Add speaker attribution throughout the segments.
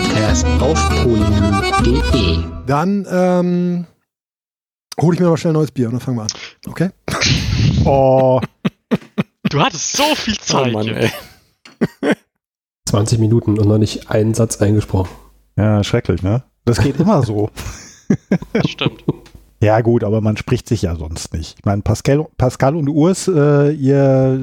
Speaker 1: Spiele-Podcast auf polynö.de.
Speaker 2: Dann ähm, hole ich mir mal schnell ein neues Bier und dann fangen wir an. Okay?
Speaker 3: Oh,
Speaker 4: Du hattest so viel Zeit.
Speaker 5: Oh Mann, ey.
Speaker 6: 20 Minuten und noch nicht einen Satz eingesprochen.
Speaker 3: ja, schrecklich, ne? Das geht immer so.
Speaker 4: Das stimmt.
Speaker 3: Ja, gut, aber man spricht sich ja sonst nicht. Ich meine, Pascal, Pascal und Urs, äh, ihr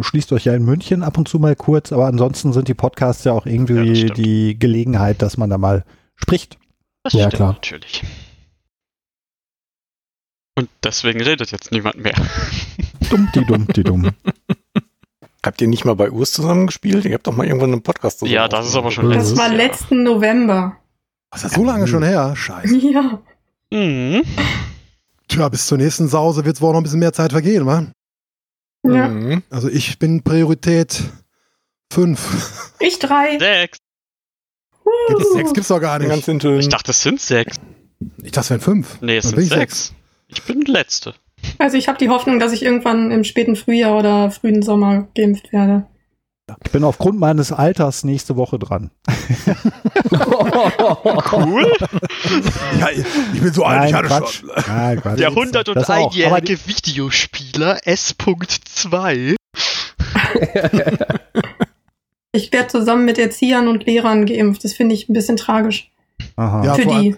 Speaker 3: äh, schließt euch ja in München ab und zu mal kurz, aber ansonsten sind die Podcasts ja auch
Speaker 4: Ja,
Speaker 3: irgendwie
Speaker 4: stimmt.
Speaker 3: die Gelegenheit, dass man da mal spricht.
Speaker 4: Das
Speaker 6: Ja,
Speaker 4: stimmt
Speaker 6: klar.
Speaker 4: natürlich. Und deswegen redet jetzt niemand mehr.
Speaker 3: Dumm, die dumm, die dumm.
Speaker 5: Habt ihr nicht mal bei Urs zusammengespielt? Ihr habt doch mal irgendwann einen Podcast zusammen.
Speaker 4: Ja, das ist aber schon
Speaker 6: Das
Speaker 7: war
Speaker 4: Jahr.
Speaker 7: letzten November.
Speaker 2: Was ist das so lange schon her? Scheiße.
Speaker 7: Ja.
Speaker 4: Mhm.
Speaker 2: Tja, bis zur nächsten Sause wird es wohl noch ein bisschen mehr Zeit vergehen, wa?
Speaker 7: ja.
Speaker 5: Mhm.
Speaker 2: Also ich bin Priorität 5.
Speaker 7: Ich drei.
Speaker 4: Sechs.
Speaker 2: Gibt's, sechs gibt's doch gar
Speaker 5: Ganz
Speaker 2: nicht.
Speaker 5: hinten.
Speaker 4: Ich dachte, es sind sechs.
Speaker 2: Ich dachte, es wären 5.
Speaker 4: Nee, es
Speaker 2: Dann
Speaker 4: sind
Speaker 2: bin ich
Speaker 4: sechs. Ich bin Letzte.
Speaker 7: Also ich habe die Hoffnung, dass ich irgendwann im späten Frühjahr oder frühen Sommer geimpft werde.
Speaker 3: Ich bin aufgrund meines Alters nächste Woche dran.
Speaker 4: Cool.
Speaker 2: Ja, ich bin so alt, ich hatte
Speaker 3: Quatsch.
Speaker 2: schon.
Speaker 3: Nein, Quatsch.
Speaker 4: Der
Speaker 3: Das auch, aber die-
Speaker 4: 101-jährige Videospieler S.2.
Speaker 7: Ich werde zusammen mit Erziehern und Lehrern geimpft. Das finde ich ein bisschen tragisch.
Speaker 3: Aha.
Speaker 2: Ja,
Speaker 7: Für die.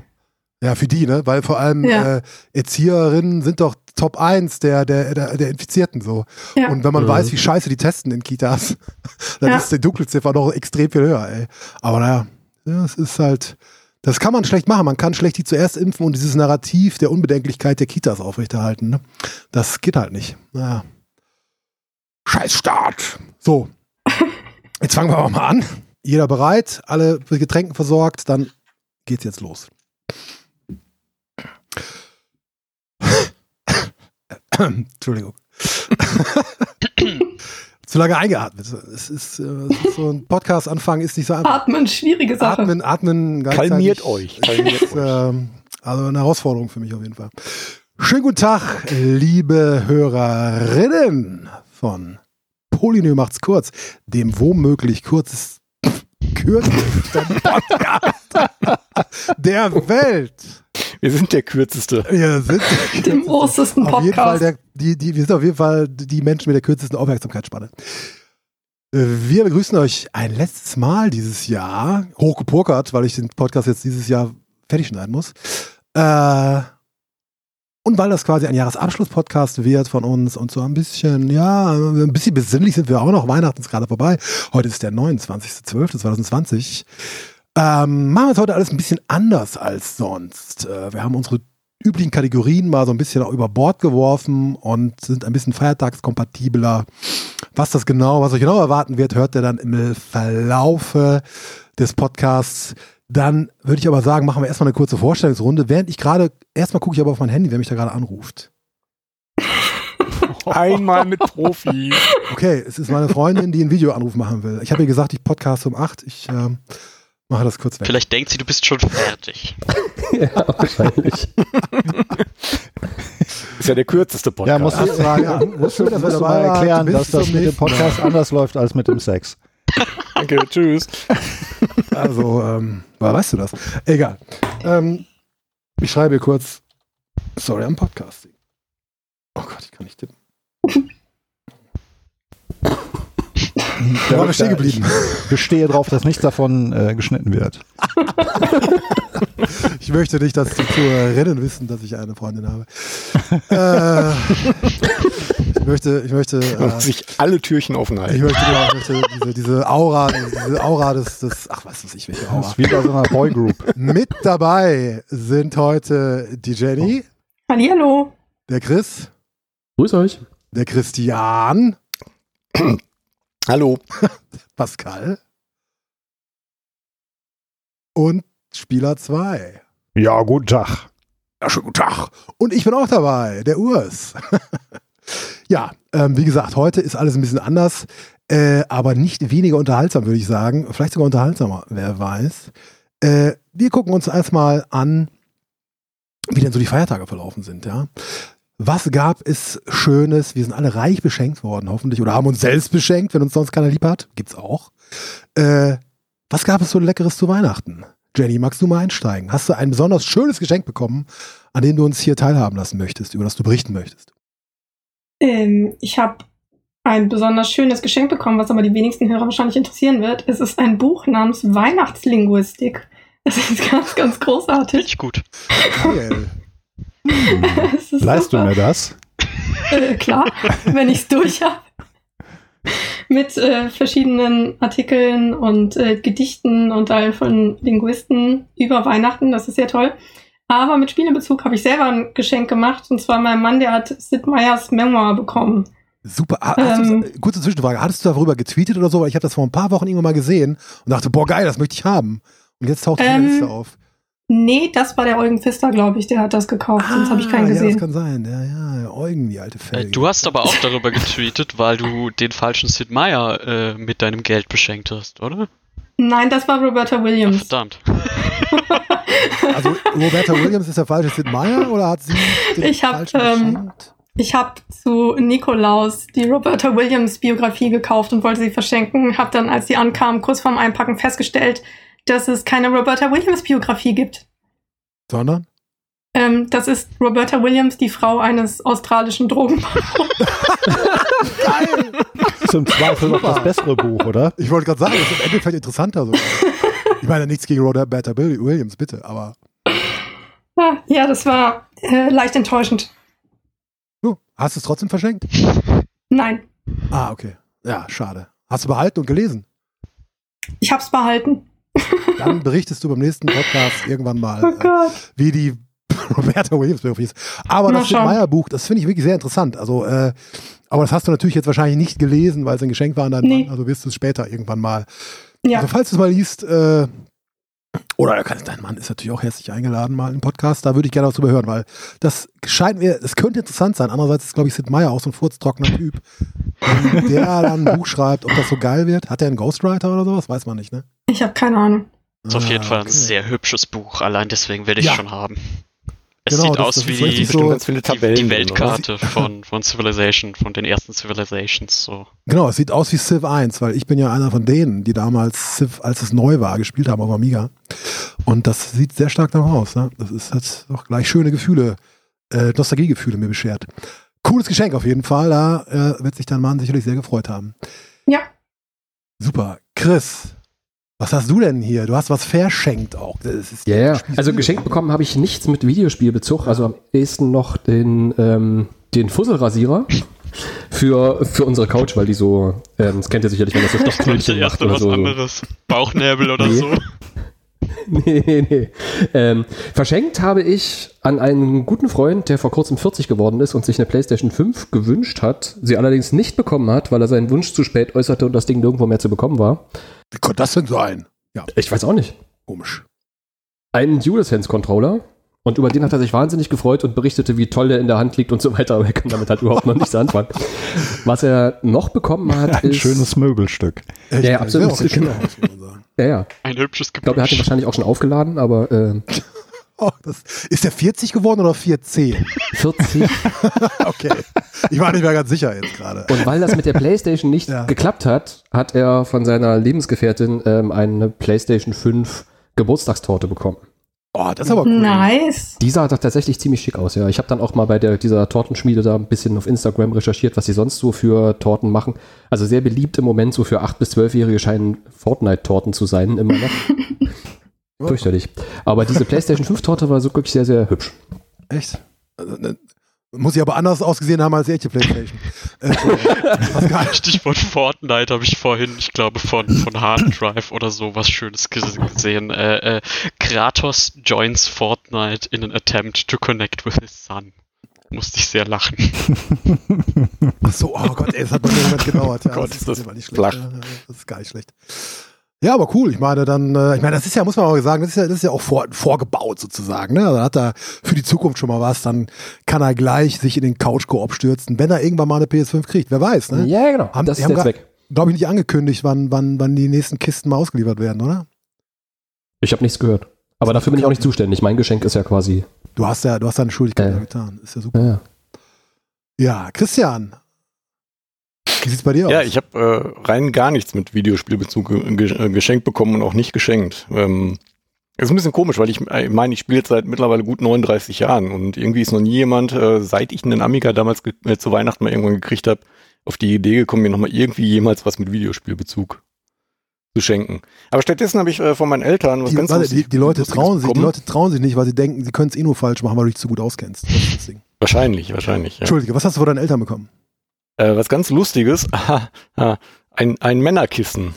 Speaker 2: Ja, für die, ne? Weil vor allem
Speaker 7: Ja.
Speaker 2: äh, Erzieherinnen sind doch Top 1 der, der, der, der Infizierten so.
Speaker 7: Ja.
Speaker 2: Und wenn man
Speaker 6: Mhm.
Speaker 2: weiß, wie scheiße die testen in Kitas, dann
Speaker 7: Ja.
Speaker 2: ist die Dunkelziffer noch extrem viel höher, ey. Aber naja, ja, es ist halt. Das kann man schlecht machen. Man kann schlecht die zuerst impfen und dieses Narrativ der Unbedenklichkeit der Kitas aufrechterhalten. Ne? Das geht halt nicht. Naja. Scheiß Staat. So. Jetzt fangen wir aber mal an. Jeder bereit, alle mit Getränken versorgt, dann geht's jetzt los. Entschuldigung. Zu lange eingeatmet. Es ist, äh, es ist so ein Podcast-Anfang ist nicht so einfach.
Speaker 7: Atmen, schwierige Sache.
Speaker 2: Atmen, atmen.
Speaker 5: Kalmiert euch. Kalmiert
Speaker 2: ist, ähm, also eine Herausforderung für mich auf jeden Fall. Schönen guten Tag, liebe Hörerinnen von Polynö macht's kurz, dem womöglich kurzes, kürzesten Podcast der Welt.
Speaker 5: Wir sind der kürzeste.
Speaker 2: Wir sind
Speaker 7: Dem großesten
Speaker 2: auf jeden Fall
Speaker 7: Podcast.
Speaker 2: der, die, die, wir sind auf jeden Fall die Menschen mit der kürzesten Aufmerksamkeitsspanne. Wir begrüßen euch ein letztes Mal dieses Jahr, hochgepokert, weil ich den Podcast jetzt dieses Jahr fertig schneiden muss. Äh, und weil das quasi ein Jahresabschluss-Podcast wird von uns und so ein bisschen, ja, ein bisschen besinnlich sind wir auch noch. Weihnachten ist gerade vorbei. Heute ist der 29.12.2020. Ähm, machen wir es heute alles ein bisschen anders als sonst. Äh, wir haben unsere üblichen Kategorien mal so ein bisschen auch über Bord geworfen und sind ein bisschen feiertagskompatibler. Was das genau, was euch genau erwarten wird, hört ihr dann im Verlaufe des Podcasts. Dann würde ich aber sagen, machen wir erstmal eine kurze Vorstellungsrunde. Während ich gerade, erstmal gucke ich aber auf mein Handy, wer mich da gerade anruft.
Speaker 5: Einmal mit Profi.
Speaker 2: Okay, es ist meine Freundin, die einen Videoanruf machen will. Ich habe ihr gesagt, ich podcast um 8. Ich ähm, mache das kurz weg.
Speaker 4: Vielleicht denkt sie, du bist schon fertig.
Speaker 6: ja, wahrscheinlich.
Speaker 5: Ist ja der kürzeste
Speaker 3: Ja,
Speaker 5: Podcast.
Speaker 3: musst du,
Speaker 2: Fragen, ja.
Speaker 3: musst du,
Speaker 2: Schön, dass
Speaker 3: musst du mal erklären, dass das mit dem. Podcast anders läuft als mit dem Sex.
Speaker 5: Danke, tschüss.
Speaker 2: Also, ähm, weißt du das? Egal. Ähm, ich schreibe kurz, sorry, am Podcasting. Oh Gott, ich kann nicht tippen. Waren wir stehen geblieben?
Speaker 3: Ich bestehe darauf, dass nichts davon äh, geschnitten wird.
Speaker 2: Ich möchte nicht, dass die Zuhörerinnen wissen, dass ich eine Freundin habe. äh, ich möchte, ich möchte, äh,
Speaker 5: sich alle Türchen offen
Speaker 2: ich
Speaker 5: halten.
Speaker 2: möchte, genau, ich möchte diese, diese Aura, diese Aura des, des, ach, was weiß ich, welche
Speaker 3: Das
Speaker 2: Aura.
Speaker 3: ist wie bei so einer Boygroup.
Speaker 2: Mit dabei sind heute die Jenny,
Speaker 7: Hallihallo.
Speaker 2: der Chris,
Speaker 6: Grüß euch.
Speaker 2: der Christian,
Speaker 5: Hallo.
Speaker 2: Pascal und Spieler 2.
Speaker 3: Ja, guten Tag.
Speaker 2: Ja, schönen guten Tag. Und ich bin auch dabei, der Urs. ja, ähm, wie gesagt, heute ist alles ein bisschen anders, äh, aber nicht weniger unterhaltsam, würde ich sagen. Vielleicht sogar unterhaltsamer, wer weiß. Äh, wir gucken uns erstmal an, wie denn so die Feiertage verlaufen sind, ja. Was gab es Schönes? Wir sind alle reich beschenkt worden, hoffentlich. Oder haben uns selbst beschenkt, wenn uns sonst keiner lieb hat. Gibt's auch. Äh, was gab es so Leckeres zu Weihnachten? Jenny, magst du mal einsteigen? Hast du ein besonders schönes Geschenk bekommen, an dem du uns hier teilhaben lassen möchtest, über das du berichten möchtest?
Speaker 7: Ähm, ich habe ein besonders schönes Geschenk bekommen, was aber die wenigsten Hörer wahrscheinlich interessieren wird. Es ist ein Buch namens Weihnachtslinguistik. Es ist ganz, ganz
Speaker 4: Finde
Speaker 7: großartig.
Speaker 4: ich gut.
Speaker 2: Geil.
Speaker 7: Ist
Speaker 3: Leist du
Speaker 7: super.
Speaker 3: mir das?
Speaker 7: Äh, klar, wenn ich es durch habe. Mit äh, verschiedenen Artikeln und äh, Gedichten und Teil von Linguisten über Weihnachten. Das ist sehr toll. Aber mit Spielebezug habe ich selber ein Geschenk gemacht. Und zwar mein Mann, der hat Sid Meier's Memoir bekommen.
Speaker 2: Super. Hast
Speaker 7: Ähm.
Speaker 2: du, kurze Zwischenfrage. Hattest du darüber getweetet oder so? Weil ich habe das vor ein paar Wochen irgendwann mal gesehen und dachte, boah, geil, das möchte ich haben. Und jetzt taucht der
Speaker 7: Ähm,
Speaker 2: Liste auf.
Speaker 7: Nee, das war der Eugen Pfister, glaube ich. Der hat das gekauft. Sonst habe ich keinen
Speaker 2: Ah, Ja, das
Speaker 7: gesehen.
Speaker 2: kann sein. Ja, ja, Eugen, die alte
Speaker 4: Äh,
Speaker 2: Felge.
Speaker 4: du hast aber auch darüber getweetet, weil du den falschen Sid Meier äh, mit deinem Geld beschenkt hast, oder?
Speaker 7: Nein, das war Roberta
Speaker 4: Ach,
Speaker 7: Williams.
Speaker 4: verdammt.
Speaker 2: Also Roberta Williams ist der falsche Sid Meier oder hat sie den
Speaker 7: Ich hab,
Speaker 2: falschen
Speaker 7: ähm,
Speaker 2: geschenkt?
Speaker 7: Ich habe zu Nikolaus die Roberta Williams Biografie gekauft und wollte sie verschenken. Habe dann, als sie ankam, kurz vorm Einpacken festgestellt, dass es keine Roberta Williams Biografie gibt.
Speaker 2: Sondern?
Speaker 7: Ähm, das ist Roberta Williams, die Frau eines australischen Drogen.
Speaker 2: Geil!
Speaker 3: Zum Zweifel noch das bessere Buch, oder?
Speaker 2: Ich wollte gerade sagen, das ist im Endeffekt interessanter sogar. Ich meine nichts gegen Roberta Williams, bitte, aber
Speaker 7: Ah, ja, das war äh, leicht enttäuschend.
Speaker 2: du, hast du es trotzdem verschenkt?
Speaker 7: Nein,
Speaker 2: Ah, okay. Ja, schade. Hast du behalten und gelesen?
Speaker 7: ich hab's behalten.
Speaker 2: Dann berichtest du beim nächsten Podcast irgendwann mal,
Speaker 7: Oh
Speaker 2: äh, wie die Roberta Williams Biografie ist. Aber
Speaker 7: Mal
Speaker 2: das. Meier Buch, das finde ich wirklich sehr interessant. Also, äh, aber das hast du natürlich jetzt wahrscheinlich nicht gelesen, weil es ein Geschenk war an deinen
Speaker 7: Nee.
Speaker 2: Mann. Also wirst du es später irgendwann mal.
Speaker 7: Ja,
Speaker 2: Also falls du es mal liest, äh, oder er kann, dein Mann ist natürlich auch herzlich eingeladen mal im Podcast, da würde ich gerne was drüber hören, weil das scheint mir, es könnte interessant sein. Andererseits ist, glaube ich, Sid Meier auch so ein furztrockener Typ. Der dann ein Buch schreibt, ob das so geil wird. Hat er einen Ghostwriter oder sowas? Weiß man nicht, ne?
Speaker 7: Ich habe keine Ahnung.
Speaker 4: Ist auf jeden
Speaker 2: Ah,
Speaker 4: Fall ein
Speaker 2: okay.
Speaker 4: sehr hübsches Buch. Allein deswegen will ich
Speaker 2: Ja.
Speaker 4: es schon haben. Es
Speaker 2: Genau,
Speaker 4: sieht
Speaker 2: das-
Speaker 4: aus
Speaker 2: das
Speaker 4: wie
Speaker 2: so-
Speaker 4: die, die? Weltkarte von, von Civilization, von den ersten Civilizations. So.
Speaker 2: Genau, es sieht aus wie Civ 1, weil ich bin ja einer von denen, die damals Civ, als es neu war, gespielt haben auf Amiga. Und das sieht sehr stark danach aus. Ne? Das ist, hat doch gleich schöne Gefühle, äh, Nostalgiegefühle mir beschert. Cooles Geschenk auf jeden Fall. Da äh, wird sich dein Mann sicherlich sehr gefreut haben.
Speaker 7: Ja.
Speaker 2: Super. Chris, was hast du denn hier? Du hast was verschenkt auch. Das ist
Speaker 6: Ja, ja. Also geschenkt bekommen habe ich nichts mit Videospielbezug. Also am ehesten noch den, ähm, den Fusselrasierer für, für unsere Couch, weil die so, ähm, das kennt ihr sicherlich, wenn das so
Speaker 4: Ich
Speaker 6: Stoffknötchen macht oder
Speaker 4: was
Speaker 6: so.
Speaker 4: anderes. Bauchnäbel oder
Speaker 6: Nee.
Speaker 4: so.
Speaker 6: Nee, nee, nee. Ähm, verschenkt habe ich an einen guten Freund, der vor kurzem 40 geworden ist und sich eine PlayStation 5 gewünscht hat, sie allerdings nicht bekommen hat, weil er seinen Wunsch zu spät äußerte und das Ding nirgendwo mehr zu bekommen war.
Speaker 2: Wie konnte das denn sein?
Speaker 6: Ich weiß auch nicht.
Speaker 2: Komisch.
Speaker 6: Einen DualSense-Controller. Und über den hat er sich wahnsinnig gefreut und berichtete, wie toll der in der Hand liegt und so weiter. Aber er kann damit halt überhaupt noch nichts anfangen. Was er noch bekommen hat,
Speaker 3: Ein
Speaker 6: ist.
Speaker 3: schönes Möbelstück.
Speaker 6: Ja, ja, absolut. Genau.
Speaker 2: aus, muss man sagen.
Speaker 6: Ja, ja.
Speaker 4: Ein hübsches
Speaker 6: Ich glaube, er hat ihn
Speaker 4: Gebüsch.
Speaker 6: wahrscheinlich auch schon aufgeladen, aber äh,
Speaker 2: Oh, das, ist der 40 geworden oder 410?
Speaker 6: 40.
Speaker 2: Okay. Ich war nicht mehr ganz sicher jetzt gerade.
Speaker 6: Und weil das mit der PlayStation nicht
Speaker 2: Ja.
Speaker 6: geklappt hat, hat er von seiner Lebensgefährtin ähm, eine PlayStation 5 Geburtstagstorte bekommen.
Speaker 2: Oh, das ist aber cool.
Speaker 7: Nice.
Speaker 6: Die sah doch tatsächlich ziemlich schick aus, ja. Ich habe dann auch mal bei der, dieser Tortenschmiede da ein bisschen auf Instagram recherchiert, was sie sonst so für Torten machen. Also sehr beliebt im Moment, so für 8- bis 12-Jährige scheinen Fortnite-Torten zu sein, immer noch. Fürchterlich. Aber diese PlayStation 5-Torte war so wirklich sehr, sehr hübsch.
Speaker 2: Echt? Muss ich aber anders ausgesehen haben als die echte Playstation. Äh.
Speaker 4: Stichwort Fortnite habe ich vorhin, ich glaube, von, von Hard Drive oder so was Schönes ges- gesehen. Äh, äh, Kratos joins Fortnite in an attempt to connect with his son. Musste ich sehr lachen.
Speaker 2: Ach so, oh Gott, ey, das hat bei mir Moment gedauert. Ja,
Speaker 5: Gott, ist das
Speaker 2: immer nicht schlecht. Ja, Das ist gar nicht schlecht. Ja, aber cool. Ich meine, dann, äh, ich meine, das ist ja, muss man auch sagen, das ist ja, das ist ja auch vor, vorgebaut sozusagen. Ne? Also hat er für die Zukunft schon mal was, dann kann er gleich sich in den Couch-Koop stürzen, wenn er irgendwann mal eine PS5 kriegt. Wer weiß, ne?
Speaker 6: Ja, genau.
Speaker 2: Haben-
Speaker 6: das ist
Speaker 2: haben
Speaker 6: der Zweck.
Speaker 2: Glaube ich nicht angekündigt, wann, wann, wann die nächsten Kisten mal ausgeliefert werden, oder?
Speaker 6: Ich habe nichts gehört. Aber dafür bin ich auch nicht zuständig. Mein Geschenk ist ja quasi.
Speaker 2: Du hast ja, du hast deine Schuldigkeit
Speaker 6: Ja.
Speaker 2: ja. getan. Ist ja super.
Speaker 6: Ja, ja.
Speaker 2: Ja, Christian. Wie sieht's bei dir aus?
Speaker 5: Ja, ich habe äh, rein gar nichts mit Videospielbezug ge äh, geschenkt bekommen und auch nicht geschenkt. Ähm, ist ein bisschen komisch, weil ich äh, meine, ich spiele jetzt seit mittlerweile gut 39 Jahren und irgendwie ist noch nie jemand, äh, seit ich einen Amiga damals äh, zu Weihnachten mal irgendwann gekriegt habe, auf die Idee gekommen, mir nochmal irgendwie jemals was mit Videospielbezug zu schenken. Aber stattdessen habe ich äh, von meinen Eltern was
Speaker 2: die,
Speaker 5: ganz
Speaker 2: warte, die, die, Leute trauen sich, die. Leute trauen sich nicht, weil sie denken, sie können es eh nur falsch machen, weil du dich zu gut auskennst.
Speaker 5: Wahrscheinlich, wahrscheinlich. Ja.
Speaker 2: Entschuldige, was hast du von deinen Eltern bekommen?
Speaker 5: Äh, was ganz Lustiges, ein, ein Männerkissen.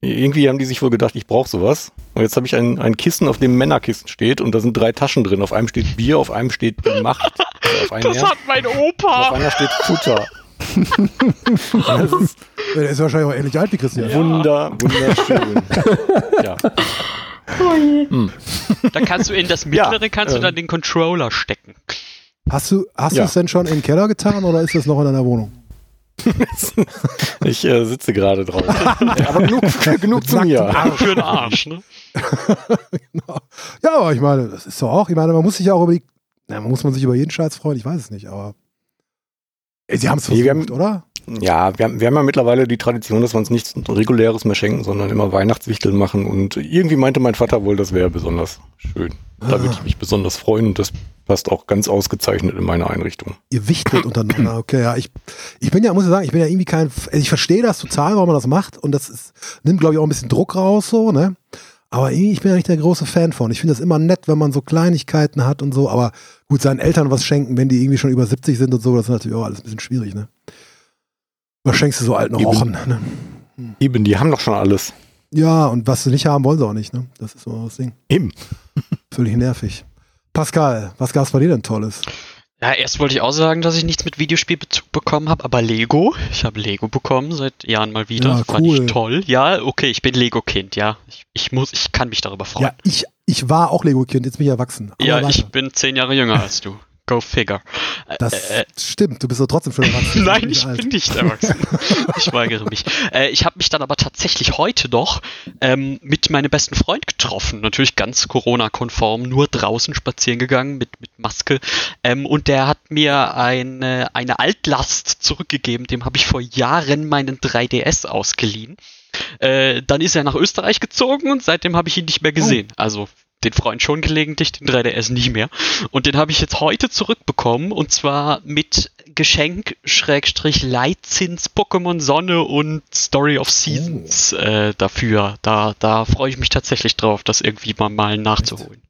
Speaker 5: Irgendwie haben die sich wohl gedacht, ich brauche sowas. Und jetzt habe ich ein, ein Kissen, auf dem Männerkissen steht und da sind drei Taschen drin. Auf einem steht Bier, auf einem steht Macht. Auf, einem
Speaker 4: Das hat mein
Speaker 5: auf
Speaker 4: Opa.
Speaker 5: einer steht Futter. das ist
Speaker 2: Ja, Der ist wahrscheinlich auch ähnlich alt wie Christian.
Speaker 5: wunder, wunderschön. ja.
Speaker 7: Je.
Speaker 4: Da kannst du in das
Speaker 5: Ja,
Speaker 4: mittlere kannst du
Speaker 5: ähm.
Speaker 4: dann den Controller stecken.
Speaker 2: Hast du hast
Speaker 5: Ja.
Speaker 2: du es denn schon in den Keller getan oder ist das noch in deiner Wohnung?
Speaker 5: Ich äh, sitze gerade drauf. Aber genug, genug zu mir.
Speaker 4: Für den Arsch, ne?
Speaker 2: Genau. Ja, aber ich meine, das ist doch auch, ich meine, man muss sich ja auch über die, na, muss man sich über jeden Scheiß freuen, ich weiß es nicht, aber ey, sie haben es versucht, oder?
Speaker 5: Ja, wir haben, wir haben ja mittlerweile die Tradition, dass wir uns nichts Reguläres mehr schenken, sondern immer Weihnachtswichteln machen. Und irgendwie meinte mein Vater wohl, das wäre besonders schön. Da würde ich mich besonders freuen und das passt auch ganz ausgezeichnet in meine Einrichtung.
Speaker 2: Ihr wichtelt untereinander, okay, ja, ich, ich bin ja, muss ich sagen, ich bin ja irgendwie kein, also ich verstehe das total, warum man das macht und das ist, nimmt, glaube ich, auch ein bisschen Druck raus, so, ne? Aber irgendwie, ich bin ja nicht der große Fan von. Ich finde das immer nett, wenn man so Kleinigkeiten hat und so, aber gut, seinen Eltern was schenken, wenn die irgendwie schon über 70 sind und so, das ist natürlich auch alles ein bisschen schwierig, ne? Was schenkst du so alten. Rochen, ne?
Speaker 5: Eben, die haben doch schon alles.
Speaker 2: Ja, und was sie nicht haben, wollen sie auch nicht, ne? Das ist immer das Ding.
Speaker 5: Eben.
Speaker 2: Völlig nervig. Pascal, was gab's bei dir denn Tolles?
Speaker 4: Ja, erst wollte ich auch sagen, dass ich nichts mit Videospielbezug bekommen habe, aber Lego. Ich habe Lego bekommen seit Jahren mal wieder.
Speaker 2: Ja,
Speaker 4: Fand
Speaker 2: cool.
Speaker 4: ich toll. Ja, okay, ich bin Lego-Kind, ja. Ich, ich muss, ich kann mich darüber freuen.
Speaker 2: Ja, ich, ich war auch Lego-Kind, jetzt bin ich erwachsen. Aber
Speaker 4: Ja,
Speaker 2: weiter.
Speaker 4: ich bin zehn Jahre jünger als du. Go figure. Äh,
Speaker 2: Das
Speaker 4: äh,
Speaker 2: stimmt, du bist doch trotzdem schon erwachsen.
Speaker 4: Nein, ich
Speaker 2: alt.
Speaker 4: bin nicht erwachsen. ich weigere mich. Äh, ich habe mich dann aber tatsächlich heute noch ähm, mit meinem besten Freund getroffen. Natürlich ganz Corona-konform, nur draußen spazieren gegangen mit, mit Maske. Ähm, und der hat mir eine, eine Altlast zurückgegeben. Dem habe ich vor Jahren meinen 3DS ausgeliehen. Äh, dann ist er nach Österreich gezogen und seitdem habe ich ihn nicht mehr gesehen. Also den Freund schon gelegentlich, den 3DS nicht mehr. Und den habe ich jetzt heute zurückbekommen und zwar mit Geschenk Schrägstrich Leitzins Pokémon Sonne und Story of Seasons äh, dafür. Da, da freue ich mich tatsächlich drauf, das irgendwie mal, mal nachzuholen.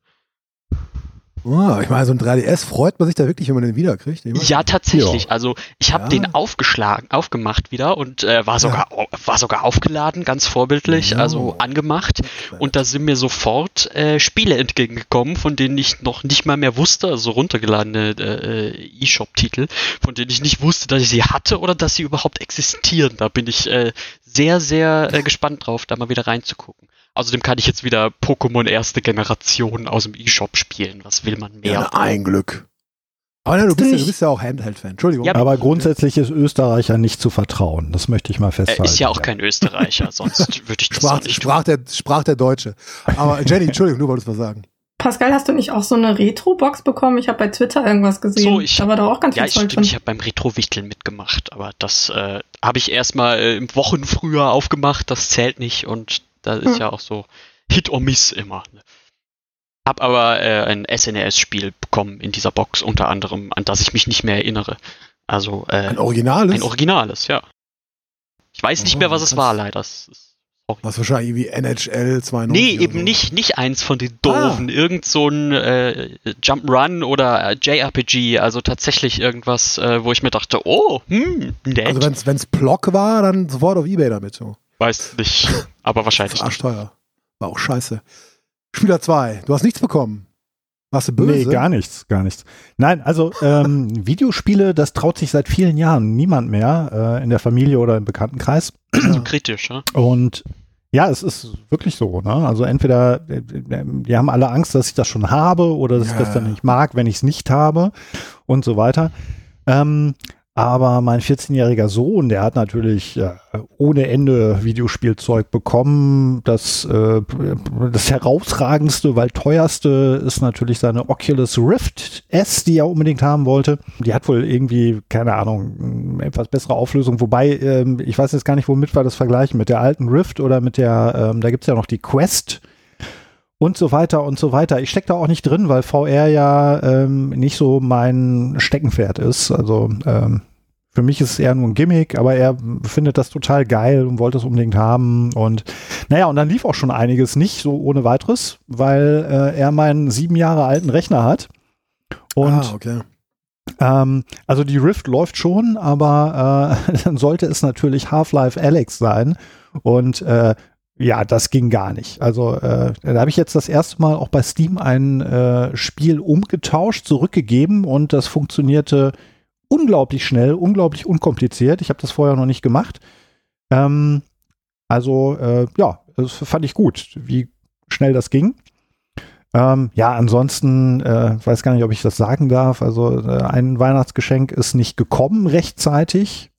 Speaker 2: Ah, ich meine, so ein 3DS freut man sich da wirklich, wenn man den wiederkriegt.
Speaker 4: Ja, tatsächlich. Also ich habe
Speaker 2: Ja.
Speaker 4: den aufgeschlagen, aufgemacht wieder und äh, war sogar war sogar aufgeladen, ganz vorbildlich,
Speaker 2: Ja.
Speaker 4: also angemacht. Und da sind mir sofort äh, Spiele entgegengekommen, von denen ich noch nicht mal mehr wusste, also runtergeladene äh, E-Shop-Titel, von denen ich nicht wusste, dass ich sie hatte oder dass sie überhaupt existieren. Da bin ich äh, sehr, sehr äh, gespannt drauf, da mal wieder reinzugucken. Außerdem kann ich jetzt wieder Pokémon erste Generation aus dem E-Shop spielen. Was will man mehr?
Speaker 2: ja, ein Glück. Aber nein, du, bist ja, du bist ja auch Handheld-Fan. Entschuldigung.
Speaker 4: Ja,
Speaker 3: Aber grundsätzlich ist Österreicher nicht zu vertrauen. Das möchte ich mal festhalten.
Speaker 4: Er ist ja auch kein Österreicher, sonst würde ich das
Speaker 2: sprach,
Speaker 4: nicht
Speaker 2: sprach, der, sprach der Deutsche. Aber Jenny, Entschuldigung, du wolltest was sagen.
Speaker 7: Pascal, hast du nicht auch so eine Retro-Box bekommen? Ich habe bei Twitter irgendwas gesehen.
Speaker 4: So, ich-
Speaker 7: da war doch auch ganz
Speaker 4: Ja,
Speaker 7: viel Zeug
Speaker 4: stimmt, ich
Speaker 7: drin.
Speaker 4: habe beim Retro-Wichteln mitgemacht, aber das äh, habe ich erstmal äh, im Wochen früher aufgemacht, das zählt nicht und da ist
Speaker 7: Hm.
Speaker 4: ja auch so Hit or Miss immer. Ne? Hab aber äh, ein SNES-Spiel bekommen in dieser Box, unter anderem, an das ich mich nicht mehr erinnere. Also äh,
Speaker 2: Ein Originales?
Speaker 4: ein Originales, ja. Ich weiß nicht
Speaker 2: Oh,
Speaker 4: mehr, was es war, leider. Das ist,
Speaker 2: was wahrscheinlich irgendwie NHL 92.
Speaker 4: Nee, eben
Speaker 2: so.
Speaker 4: nicht, nicht eins von den doofen. Irgend so ein äh, Jump'n'Run oder äh, JRPG, also tatsächlich irgendwas, äh, wo ich mir dachte, oh, hm, nett.
Speaker 2: Also wenn's, wenn's Block war, dann sofort auf Ebay damit. So.
Speaker 4: Weiß nicht, aber wahrscheinlich
Speaker 2: arschteuer. War auch scheiße. Spieler 2, du hast nichts bekommen. Warst du böse?
Speaker 3: Nee, gar nichts, gar nichts. Nein, also ähm, Videospiele, das traut sich seit vielen Jahren niemand mehr äh, in der Familie oder im Bekanntenkreis.
Speaker 4: So kritisch, ja?
Speaker 3: Und ja, es ist wirklich so. Ne? Also entweder äh, die haben alle Angst, dass ich das schon habe oder dass ich
Speaker 2: Ja.
Speaker 3: das dann nicht mag, wenn ich es nicht habe und so weiter. Ähm, Aber mein 14-jähriger Sohn, der hat natürlich äh, ohne Ende Videospielzeug bekommen. Das, äh, das herausragendste, weil teuerste ist natürlich seine Oculus Rift S, die er unbedingt haben wollte. Die hat wohl irgendwie, keine Ahnung, etwas bessere Auflösung. Wobei, ähm, ich weiß jetzt gar nicht, womit wir das vergleichen. Mit der alten Rift oder mit der, ähm, da gibt's ja noch die Quest und so weiter und so weiter. Ich stecke da auch nicht drin, weil VR ja ähm, nicht so mein Steckenpferd ist. Also ähm, für mich ist es eher nur ein Gimmick, aber er findet das total geil und wollte es unbedingt haben. Und naja, und dann lief auch schon einiges nicht so ohne weiteres, weil äh, er meinen sieben Jahre alten Rechner hat. Und
Speaker 2: ah, okay.
Speaker 3: ähm, also die Rift läuft schon, aber äh, dann sollte es natürlich Half-Life Alex sein. Und äh, ja, das ging gar nicht. Also äh, da habe ich jetzt das erste Mal auch bei Steam ein äh, Spiel umgetauscht, zurückgegeben und das funktionierte unglaublich schnell, unglaublich unkompliziert. Ich habe das vorher noch nicht gemacht. Ähm, also äh, ja, das fand ich gut, wie schnell das ging. Ähm, ja, ansonsten äh, weiß gar nicht, ob ich das sagen darf. Also äh, ein Weihnachtsgeschenk ist nicht gekommen rechtzeitig.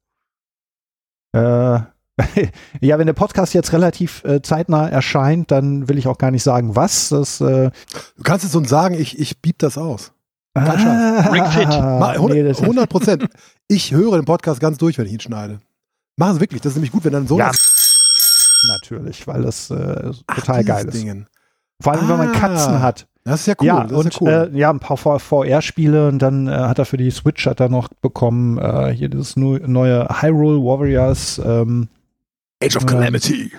Speaker 3: Äh, ja, wenn der Podcast jetzt relativ äh, zeitnah erscheint, dann will ich auch gar nicht sagen, was. Das, äh,
Speaker 2: Du kannst es uns sagen, ich, ich bieb das aus.
Speaker 3: ah,
Speaker 4: Ring Fit.
Speaker 2: Mal,
Speaker 3: nee, das-
Speaker 2: 100 Prozent. Ich höre den Podcast ganz durch, wenn ich ihn schneide. Machen Sie wirklich. Das ist nämlich gut, wenn dann so
Speaker 3: Ja, natürlich, weil das äh, total geil ist.
Speaker 2: Dingen.
Speaker 3: Vor allem, wenn man
Speaker 2: Ah.
Speaker 3: Katzen hat.
Speaker 2: Das ist ja cool.
Speaker 3: ja,
Speaker 2: das
Speaker 3: und
Speaker 2: ist ja cool.
Speaker 3: äh, ja, ein paar VR-Spiele und dann äh, hat er für die Switch hat er noch bekommen, äh, hier das nu- neue Hyrule Warriors. Ähm,
Speaker 2: Age of
Speaker 3: ähm,
Speaker 2: Calamity.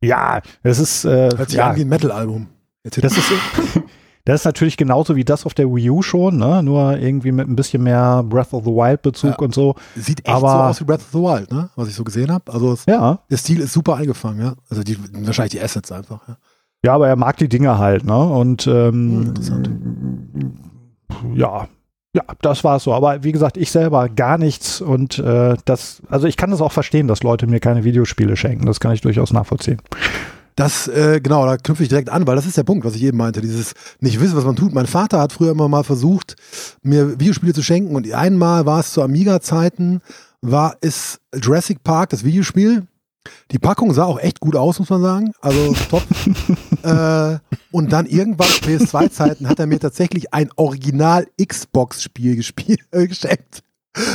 Speaker 3: ja, das ist, äh,
Speaker 2: Hört sich
Speaker 3: ja,
Speaker 2: an wie ein Metal-Album.
Speaker 3: Das ist, das ist natürlich genauso wie das auf der Wii U schon, ne? nur irgendwie mit ein bisschen mehr Breath of the Wild Bezug
Speaker 2: Ja.
Speaker 3: und so.
Speaker 2: Sieht echt
Speaker 3: aber-
Speaker 2: so aus wie Breath of the Wild, ne? was ich so gesehen habe. Also es,
Speaker 3: Ja,
Speaker 2: der Stil ist super eingefangen. Ja? Also die, wahrscheinlich die Assets einfach. Ja?
Speaker 3: ja, aber er mag die Dinge halt, ne? Und
Speaker 2: Hm, interessant.
Speaker 3: ähm, ja, ja, das war es so. Aber wie gesagt, ich selber gar nichts und äh, das, also ich kann das auch verstehen, dass Leute mir keine Videospiele schenken. Das kann ich durchaus nachvollziehen.
Speaker 2: Das, äh, genau, da knüpfe ich direkt an, weil das ist der Punkt, was ich eben meinte. Dieses nicht wissen, was man tut. Mein Vater hat früher immer mal versucht, mir Videospiele zu schenken und einmal war es zu Amiga-Zeiten, war es Jurassic Park, das Videospiel. Die Packung sah auch echt gut aus, muss man sagen. Also top. äh, und dann irgendwann zu PS2-Zeiten hat er mir tatsächlich ein Original-Xbox-Spiel gespielt, äh, geschenkt.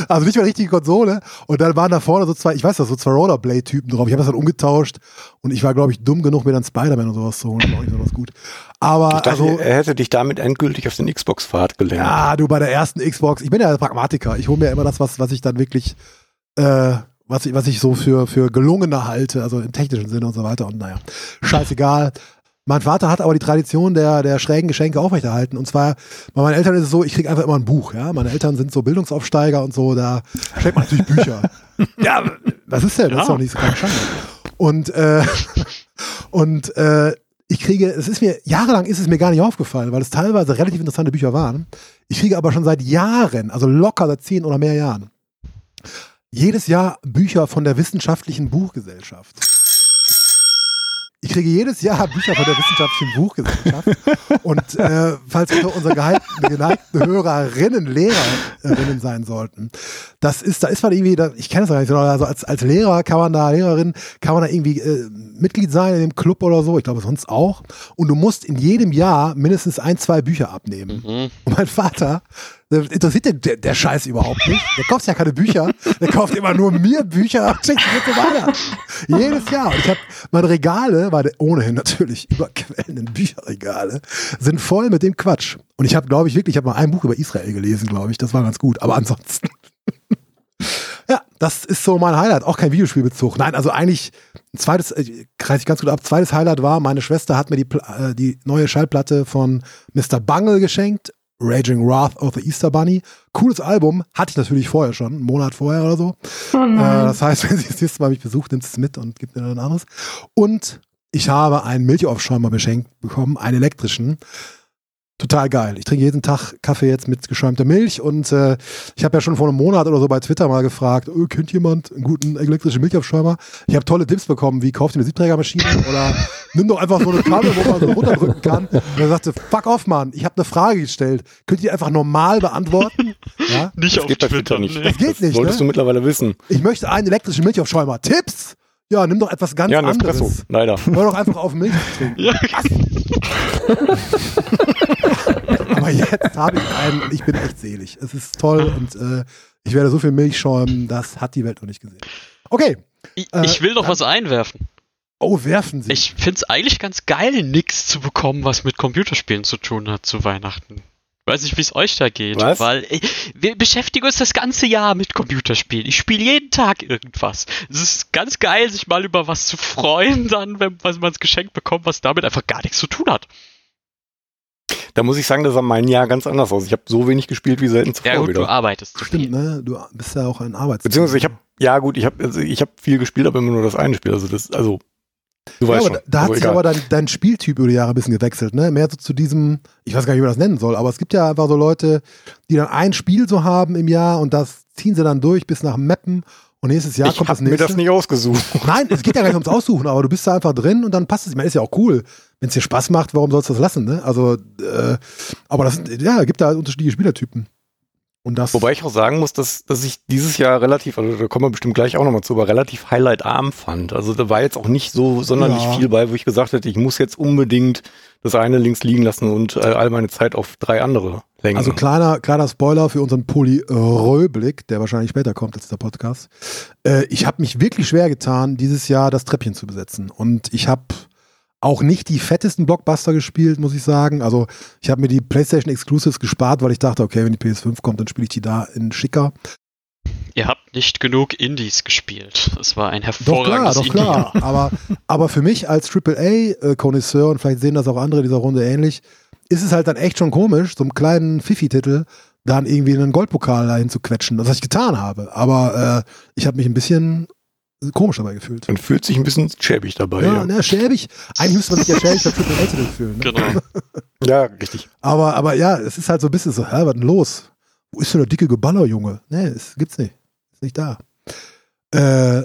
Speaker 2: Also nicht mal richtige Konsole. Und dann waren da vorne so zwei, ich weiß das, so zwei Rollerblade-Typen drauf. Ich habe das dann umgetauscht und ich war, glaube ich, dumm genug, mir dann Spider-Man und sowas zu holen. Das war besonders gut. Aber
Speaker 5: Ich dachte,
Speaker 2: also,
Speaker 5: er hätte dich damit endgültig auf den Xbox-Pfad gelenkt.
Speaker 2: ja, du bei der ersten Xbox, ich bin ja Pragmatiker. Ich hole mir immer das, was, was ich dann wirklich, äh, was ich, was ich so für, für gelungener halte, also im technischen Sinne und so weiter. Und naja, scheißegal. Mein Vater hat aber die Tradition der, der schrägen Geschenke aufrechterhalten. Und zwar, bei meinen Eltern ist es so, ich kriege einfach immer ein Buch. Ja? Meine Eltern sind so Bildungsaufsteiger und so, da schenkt man natürlich Bücher. ja, was ist denn? Das ist
Speaker 4: Ja.
Speaker 2: doch nicht so keine Schande. Und, äh, und äh, ich kriege, es ist mir, jahrelang ist es mir gar nicht aufgefallen, weil es teilweise relativ interessante Bücher waren. Ich kriege aber schon seit Jahren, also locker seit zehn oder mehr Jahren, jedes Jahr Bücher von der Wissenschaftlichen Buchgesellschaft. Ich kriege jedes Jahr Bücher von der Wissenschaftlichen Buchgesellschaft. Und äh, falls unter unsere geneigten, Hörerinnen Lehrerinnen sein sollten, das ist, da ist man irgendwie, da, ich kenne das gar nicht so, also als, als Lehrer kann man da, Lehrerin, kann man da irgendwie äh, Mitglied sein in dem Club oder so, ich glaube sonst auch. Und du musst in jedem Jahr mindestens ein, zwei Bücher abnehmen.
Speaker 4: Mhm.
Speaker 2: Und mein Vater, interessiert den, der, der Scheiß überhaupt nicht. Der kauft ja keine Bücher. Der kauft immer nur mir Bücher und schickt mir zu Weihnachten. Jedes Jahr. Und ich habe meine Regale, meine ohnehin natürlich überquellenden Bücherregale, sind voll mit dem Quatsch. Und ich habe, glaube ich, wirklich, ich habe mal ein Buch über Israel gelesen, glaube ich. Das war ganz gut. Aber ansonsten. Ja, das ist so mein Highlight. Auch kein Videospielbezug. Nein, also eigentlich ein zweites, äh, kreise ich ganz gut ab. Zweites Highlight war, meine Schwester hat mir die, äh, die neue Schallplatte von Mr. Bungle geschenkt. Raging Wrath of the Easter Bunny. Cooles Album. Hatte ich natürlich vorher schon, einen Monat vorher oder so.
Speaker 7: Oh
Speaker 2: Äh, das heißt, wenn sie das nächste Mal mich besucht, nimmt sie es mit und gibt mir dann ein anderes. Und ich habe einen Milchaufschäumer beschenkt bekommen, einen elektrischen. Total geil. Ich trinke jeden Tag Kaffee jetzt mit geschäumter Milch und äh, ich habe ja schon vor einem Monat oder so bei Twitter mal gefragt, oh, kennt jemand einen guten elektrischen Milchaufschäumer? Ich habe tolle Tipps bekommen, wie kauft ihr eine Siebträgermaschine oder nimm doch einfach so eine Kanne, wo man so runterdrücken kann. Und er sagte, fuck off, Mann, ich habe eine Frage gestellt. Könnt ihr die einfach normal beantworten? Ja?
Speaker 4: Nicht
Speaker 5: Das
Speaker 4: auf
Speaker 5: geht bei
Speaker 4: Twitter.
Speaker 5: Twitter nicht.
Speaker 4: nee.
Speaker 2: Das geht nicht,
Speaker 5: Solltest
Speaker 2: ne?
Speaker 5: du mittlerweile wissen.
Speaker 2: Ich möchte einen elektrischen Milchaufschäumer. Tipps? Ja, nimm doch etwas ganz
Speaker 5: Ja, ein
Speaker 2: anderes.
Speaker 5: Espresso, leider.
Speaker 2: Hör doch einfach auf, Milch zu trinken.
Speaker 4: Ja,
Speaker 2: Aber jetzt habe ich einen und ich bin echt selig. Es ist toll und äh, ich werde so viel Milch schäumen, das hat die Welt noch nicht gesehen. Okay.
Speaker 4: ich,
Speaker 2: Äh,
Speaker 4: ich will noch was einwerfen.
Speaker 2: Oh, werfen Sie.
Speaker 4: Ich find's eigentlich ganz geil, nix zu bekommen, was mit Computerspielen zu tun hat zu Weihnachten. Weiß nicht, wie es euch da geht,
Speaker 5: Was?
Speaker 4: weil wir beschäftigen uns das ganze Jahr mit Computerspielen. Ich spiele jeden Tag irgendwas. Es ist ganz geil, sich mal über was zu freuen, dann, wenn was man geschenkt bekommt, was damit einfach gar nichts zu tun hat.
Speaker 5: Da muss ich sagen, das sah mein Jahr ganz anders aus. Ich habe so wenig gespielt wie selten zuvor
Speaker 4: Ja gut, du
Speaker 5: wieder.
Speaker 4: arbeitest zu
Speaker 2: Stimmt,
Speaker 4: viel.
Speaker 2: ne? Du bist ja auch ein Arbeits.
Speaker 5: Beziehungsweise ich habe, ja gut, ich habe also ich hab viel gespielt, aber immer nur das eine Spiel. Also das, also du
Speaker 2: Ja,
Speaker 5: weißt
Speaker 2: aber
Speaker 5: schon.
Speaker 2: da, da hat sich
Speaker 5: egal.
Speaker 2: aber dein, dein Spieltyp über die Jahre ein bisschen gewechselt, ne? Mehr so zu diesem, ich weiß gar nicht, wie man das nennen soll, aber es gibt ja einfach so Leute, die dann ein Spiel so haben im Jahr und das ziehen sie dann durch bis nach Meppen und nächstes Jahr
Speaker 5: ich
Speaker 2: kommt das
Speaker 5: habe mir
Speaker 2: nächste.
Speaker 5: das nicht ausgesucht.
Speaker 2: Nein, es geht ja gar nicht ums Aussuchen, aber du bist da einfach drin und dann passt es. Ich meine, ist ja auch cool. Wenn es dir Spaß macht, warum sollst du das lassen, ne? Also, äh, aber das ja, gibt da unterschiedliche Spielertypen. Und das.
Speaker 5: Wobei ich auch sagen muss, dass, dass ich dieses Jahr relativ, also da kommen wir bestimmt gleich auch nochmal zu, aber relativ highlightarm fand. Also da war jetzt auch nicht so sonderlich
Speaker 2: Ja.
Speaker 5: viel bei, wo ich gesagt hätte, ich muss jetzt unbedingt das eine links liegen lassen und äh, all meine Zeit auf drei andere lenken.
Speaker 2: Also kleiner, kleiner Spoiler für unseren Polyröblick, der wahrscheinlich später kommt als der Podcast. Äh, ich habe mich wirklich schwer getan, dieses Jahr das Treppchen zu besetzen. Und ich habe auch nicht die fettesten Blockbuster gespielt, muss ich sagen. Also ich habe mir die PlayStation Exclusives gespart, weil ich dachte, okay, wenn die PS5 kommt, dann spiele ich die da in schicker.
Speaker 4: Ihr habt nicht genug Indies gespielt. Es war ein
Speaker 2: Doch klar,
Speaker 4: hervorragendes
Speaker 2: doch klar. Aber, aber für mich als AAA-Connoisseur, und vielleicht sehen das auch andere dieser Runde ähnlich, ist es halt dann echt schon komisch, so einem kleinen Fifi-Titel dann irgendwie einen Goldpokal dahin zu quetschen, das was ich getan habe. Aber äh, ich habe mich ein bisschen komisch dabei gefühlt.
Speaker 5: Man fühlt sich ein bisschen schäbig dabei.
Speaker 2: Ja,
Speaker 5: Ja,
Speaker 2: ne, schäbig. Eigentlich müsste man sich ja schäbig bei AAA-Titel fühlen. Ne?
Speaker 4: Genau.
Speaker 5: ja richtig.
Speaker 2: Aber, aber ja, es ist halt so ein bisschen so, hä, was denn los? Wo ist denn der dicke Geballer, Junge? Nee, es gibt's nicht. Ist nicht da. Äh,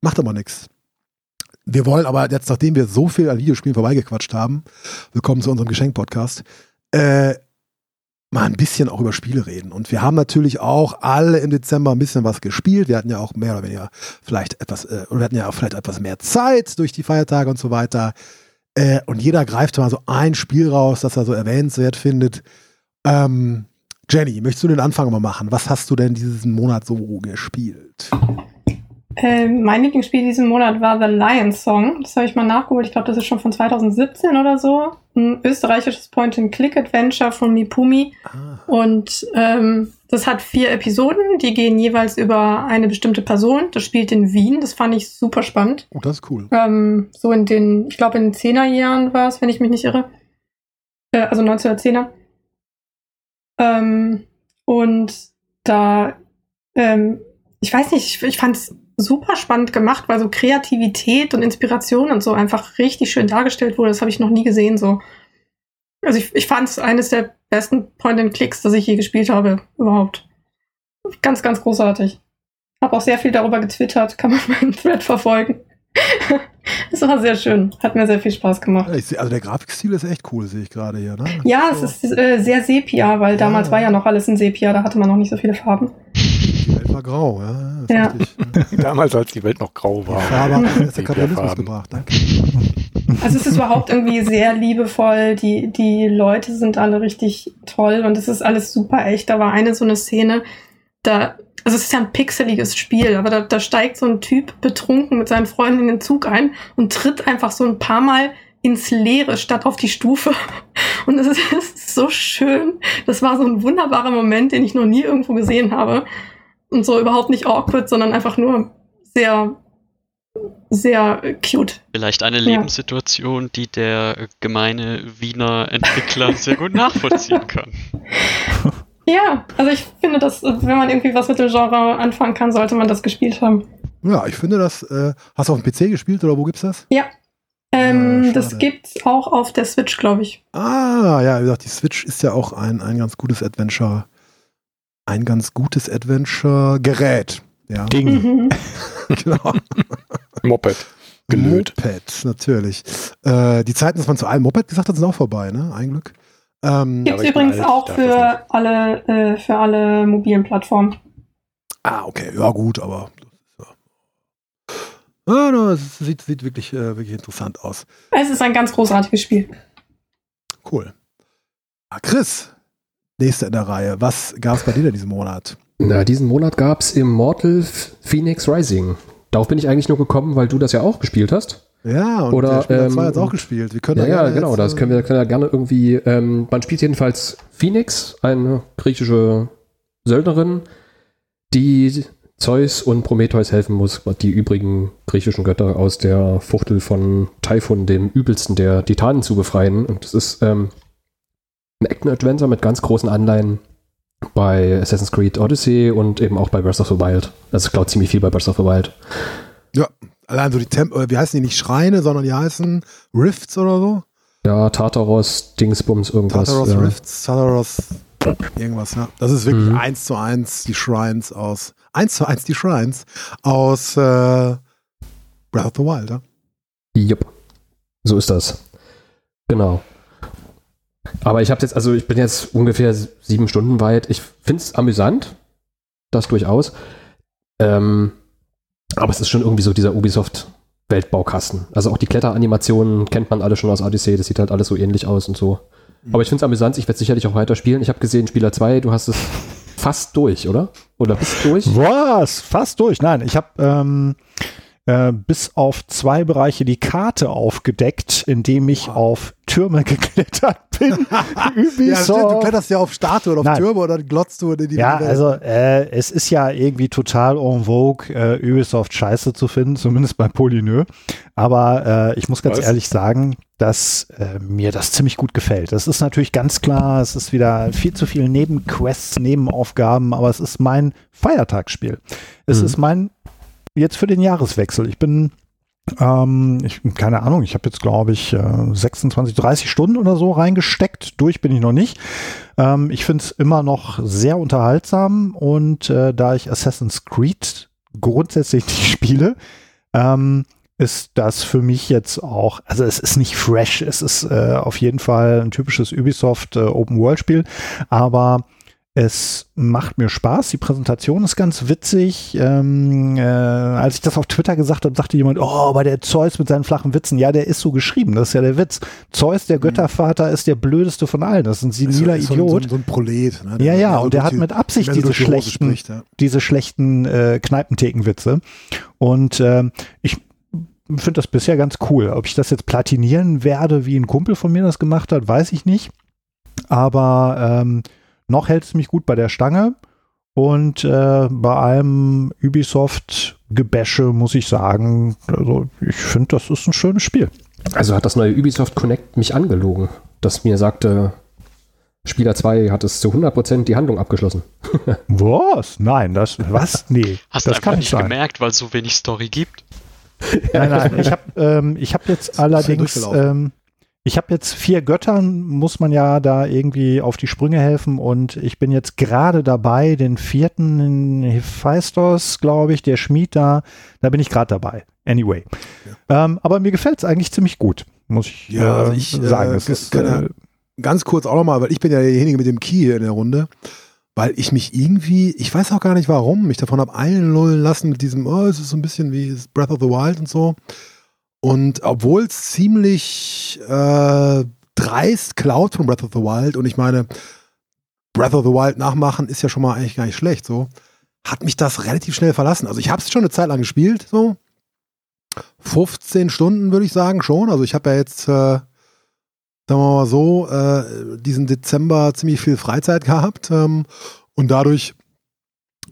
Speaker 2: macht aber nichts. Wir wollen aber jetzt, nachdem wir so viel an Videospielen vorbeigequatscht haben, willkommen zu unserem Geschenk-Podcast, äh, mal ein bisschen auch über Spiele reden. Und wir haben natürlich auch alle im Dezember ein bisschen was gespielt. Wir hatten ja auch mehr oder weniger vielleicht etwas, äh, oder wir hatten ja auch vielleicht etwas mehr Zeit durch die Feiertage und so weiter. Äh, und jeder greift mal so ein Spiel raus, das er so erwähnenswert findet. Ähm, Jenny, möchtest du den Anfang mal machen? Was hast du denn diesen Monat so gespielt?
Speaker 7: Ähm, mein Lieblingsspiel diesen Monat war The Lion Song. Das habe ich mal nachgeholt. Ich glaube, das ist schon von 2017 oder so. Ein österreichisches Point-and-Click-Adventure von Mipumi.
Speaker 2: Ah,
Speaker 7: Und ähm, das hat vier Episoden, die gehen jeweils über eine bestimmte Person. Das spielt in Wien. Das fand ich super spannend.
Speaker 2: oh, das ist cool.
Speaker 7: Ähm, so in den, ich glaube in den 10er Jahren war es, wenn ich mich nicht irre. Äh, also 1910er. Ähm, und da, ähm, ich weiß nicht, ich, ich fand es super spannend gemacht, weil so Kreativität und Inspiration und so einfach richtig schön dargestellt wurde. Das habe ich noch nie gesehen so. Also ich, ich fand es eines der besten Point-and-Clicks, das ich je gespielt habe, überhaupt. Ganz, ganz großartig. Habe auch sehr viel darüber getwittert, kann man meinen Thread verfolgen. Es war sehr schön, hat mir sehr viel Spaß gemacht.
Speaker 2: Also der Grafikstil ist echt cool, sehe ich gerade hier. Ne?
Speaker 7: Ja,
Speaker 2: So,
Speaker 7: es ist äh, sehr Sepia, weil
Speaker 2: Ja.
Speaker 7: damals war ja noch alles in Sepia, da hatte man noch nicht so viele Farben.
Speaker 2: War grau, ja. Ist
Speaker 7: Ja.
Speaker 5: Damals, als die Welt noch grau war.
Speaker 2: Farbe hat jetzt der Kapitalismus gebracht. Danke.
Speaker 7: Also es ist überhaupt irgendwie sehr liebevoll, die, die Leute sind alle richtig toll und es ist alles super echt. Da war eine so eine Szene, da, also es ist ja ein pixeliges Spiel, aber da, da steigt so ein Typ betrunken mit seinen Freunden in den Zug ein und tritt einfach so ein paar Mal ins Leere statt auf die Stufe. Und ist, es ist so schön. Das war so ein wunderbarer Moment, den ich noch nie irgendwo gesehen habe. Und so überhaupt nicht awkward, sondern einfach nur sehr, sehr cute.
Speaker 4: Vielleicht eine
Speaker 7: Ja.
Speaker 4: Lebenssituation, die der gemeine Wiener Entwickler sehr gut nachvollziehen kann.
Speaker 7: Ja, also ich finde, dass, wenn man irgendwie was mit dem Genre anfangen kann, sollte man das gespielt haben.
Speaker 2: Ja, ich finde das. Äh, hast du auf dem PC gespielt oder wo gibt's das?
Speaker 7: Ja. Ähm,
Speaker 2: Ja,
Speaker 7: das gibt's auch auf der Switch, glaube ich.
Speaker 2: Ah, ja, wie gesagt, die Switch ist ja auch ein, ein ganz gutes Adventure, ein ganz gutes Adventure-Gerät. Ja,
Speaker 3: Ding.
Speaker 7: Mhm.
Speaker 2: genau.
Speaker 5: Moped. Gelöt.
Speaker 2: Moped, natürlich. Äh, die Zeiten, dass man zu einem Moped gesagt hat, sind auch vorbei, ne? Ein Glück. Ähm,
Speaker 5: ich bin
Speaker 7: übrigens
Speaker 5: alt,
Speaker 7: auch für alle, äh, für alle mobilen Plattformen.
Speaker 2: ah, okay, ja gut, aber das ist ja. Ah, no, es sieht, sieht wirklich, äh, wirklich interessant aus.
Speaker 7: Es ist ein ganz großartiges Spiel.
Speaker 2: Cool. Ah, Chris, nächster in der Reihe. Was gab es bei dir denn diesen Monat?
Speaker 6: Na, diesen Monat gab es Immortal Phoenix Rising. Darauf bin ich eigentlich nur gekommen, weil du das ja auch gespielt hast.
Speaker 2: Ja, und
Speaker 6: Oder,
Speaker 2: der
Speaker 6: ähm,
Speaker 2: 2 hat es auch gespielt. Wir können
Speaker 6: Ja, ja,
Speaker 2: gerne
Speaker 6: genau,
Speaker 2: jetzt,
Speaker 6: das
Speaker 2: äh,
Speaker 6: können wir, können wir gerne irgendwie. Ähm, man spielt jedenfalls Phoenix, eine griechische Söldnerin, die Zeus und Prometheus helfen muss, die übrigen griechischen Götter aus der Fuchtel von Typhon, dem übelsten der Titanen, zu befreien. Und das ist ähm, ein Action-Adventure mit ganz großen Anleihen bei Assassin's Creed Odyssey und eben auch bei Breath of the Wild. Also ich glaube ziemlich viel bei Breath of the Wild.
Speaker 2: Allein so die Temp, äh, wie heißen die nicht Schreine, sondern die heißen Rifts oder so?
Speaker 6: Ja, Tartaros, Dingsbums, irgendwas.
Speaker 2: Tartaros
Speaker 6: ja.
Speaker 2: Rifts, Tartaros, irgendwas, ja. Das ist wirklich
Speaker 6: Mhm.
Speaker 2: eins zu eins die Shrines aus, eins zu eins die Shrines aus äh, Breath of the Wild, ja.
Speaker 6: Jupp. So ist das. Genau. Aber ich habe jetzt, also ich bin jetzt ungefähr sieben Stunden weit. Ich finde es amüsant. Das durchaus. Ähm, aber es ist schon irgendwie so dieser Ubisoft Weltbaukasten. Also auch die Kletteranimationen kennt man alle schon aus Odyssey. Das sieht halt alles so ähnlich aus und so. Aber ich finde es amüsant. Ich werde sicherlich auch weiter spielen. Ich habe gesehen, Spieler 2, du hast es fast durch, oder? Oder bist durch?
Speaker 3: Was? Fast durch. Nein, ich habe ähm, äh, bis auf zwei Bereiche die Karte aufgedeckt, indem ich auf Türme geklettert bin.
Speaker 2: Ja, stimmt, du
Speaker 3: Ubisoft.
Speaker 2: kletterst ja auf Statue oder auf
Speaker 3: Nein.
Speaker 2: Türme oder glotzt du in die
Speaker 3: Ja,
Speaker 2: Welt.
Speaker 3: also äh, es ist ja irgendwie total en vogue, äh, Ubisoft scheiße zu finden, zumindest bei Polyneux. Aber äh, ich muss ganz
Speaker 5: Was?
Speaker 3: ehrlich sagen, dass äh, mir das ziemlich gut gefällt. Das ist natürlich ganz klar, es ist wieder viel zu viel Nebenquests, Nebenaufgaben, aber es ist mein Feiertagsspiel. Es
Speaker 6: Mhm.
Speaker 3: ist mein jetzt für den Jahreswechsel. Ich bin ähm, ich, keine Ahnung, ich habe jetzt, glaube ich, äh, 26, 30 Stunden oder so reingesteckt. Durch bin ich noch nicht. Ähm, ich finde es immer noch sehr unterhaltsam und äh, da ich Assassin's Creed grundsätzlich nicht spiele, ähm, ist das für mich jetzt auch, also es ist nicht fresh, es ist äh, auf jeden Fall ein typisches Ubisoft äh, Open World Spiel, aber es macht mir Spaß. Die Präsentation ist ganz witzig. Ähm, äh, als ich das auf Twitter gesagt habe, sagte jemand, oh, aber der Zeus mit seinen flachen Witzen. Ja, der ist so geschrieben. Das ist ja der Witz. Zeus, der Göttervater, ist der blödeste von allen. Das ist ein seniler
Speaker 2: Ist so,
Speaker 3: Idiot.
Speaker 2: so, so ein Prolet. Ne,
Speaker 3: Ja, ja, und der hat mit Absicht diese schlechten,
Speaker 2: spricht, ja.
Speaker 3: diese schlechten äh, Kneipenthekenwitze. Und ähm, ich finde das bisher ganz cool. Ob ich das jetzt platinieren werde, wie ein Kumpel von mir das gemacht hat, weiß ich nicht. Aber ähm, noch hält es mich gut bei der Stange. Und äh, bei allem Ubisoft-Gebäsche muss ich sagen, also ich finde, das ist ein schönes Spiel.
Speaker 6: Also hat das neue Ubisoft Connect mich angelogen, das mir sagte, Spieler 2 hat es zu 100% die Handlung abgeschlossen.
Speaker 3: Was? Nein, das, was? Nee,
Speaker 4: Hast du
Speaker 3: das
Speaker 4: einfach
Speaker 3: kann
Speaker 4: nicht
Speaker 3: sein.
Speaker 4: gemerkt, weil es so wenig Story gibt?
Speaker 3: Nein, nein, ich habe ähm, ich hab jetzt allerdings, ähm, ich habe jetzt vier Göttern, muss man ja da irgendwie auf die Sprünge helfen und ich bin jetzt gerade dabei, den vierten Hephaistos, glaube ich, der Schmied da, da bin ich gerade dabei. Anyway. Ähm, aber mir gefällt es eigentlich ziemlich gut, muss ich,
Speaker 2: Ja, also
Speaker 3: äh,
Speaker 2: ich, äh,
Speaker 3: sagen.
Speaker 2: Kann-
Speaker 3: ist,
Speaker 2: ja-
Speaker 3: äh,
Speaker 2: Ganz kurz auch nochmal, weil ich bin ja derjenige mit dem Key hier in der Runde, weil ich mich irgendwie, ich weiß auch gar nicht warum, mich davon habe einlullen lassen mit diesem, oh, es ist so ein bisschen wie Breath of the Wild und so. Und obwohl es ziemlich äh, dreist klaut von Breath of the Wild und ich meine, Breath of the Wild nachmachen ist ja schon mal eigentlich gar nicht schlecht, so, hat mich das relativ schnell verlassen. Also ich habe es schon eine Zeit lang gespielt, so. 15 Stunden würde ich sagen schon. Also ich habe ja jetzt, äh, sagen wir mal so, äh, diesen Dezember ziemlich viel Freizeit gehabt ähm, und dadurch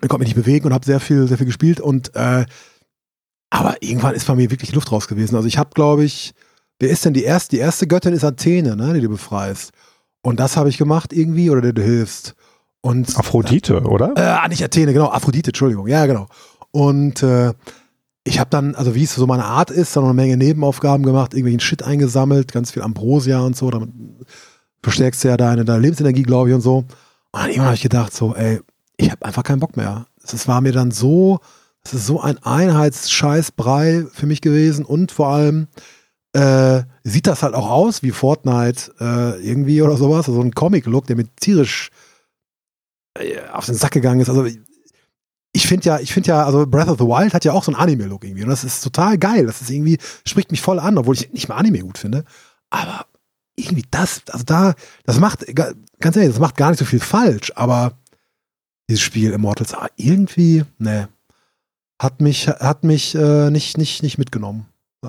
Speaker 2: ich konnte mich nicht bewegen und habe sehr viel, sehr viel gespielt und äh, aber irgendwann ist bei mir wirklich Luft raus gewesen. Also ich habe, glaube ich, wer ist denn die erste? Die erste Göttin ist Athene, ne, die du befreist. Und das habe ich gemacht irgendwie oder der du hilfst. Und
Speaker 3: Aphrodite, oder?
Speaker 2: äh, ah, nicht Athene, genau, Aphrodite, Entschuldigung, ja, genau. Und äh, ich habe dann, also wie es so meine Art ist, dann noch eine Menge Nebenaufgaben gemacht, irgendwelchen Shit eingesammelt, ganz viel Ambrosia und so, damit verstärkst du ja deine, deine Lebensenergie, glaube ich, und so. Und dann irgendwann habe ich gedacht, so, ey, ich habe einfach keinen Bock mehr. Es war mir dann so, es ist so ein Einheitsscheißbrei für mich gewesen und vor allem äh, sieht das halt auch aus wie Fortnite äh, irgendwie oder sowas, so ein Comic-Look, der mir tierisch äh, auf den Sack gegangen ist. Also ich finde ja, ich finde ja, also Breath of the Wild hat ja auch so einen Anime-Look irgendwie. Und das ist total geil. Das ist irgendwie, spricht mich voll an, obwohl ich nicht mal Anime gut finde. Aber irgendwie das, also da, das macht, ganz ehrlich, das macht gar nicht so viel falsch, aber dieses Spiel Immortals, irgendwie, ne, hat mich, hat mich äh, nicht, nicht, nicht mitgenommen.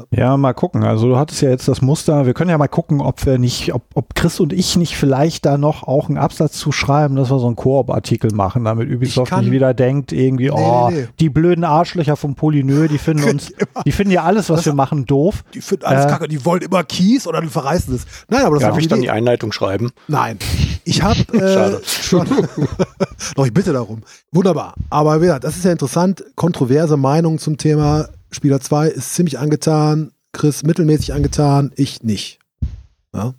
Speaker 3: Ja, mal gucken. Also du hattest ja jetzt das Muster. Wir können ja mal gucken, ob wir nicht, ob, ob Chris und ich nicht vielleicht da noch auch einen Absatz zu schreiben, dass wir so einen Koop-Artikel machen, damit Ubisoft nicht wieder denkt, irgendwie, nee, oh, nee, nee. die blöden Arschlöcher vom Polynö, die finden uns, die finden ja alles, was das, wir machen, doof.
Speaker 2: Die finden alles äh, kacke, die wollen immer Keys oder dann verreißen es. Nein, aber das
Speaker 5: Darf ich dann die Einleitung schreiben?
Speaker 2: Nein. Ich habe äh, schon. Doch, ich bitte darum. Wunderbar. Aber wie gesagt, das ist ja interessant. Kontroverse Meinungen zum Thema Spieler 2 ist ziemlich angetan, Chris mittelmäßig angetan, ich nicht. Ja?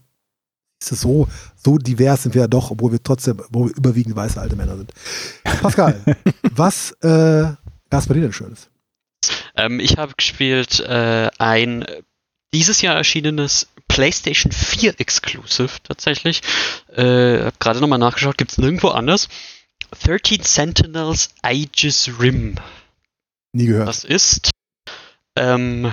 Speaker 2: Ist es so, so divers sind wir ja doch, obwohl wir trotzdem, obwohl wir überwiegend weiße alte Männer sind. Pascal, was äh, gab es bei dir denn Schönes?
Speaker 4: Ähm, ich habe gespielt äh, ein dieses Jahr erschienenes PlayStation 4 Exclusive tatsächlich. Äh, habe gerade nochmal nachgeschaut, gibt es nirgendwo anders. 13 Sentinels Aegis Rim.
Speaker 2: Nie gehört.
Speaker 4: Das ist ähm,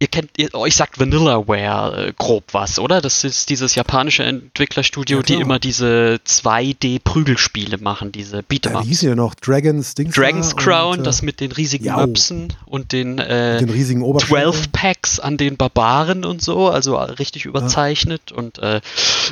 Speaker 4: ihr kennt, ihr, euch sagt Vanillaware äh, grob was, oder? Das ist dieses japanische Entwicklerstudio, ja, die immer diese 2D-Prügelspiele machen, diese Beat'em
Speaker 2: ja, Wie hieß ja noch? Dragons Dings
Speaker 4: Dragons Crown, und, äh, das mit den riesigen jau. Möpsen und den, äh,
Speaker 2: den riesigen
Speaker 4: 12 Packs an den Barbaren und so, also richtig überzeichnet. Ja. Und äh,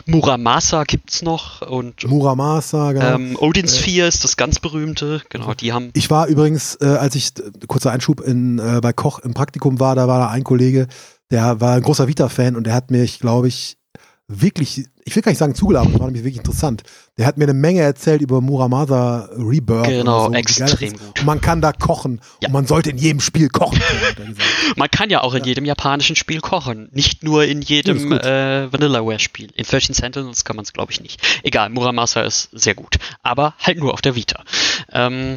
Speaker 4: Muramasa gibt's noch und
Speaker 2: Muramasa,
Speaker 4: genau. Ähm, Odin Sphere äh, ist das ganz berühmte, genau, die haben.
Speaker 2: Ich war übrigens, äh, als ich, kurzer Einschub, in, äh, bei Koch im Praktikum war, da war da ein Kollege, Kollege, der war ein großer Vita-Fan und der hat mich, glaube ich, wirklich, ich will gar nicht sagen zugeladen, das war nämlich wirklich interessant. Der hat mir eine Menge erzählt über Muramasa Rebirth.
Speaker 4: Genau, so, extrem gut.
Speaker 2: Und man kann da kochen ja. und man sollte in jedem Spiel kochen.
Speaker 4: man kann ja auch in ja. jedem japanischen Spiel kochen, nicht nur in jedem ja, äh, Vanillaware-Spiel. In 13 Sentinels kann man es, glaube ich, nicht. Egal, Muramasa ist sehr gut, aber halt nur auf der Vita. Ähm,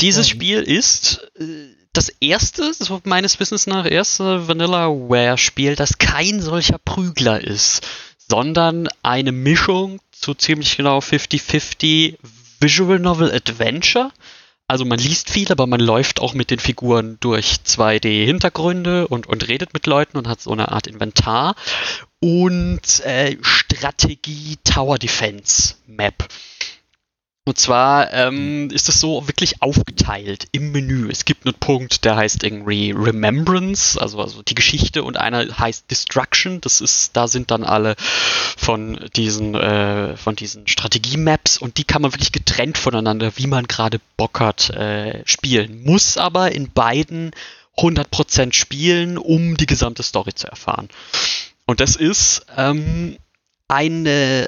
Speaker 4: dieses Spiel ist äh, das erste, so meines Wissens nach, erste Vanillaware-Spiel, das kein solcher Prügler ist, sondern eine Mischung zu ziemlich genau 50-50 Visual Novel Adventure. Also man liest viel, aber man läuft auch mit den Figuren durch 2D-Hintergründe und, und redet mit Leuten und hat so eine Art Inventar. Und äh, Strategie Tower Defense Map. Und zwar ähm, ist es so wirklich aufgeteilt im Menü. Es gibt einen Punkt, der heißt irgendwie Remembrance, also, also die Geschichte, und einer heißt Destruction. Das ist, da sind dann alle von diesen, äh, von diesen Strategie-Maps und die kann man wirklich getrennt voneinander, wie man gerade Bock hat, äh, spielen. Muss aber in beiden 100% spielen, um die gesamte Story zu erfahren. Und das ist ähm, eine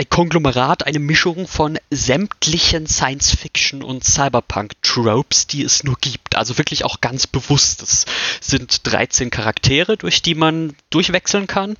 Speaker 4: ein Konglomerat, eine Mischung von sämtlichen Science-Fiction- und Cyberpunk-Tropes, die es nur gibt. Also wirklich auch ganz bewusst. Es sind 13 Charaktere, durch die man durchwechseln kann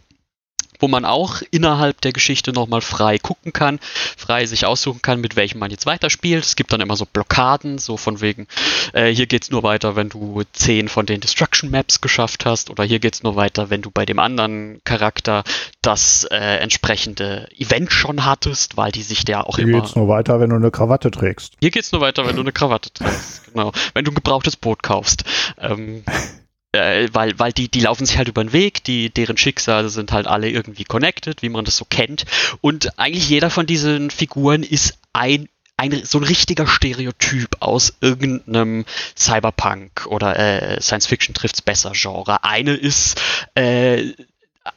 Speaker 4: wo man auch innerhalb der Geschichte nochmal frei gucken kann, frei sich aussuchen kann, mit welchem man jetzt weiterspielt. Es gibt dann immer so Blockaden, so von wegen, äh, hier geht's nur weiter, wenn du 10 von den Destruction Maps geschafft hast, oder hier geht's nur weiter, wenn du bei dem anderen Charakter das äh, entsprechende Event schon hattest, weil die sich der auch
Speaker 3: hier
Speaker 4: immer.
Speaker 3: Hier geht's nur weiter, wenn du eine Krawatte trägst.
Speaker 4: Hier geht's nur weiter, wenn du eine Krawatte trägst, genau. Wenn du ein gebrauchtes Boot kaufst. Ähm, äh, weil, weil die, die laufen sich halt über den Weg, die, deren Schicksale sind halt alle irgendwie connected, wie man das so kennt. Und eigentlich jeder von diesen Figuren ist ein ein, so ein richtiger Stereotyp aus irgendeinem Cyberpunk oder äh, Science Fiction trifft's besser Genre. Eine ist äh,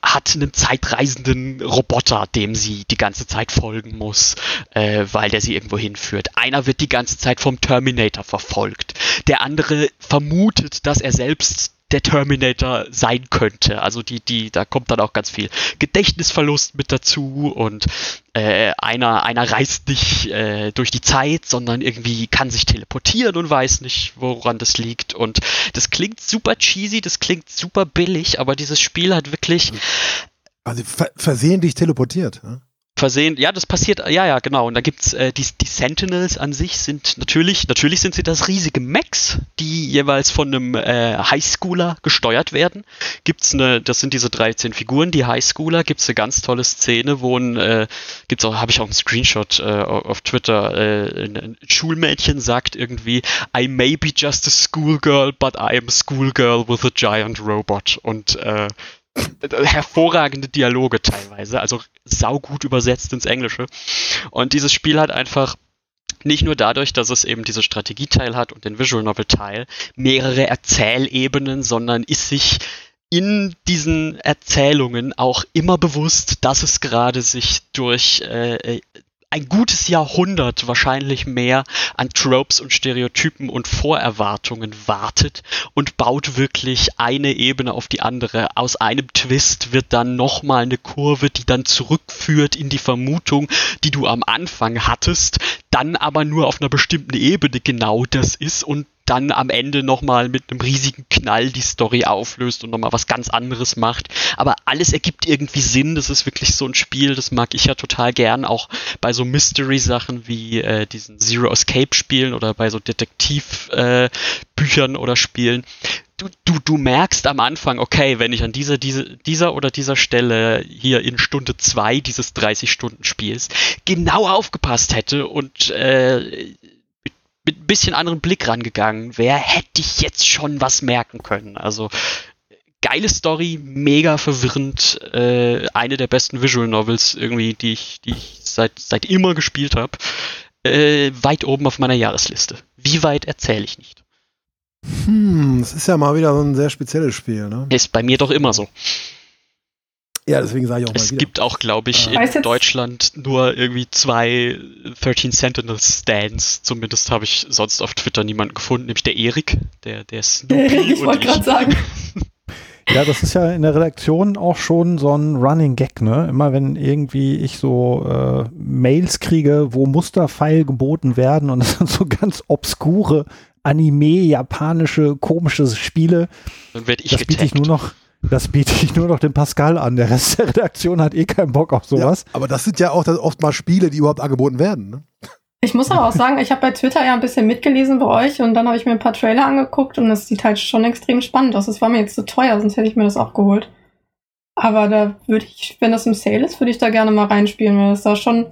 Speaker 4: hat einen zeitreisenden Roboter, dem sie die ganze Zeit folgen muss, äh, weil der sie irgendwo hinführt. Einer wird die ganze Zeit vom Terminator verfolgt. Der andere vermutet, dass er selbst der Terminator sein könnte. Also die, die, da kommt dann auch ganz viel Gedächtnisverlust mit dazu und äh, einer, einer reist nicht äh, durch die Zeit, sondern irgendwie kann sich teleportieren und weiß nicht, woran das liegt. Und das klingt super cheesy, das klingt super billig, aber dieses Spiel hat wirklich
Speaker 2: Also ver versehentlich teleportiert. Ja?
Speaker 4: Versehen, ja, das passiert, ja, ja, genau. Und da gibt's äh, die, die Sentinels an sich sind natürlich, natürlich sind sie das riesige Mechs, die jeweils von einem äh, Highschooler gesteuert werden. Gibt's eine, das sind diese 13 Figuren, die Highschooler, gibt's eine ganz tolle Szene, wo ein, äh, gibt's auch, habe ich auch einen Screenshot äh, auf Twitter, äh, ein, ein Schulmädchen sagt irgendwie, I may be just a schoolgirl, but I am a schoolgirl with a giant robot. Und äh, hervorragende Dialoge teilweise, also saugut übersetzt ins Englische. Und dieses Spiel hat einfach nicht nur dadurch, dass es eben diese Strategieteil hat und den Visual Novel Teil, mehrere Erzählebenen, sondern ist sich in diesen Erzählungen auch immer bewusst, dass es gerade sich durch äh, ein gutes Jahrhundert wahrscheinlich mehr an Tropes und Stereotypen und Vorerwartungen wartet und baut wirklich eine Ebene auf die andere. Aus einem Twist wird dann nochmal eine Kurve, die dann zurückführt in die Vermutung, die du am Anfang hattest, dann aber nur auf einer bestimmten Ebene genau das ist und dann am Ende nochmal mit einem riesigen Knall die Story auflöst und nochmal was ganz anderes macht. Aber alles ergibt irgendwie Sinn. Das ist wirklich so ein Spiel, das mag ich ja total gern, auch bei so Mystery-Sachen wie äh, diesen Zero Escape-Spielen oder bei so Detektiv-Büchern äh, oder Spielen. Du, du, du merkst am Anfang, okay, wenn ich an dieser, diese, dieser oder dieser Stelle hier in Stunde zwei dieses 30-Stunden-Spiels genau aufgepasst hätte und äh, mit ein bisschen anderen Blick rangegangen wäre, hätte ich jetzt schon was merken können. Also geile Story, mega verwirrend, äh, eine der besten Visual Novels irgendwie, die ich, die ich seit, seit immer gespielt habe. Äh, weit oben auf meiner Jahresliste. Wie weit erzähle ich nicht?
Speaker 2: Hm, das ist ja mal wieder so ein sehr spezielles Spiel, ne?
Speaker 4: Ist bei mir doch immer so.
Speaker 2: Ja, deswegen sage ich auch
Speaker 4: Es
Speaker 2: mal wieder.
Speaker 4: gibt auch, glaube ich,
Speaker 2: Ah.
Speaker 4: in
Speaker 7: Weiß jetzt-
Speaker 4: Deutschland nur irgendwie zwei 13 Sentinel Stands. Zumindest habe ich sonst auf Twitter niemanden gefunden, nämlich der Erik, der, der Snoopy
Speaker 7: ich
Speaker 4: und
Speaker 7: wollte gerade sagen.
Speaker 3: Ja, das ist ja in der Redaktion auch schon so ein Running Gag, ne? Immer wenn irgendwie ich so äh, Mails kriege, wo Musterpfeil geboten werden und das sind so ganz obskure Anime, japanische, komische Spiele,
Speaker 4: Dann werde ich
Speaker 3: das biete ich
Speaker 4: getaggt.
Speaker 3: nur noch, das biete ich nur noch dem Pascal an. Der Rest der Redaktion hat eh keinen Bock auf sowas.
Speaker 2: Ja, aber das sind ja auch dann oft mal Spiele, die überhaupt angeboten werden. Ne?
Speaker 7: Ich muss aber auch sagen, ich habe bei Twitter ja ein bisschen mitgelesen bei euch und dann habe ich mir ein paar Trailer angeguckt und das sieht halt schon extrem spannend aus. Es war mir jetzt zu teuer, sonst hätte ich mir das auch geholt. Aber da würde ich, wenn das im Sale ist, würde ich da gerne mal reinspielen, weil das da schon,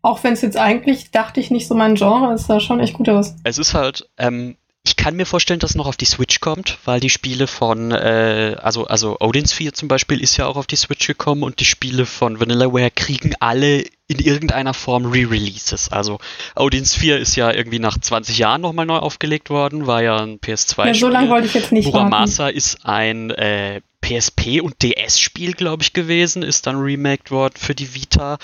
Speaker 7: auch wenn es jetzt eigentlich, dachte ich, nicht so mein Genre ist, da schon echt gut aus.
Speaker 4: Es ist halt, ähm, kann mir vorstellen, dass es noch auf die Switch kommt, weil die Spiele von, äh, also, also Odin Sphere zum Beispiel ist ja auch auf die Switch gekommen und die Spiele von Vanillaware kriegen alle in irgendeiner Form Re-Releases. Also Odin Sphere ist ja irgendwie nach 20 Jahren nochmal neu aufgelegt worden, war ja ein PS2
Speaker 7: Ja, so lange wollte ich jetzt nicht warten.
Speaker 4: Muramasa ist ein äh, PSP und DS-Spiel, glaube ich, gewesen, ist dann remaked worden für die Vita.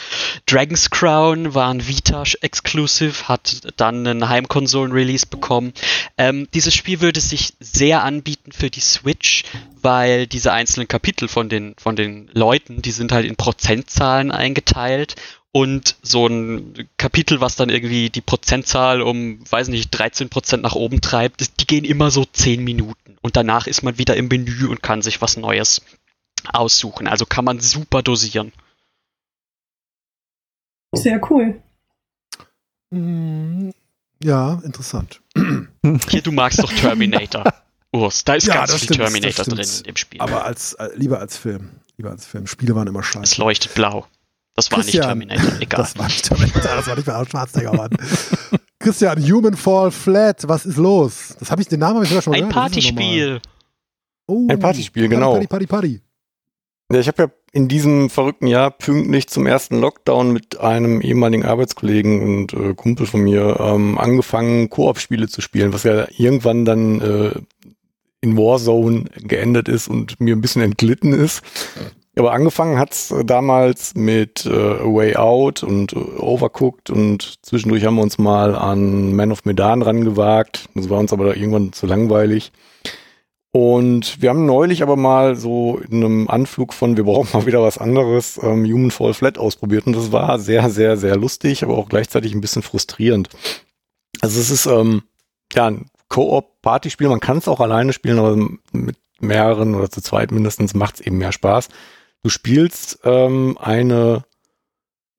Speaker 4: Dragon's Crown war ein Vita-Exclusive, hat dann einen Heimkonsolen-Release bekommen. Ähm, dieses Spiel würde sich sehr anbieten für die Switch, weil diese einzelnen Kapitel von den, von den Leuten, die sind halt in Prozentzahlen eingeteilt und so ein Kapitel, was dann irgendwie die Prozentzahl um, weiß nicht, 13% nach oben treibt, die gehen immer so 10 Minuten. Und danach ist man wieder im Menü und kann sich was Neues aussuchen. Also kann man super dosieren.
Speaker 7: Sehr cool.
Speaker 2: Mm, Ja, interessant.
Speaker 4: Hier, du magst doch Terminator. Urs, da ist
Speaker 2: Ja,
Speaker 4: ganz
Speaker 2: das
Speaker 4: viel
Speaker 2: stimmt, das
Speaker 4: Terminator drin in dem Spiel.
Speaker 2: Aber als, äh, lieber als Film. Lieber als Film. Spiele waren immer
Speaker 4: es
Speaker 2: scheiße.
Speaker 4: leuchtet blau. Das war
Speaker 2: Christian.
Speaker 4: nicht Terminator, egal.
Speaker 2: Das war nicht Terminator, das war nicht mehr Schwarzenegger, Mann. Christian, Human Fall Flat, was ist los? Das habe ich, den Namen habe ich sogar schon
Speaker 4: Ein
Speaker 2: gehört. Nochmal?
Speaker 4: Partyspiel.
Speaker 2: Oh,
Speaker 5: Ein Partyspiel,
Speaker 2: Party,
Speaker 5: genau.
Speaker 2: Party, Party, Party.
Speaker 5: Ja, ich habe ja in diesem verrückten Jahr pünktlich zum ersten Lockdown mit einem ehemaligen Arbeitskollegen und äh, Kumpel von mir ähm, angefangen, Koop-Spiele zu spielen, was ja irgendwann dann äh, in Warzone geendet ist und mir ein bisschen entglitten ist. Aber angefangen hat's äh, damals mit äh, A Way Out und äh, Overcooked und zwischendurch haben wir uns mal an Man of Medan rangewagt. Das war uns aber irgendwann zu langweilig. Und wir haben neulich aber mal so in einem Anflug von, wir brauchen mal wieder was anderes, ähm, Human Fall Flat ausprobiert. Und das war sehr, sehr, sehr lustig, aber auch gleichzeitig ein bisschen frustrierend. Also es ist ähm, ja ein Koop-Partyspiel, man kann es auch alleine spielen, aber mit mehreren oder zu zweit mindestens macht es eben mehr Spaß. Du spielst ähm, eine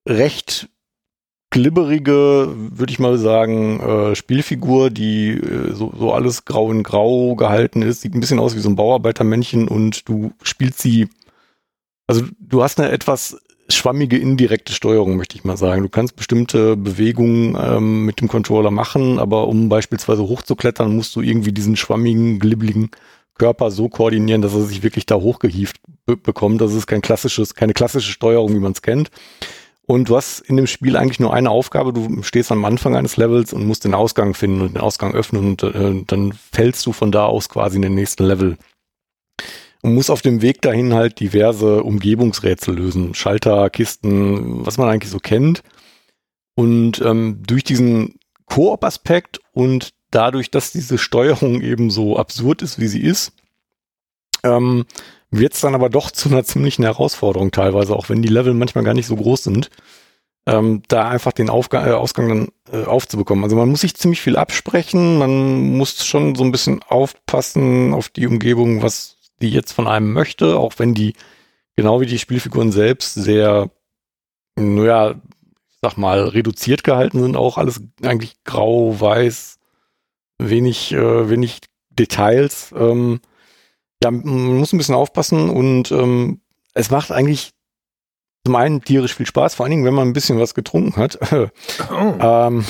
Speaker 5: recht glibberige, würde ich mal sagen, äh, Spielfigur, die äh, so, so alles grau in grau gehalten ist. Sieht ein bisschen aus wie so ein Bauarbeitermännchen und du spielst sie, also du hast eine etwas schwammige indirekte Steuerung, möchte ich mal sagen. Du kannst bestimmte Bewegungen ähm, mit dem Controller machen, aber um beispielsweise hochzuklettern, musst du irgendwie diesen schwammigen, glibbeligen Körper so koordinieren, dass er sich wirklich da hochgehieft bekommt. Das ist kein klassisches, keine klassische Steuerung, wie man es kennt. Und du hast in dem Spiel eigentlich nur eine Aufgabe. Du stehst am Anfang eines Levels und musst den Ausgang finden und den Ausgang öffnen und äh, dann fällst du von da aus quasi in den nächsten Level. Und musst auf dem Weg dahin halt diverse Umgebungsrätsel lösen. Schalter, Kisten, was man eigentlich so kennt. Und ähm, durch diesen Koop-Aspekt und dadurch, dass diese Steuerung eben so absurd ist, wie sie ist, ähm, wird es dann aber doch zu einer ziemlichen Herausforderung teilweise, auch wenn die Level manchmal gar nicht so groß sind, ähm, da einfach den Aufga äh, Ausgang dann äh, aufzubekommen. Also man muss sich ziemlich viel absprechen, man muss schon so ein bisschen aufpassen auf die Umgebung, was die jetzt von einem möchte, auch wenn die, genau wie die Spielfiguren selbst, sehr, naja, ich sag mal, reduziert gehalten sind, auch alles eigentlich grau, weiß, wenig, äh, wenig Details. Ähm, ja, man muss ein bisschen aufpassen und ähm, es macht eigentlich zum einen tierisch viel Spaß, vor allen Dingen, wenn man ein bisschen was getrunken hat. oh. ähm,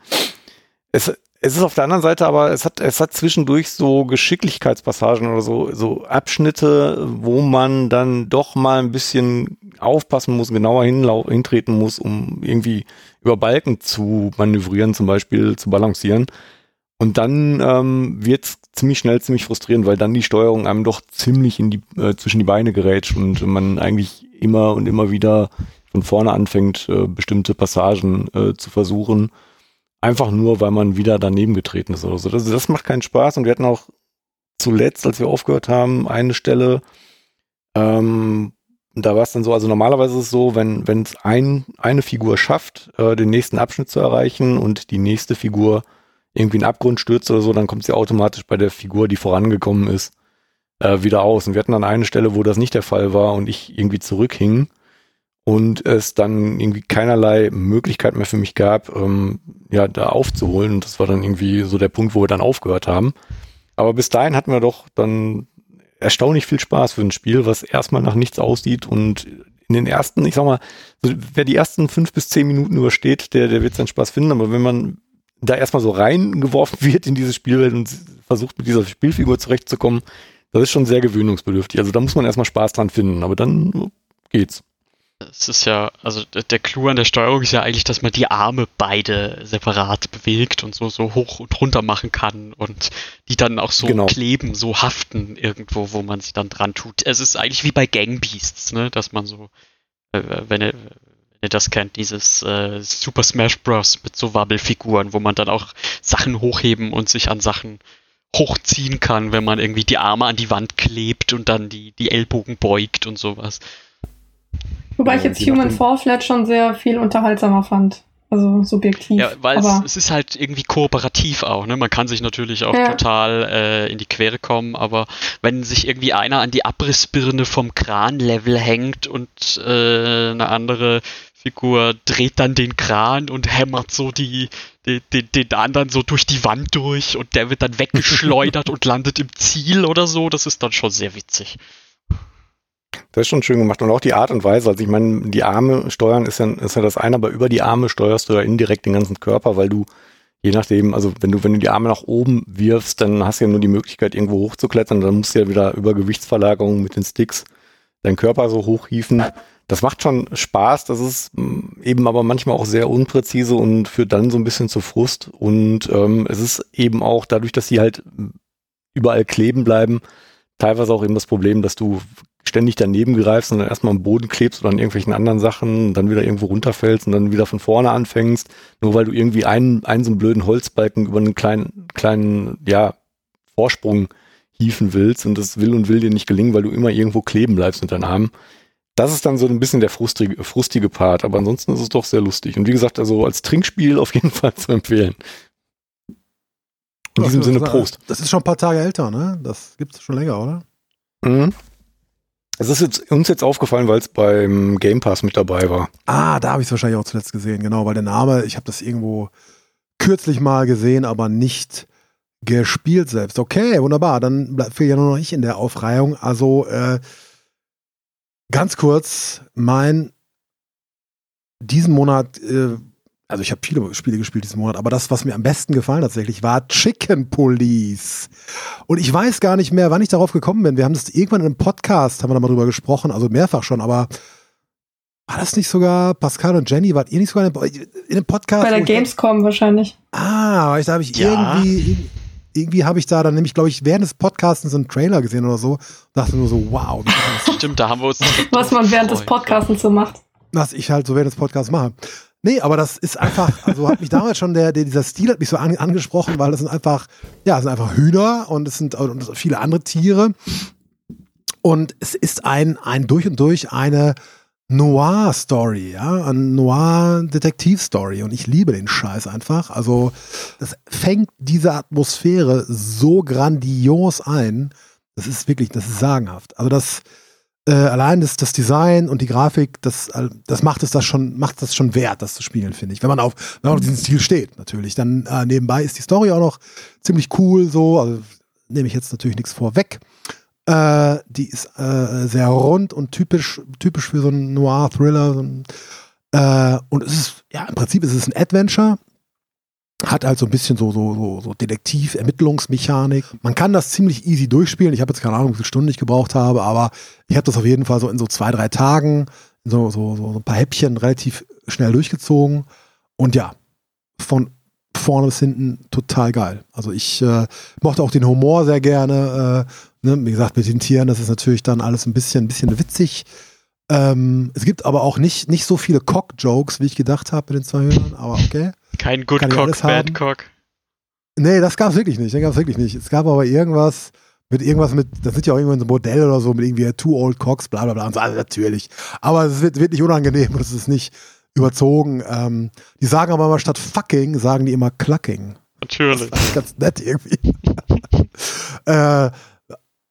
Speaker 5: es, es ist auf der anderen Seite aber, es hat, es hat zwischendurch so Geschicklichkeitspassagen oder so, so Abschnitte, wo man dann doch mal ein bisschen aufpassen muss, genauer hintreten muss, um irgendwie über Balken zu manövrieren, zum Beispiel zu balancieren. Und dann ähm, wird ziemlich schnell ziemlich frustrierend, weil dann die Steuerung einem doch ziemlich in die, äh, zwischen die Beine gerät und man eigentlich immer und immer wieder von vorne anfängt, äh, bestimmte Passagen äh, zu versuchen. Einfach nur, weil man wieder daneben getreten ist oder so. Das, das macht keinen Spaß. Und wir hatten auch zuletzt, als wir aufgehört haben, eine Stelle, ähm, da war es dann so, also normalerweise ist es so, wenn wenn es ein, eine Figur schafft, äh, den nächsten Abschnitt zu erreichen und die nächste Figur irgendwie einen Abgrund stürzt oder so, dann kommt sie automatisch bei der Figur, die vorangekommen ist, äh, wieder aus. Und wir hatten dann eine Stelle, wo das nicht der Fall war und ich irgendwie zurückhing und es dann irgendwie keinerlei Möglichkeit mehr für mich gab, ähm, ja, da aufzuholen. Und das war dann irgendwie so der Punkt, wo wir dann aufgehört haben. Aber bis dahin hatten wir doch dann erstaunlich viel Spaß für ein Spiel, was erstmal nach nichts aussieht und in den ersten, ich sag mal, wer die ersten fünf bis zehn Minuten übersteht, der, der wird seinen Spaß finden. Aber wenn man da erstmal so reingeworfen wird in diese Spielwelt und versucht mit dieser Spielfigur zurechtzukommen, das ist schon sehr gewöhnungsbedürftig. Also da muss man erstmal Spaß dran finden, aber dann geht's.
Speaker 4: Es ist ja, also der Clou an der Steuerung ist ja eigentlich, dass man die Arme beide separat bewegt und so, so hoch und runter machen kann und die dann auch so genau. kleben, so haften irgendwo, wo man sie dann dran tut. Es ist eigentlich wie bei Gangbeasts, ne, dass man so, äh, wenn, er, ihr das kennt, dieses äh, Super Smash Bros. mit so Wabbelfiguren, wo man dann auch Sachen hochheben und sich an Sachen hochziehen kann, wenn man irgendwie die Arme an die Wand klebt und dann die, die Ellbogen beugt und sowas.
Speaker 7: Wobei ich jetzt Human Fall Flat schon sehr viel unterhaltsamer fand. Also subjektiv.
Speaker 4: Ja, weil es, es, ist halt irgendwie kooperativ auch. Ne? Man kann sich natürlich auch ja. total äh, in die Quere kommen, aber wenn sich irgendwie einer an die Abrissbirne vom Kranlevel hängt und äh, eine andere Figur dreht dann den Kran und hämmert so die, die, die, den anderen so durch die Wand durch und der wird dann weggeschleudert und landet im Ziel oder so. Das ist dann schon sehr witzig.
Speaker 5: Das ist schon schön gemacht und auch die Art und Weise. Also ich meine, die Arme steuern ist ja, ist ja das eine, aber über die Arme steuerst du ja indirekt den ganzen Körper, weil du je nachdem, also wenn du, wenn du die Arme nach oben wirfst, dann hast du ja nur die Möglichkeit, irgendwo hochzuklettern, dann musst du ja wieder über Gewichtsverlagerung mit den Sticks deinen Körper so hochhieven. Das macht schon Spaß, das ist mm, eben aber manchmal auch sehr unpräzise und führt dann so ein bisschen zu Frust. Und ähm, es ist eben auch dadurch, dass sie halt überall kleben bleiben, teilweise auch eben das Problem, dass du ständig daneben greifst und dann erstmal am Boden klebst oder an irgendwelchen anderen Sachen, dann wieder irgendwo runterfällst und dann wieder von vorne anfängst, nur weil du irgendwie einen, einen so einen blöden Holzbalken über einen kleinen, kleinen, ja, Vorsprung hieven willst und das will und will dir nicht gelingen, weil du immer irgendwo kleben bleibst mit deinen Armen. Das ist dann so ein bisschen der frustige, frustige Part, aber ansonsten ist es doch sehr lustig. Und wie gesagt, also als Trinkspiel auf jeden Fall zu empfehlen. In diesem Sinne Prost.
Speaker 2: Das ist schon ein paar Tage älter, ne? Das gibt's schon länger, oder?
Speaker 5: Mhm. Es ist jetzt, uns jetzt aufgefallen, weil es beim Game Pass mit dabei war.
Speaker 2: Ah, da habe ich es wahrscheinlich auch zuletzt gesehen, genau, weil der Name, ich habe das irgendwo kürzlich mal gesehen, aber nicht gespielt selbst. Okay, wunderbar. Dann bleibt ja nur noch ich in der Aufreihung. Also äh, ganz kurz, mein diesen Monat, äh, also ich habe viele Spiele gespielt diesen Monat, aber das, was mir am besten gefallen tatsächlich, war Chicken Police. Und ich weiß gar nicht mehr, wann ich darauf gekommen bin. Wir haben das irgendwann in einem Podcast, haben wir da mal drüber gesprochen, also mehrfach schon, aber war das nicht sogar Pascal und Jenny? Wart ihr nicht sogar in einem, in einem Podcast?
Speaker 7: Bei der Gamescom wahrscheinlich.
Speaker 2: Ah, ich, da habe ich
Speaker 4: Ja.
Speaker 2: irgendwie, irgendwie habe ich da dann nämlich, glaube ich, während des Podcasts so einen Trailer gesehen oder so. Dachte nur so, wow, das
Speaker 4: Stimmt, da haben wir uns.
Speaker 7: Was man während des. Podcastens so macht.
Speaker 2: was ich halt so während des Podcasts mache. Nee, aber das ist einfach, also hat mich damals schon, der, der, dieser Stil hat mich so an, angesprochen, weil das sind einfach, ja, es sind einfach Hühner und es sind und viele andere Tiere. Und es ist ein, ein durch und durch eine Noir-Story, ja, eine Noir-Detektiv-Story. Und ich liebe den Scheiß einfach. Also, das fängt diese Atmosphäre so grandios ein. Das ist wirklich, das ist sagenhaft. Also, das, äh, allein das, das Design und die Grafik, das, das macht es das schon, macht das schon wert, das zu spielen, finde ich. Wenn man auf, wenn man auf diesen Stil steht, natürlich. Dann äh, nebenbei ist die Story auch noch ziemlich cool, so. Also nehme ich jetzt natürlich nichts vorweg. Äh, die ist äh, sehr rund und typisch, typisch für so einen Noir-Thriller. So äh, und es ist, ja, im Prinzip ist es ein Adventure. Hat halt so ein bisschen so, so, so, so Detektiv-Ermittlungsmechanik. Man kann das ziemlich easy durchspielen. Ich habe jetzt keine Ahnung, wie viele Stunden ich gebraucht habe, aber ich habe das auf jeden Fall so in so zwei, drei Tagen, so, so, so ein paar Häppchen relativ schnell durchgezogen. Und ja, von vorne bis hinten total geil. Also ich äh, mochte auch den Humor sehr gerne. Äh, ne? Wie gesagt, mit den Tieren, das ist natürlich dann alles ein bisschen, ein bisschen witzig. Ähm, es gibt aber auch nicht, nicht so viele Cock-Jokes, wie ich gedacht habe mit den zwei Hühnern, aber okay.
Speaker 4: Kein Good
Speaker 2: Kann
Speaker 4: Cock, Bad? Cock.
Speaker 2: Nee, das gab's wirklich nicht. Das gab's wirklich nicht. Es gab aber irgendwas mit irgendwas mit, das sind ja auch irgendwann so ein Modell oder so mit irgendwie Two Old Cocks, bla bla bla. Und so, also natürlich. Aber es wird, wird nicht unangenehm und es ist nicht überzogen. Ähm, die sagen aber immer statt fucking, sagen die immer clucking.
Speaker 4: Natürlich.
Speaker 2: Das ist ganz nett irgendwie. äh,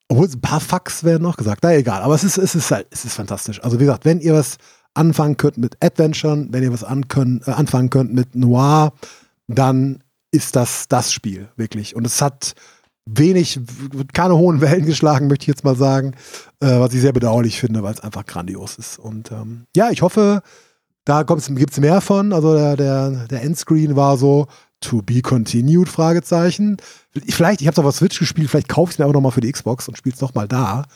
Speaker 2: obwohl ein paar Fucks werden noch gesagt. Na egal, aber es ist, es ist halt, es ist fantastisch. Also wie gesagt, wenn ihr was anfangen könnt mit Adventuren, wenn ihr was an können, äh, anfangen könnt mit Noir, dann ist das das Spiel, wirklich. Und es hat wenig, keine hohen Wellen geschlagen, möchte ich jetzt mal sagen, äh, was ich sehr bedauerlich finde, weil es einfach grandios ist. Und ähm, ja, ich hoffe, da gibt es mehr von. Also der, der, der Endscreen war so, to be continued, Fragezeichen. Vielleicht, ich habe es auf der Switch gespielt, vielleicht kaufe ich es mir aber nochmal für die Xbox und spiele es nochmal da.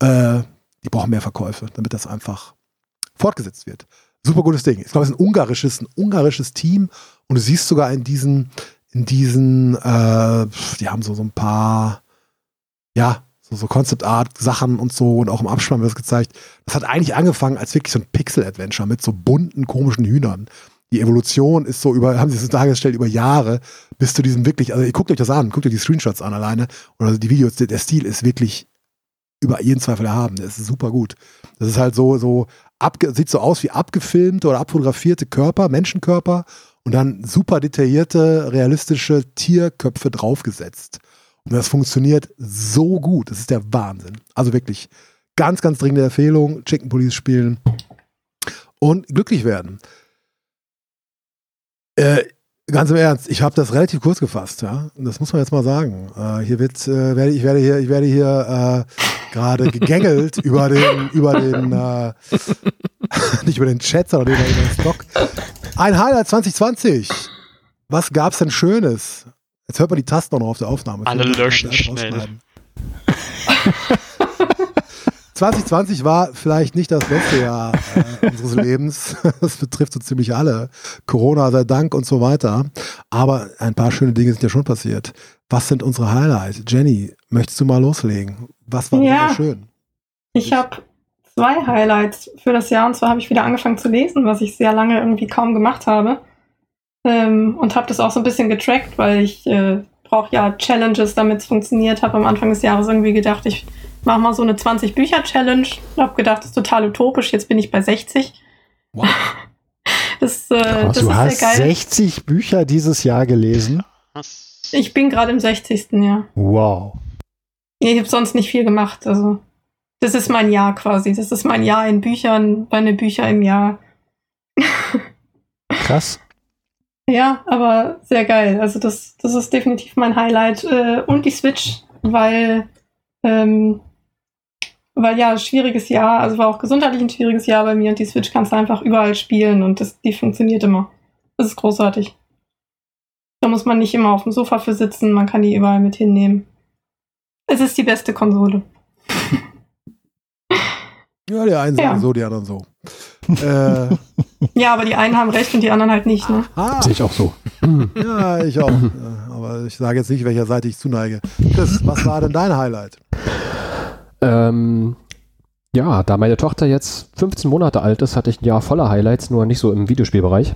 Speaker 2: Äh, die brauchen mehr Verkäufe, damit das einfach fortgesetzt wird. Super gutes Ding. Ich glaube, es ist ein ungarisches, ein ungarisches Team und du siehst sogar in diesen, in diesen, äh, die haben so, so ein paar, ja, so, so Concept Art Sachen und so und auch im Abspann wird es gezeigt. Das hat eigentlich angefangen als wirklich so ein Pixel-Adventure mit so bunten, komischen Hühnern. Die Evolution ist so über, haben sie es dargestellt, über Jahre, bis zu diesem wirklich, also ihr guckt euch das an, guckt euch die Screenshots an alleine oder die Videos, der, der Stil ist wirklich über jeden Zweifel erhaben. Der ist super gut. Das ist halt so, so abge, sieht so aus wie abgefilmte oder abfotografierte Körper, Menschenkörper und dann super detaillierte, realistische Tierköpfe draufgesetzt. Und das funktioniert so gut. Das ist der Wahnsinn. Also wirklich ganz, ganz dringende Empfehlung. Chicken Police spielen und glücklich werden. Äh, ganz im Ernst, ich habe das relativ kurz gefasst, ja. Das muss man jetzt mal sagen. Äh, hier wird, äh, werde ich werde hier, ich werde hier äh, gerade gegängelt über den, über den, äh, nicht über den Chat, sondern über den Stock. Ein Highlight 2020. Was gab's denn Schönes? Jetzt hört man die Tasten auch noch auf der Aufnahme.
Speaker 4: Alle löschen schnell.
Speaker 2: rausschneiden. 2020 war vielleicht nicht das beste Jahr äh, unseres Lebens. Das betrifft so ziemlich alle. Corona sei Dank und so weiter. Aber ein paar schöne Dinge sind ja schon passiert. Was sind unsere Highlights? Jenny, möchtest du mal loslegen? Was war
Speaker 7: Ja.
Speaker 2: schön?
Speaker 7: Ich habe zwei Highlights für das Jahr und zwar habe ich wieder angefangen zu lesen, was ich sehr lange irgendwie kaum gemacht habe. Ähm, und habe das auch so ein bisschen getrackt, weil ich äh, brauche ja Challenges, damit es funktioniert. Habe am Anfang des Jahres irgendwie gedacht, ich mache mal so eine 20-Bücher-Challenge. Habe gedacht, das ist total utopisch. Jetzt bin ich bei 60.
Speaker 2: Wow.
Speaker 7: Das, äh, das
Speaker 3: du
Speaker 7: ist
Speaker 3: hast
Speaker 7: sehr geil.
Speaker 3: 60 Bücher dieses Jahr gelesen.
Speaker 7: Ich bin gerade im 60. Jahr.
Speaker 3: Wow.
Speaker 7: Ich habe sonst nicht viel gemacht. Also, das ist mein Jahr quasi. Das ist mein Jahr in Büchern, meine Bücher im Jahr.
Speaker 3: Krass.
Speaker 7: Ja, aber sehr geil. Also, das, das ist definitiv mein Highlight. Äh, und die Switch, weil, ähm, weil ja, schwieriges Jahr, also war auch gesundheitlich ein schwieriges Jahr bei mir und die Switch kannst du einfach überall spielen und das, die funktioniert immer. Das ist großartig. Da muss man nicht immer auf dem Sofa für sitzen, man kann die überall mit hinnehmen. Es ist die beste Konsole.
Speaker 2: Ja, die einen sagen
Speaker 7: Ja.
Speaker 2: so, die anderen so. äh,
Speaker 7: Ja, aber die einen haben recht und die anderen halt nicht, ne?
Speaker 2: ah,
Speaker 6: Sehe ich auch so.
Speaker 2: ja, ich auch. Aber ich sage jetzt nicht, welcher Seite ich zuneige. Chris, was war denn dein Highlight?
Speaker 6: Ähm, ja, da meine Tochter jetzt 15 Monate alt ist, hatte ich ein Jahr voller Highlights, nur nicht so im Videospielbereich.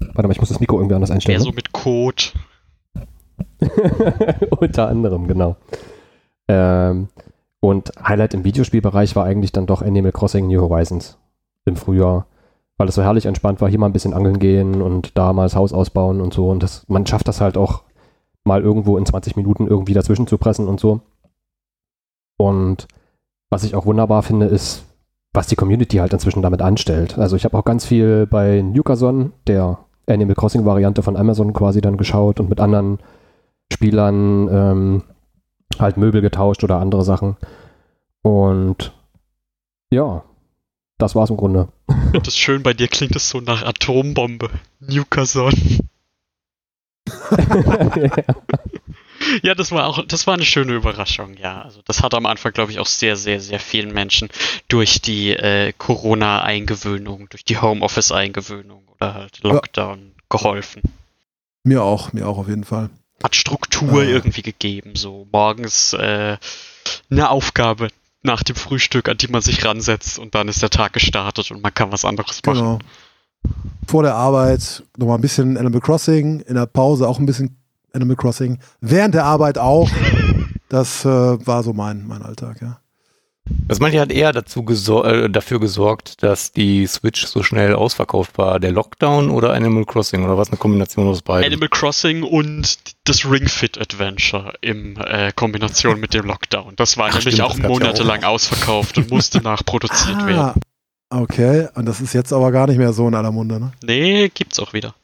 Speaker 6: Warte mal, ich muss das Mikro irgendwie anders einstellen.
Speaker 4: so mit Code.
Speaker 6: ne? Unter anderem, genau. Ähm, und Highlight im Videospielbereich war eigentlich dann doch Animal Crossing New Horizons im Frühjahr, weil es so herrlich entspannt war, hier mal ein bisschen angeln gehen und da mal das Haus ausbauen und so. Und das, man schafft das halt auch mal irgendwo in 20 Minuten irgendwie dazwischen zu pressen und so. Und was ich auch wunderbar finde, ist, was die Community halt inzwischen damit anstellt. Also ich habe auch ganz viel bei Nukason, der Animal Crossing Variante von Amazon quasi dann geschaut und mit anderen Spielern ähm, halt Möbel getauscht oder andere Sachen. Und ja, das war's im Grunde.
Speaker 4: Das schön, bei dir klingt es so nach Atombombe. Newcastle. Ja, das war auch, das war eine schöne Überraschung, ja. Also das hat am Anfang, glaube ich, auch sehr, sehr, sehr vielen Menschen durch die äh, Corona-Eingewöhnung, durch die Homeoffice-Eingewöhnung oder halt Lockdown geholfen.
Speaker 2: Mir auch, mir auch auf jeden Fall.
Speaker 4: Hat Struktur
Speaker 2: Ah.
Speaker 4: irgendwie gegeben, so morgens äh, eine Aufgabe nach dem Frühstück, an die man sich ransetzt und dann ist der Tag gestartet und man kann was anderes machen.
Speaker 2: Genau. Vor der Arbeit nochmal ein bisschen Animal Crossing, in der Pause auch ein bisschen Animal Crossing, während der Arbeit auch. Das äh, war so mein, mein Alltag, ja.
Speaker 5: Das meinte hat eher dazu gesor äh, dafür gesorgt, dass die Switch so schnell ausverkauft war. Der Lockdown oder Animal Crossing oder was eine Kombination aus beiden?
Speaker 4: Animal Crossing und das Ring Fit Adventure in äh, Kombination mit dem Lockdown. Das war
Speaker 5: Ach,
Speaker 4: nämlich
Speaker 5: stimmt,
Speaker 4: auch
Speaker 5: gab's ja
Speaker 4: monatelang ausverkauft und musste nachproduziert werden.
Speaker 2: Ah, okay. Und das ist jetzt aber gar nicht mehr so in aller Munde, ne?
Speaker 4: Nee, gibt's auch wieder.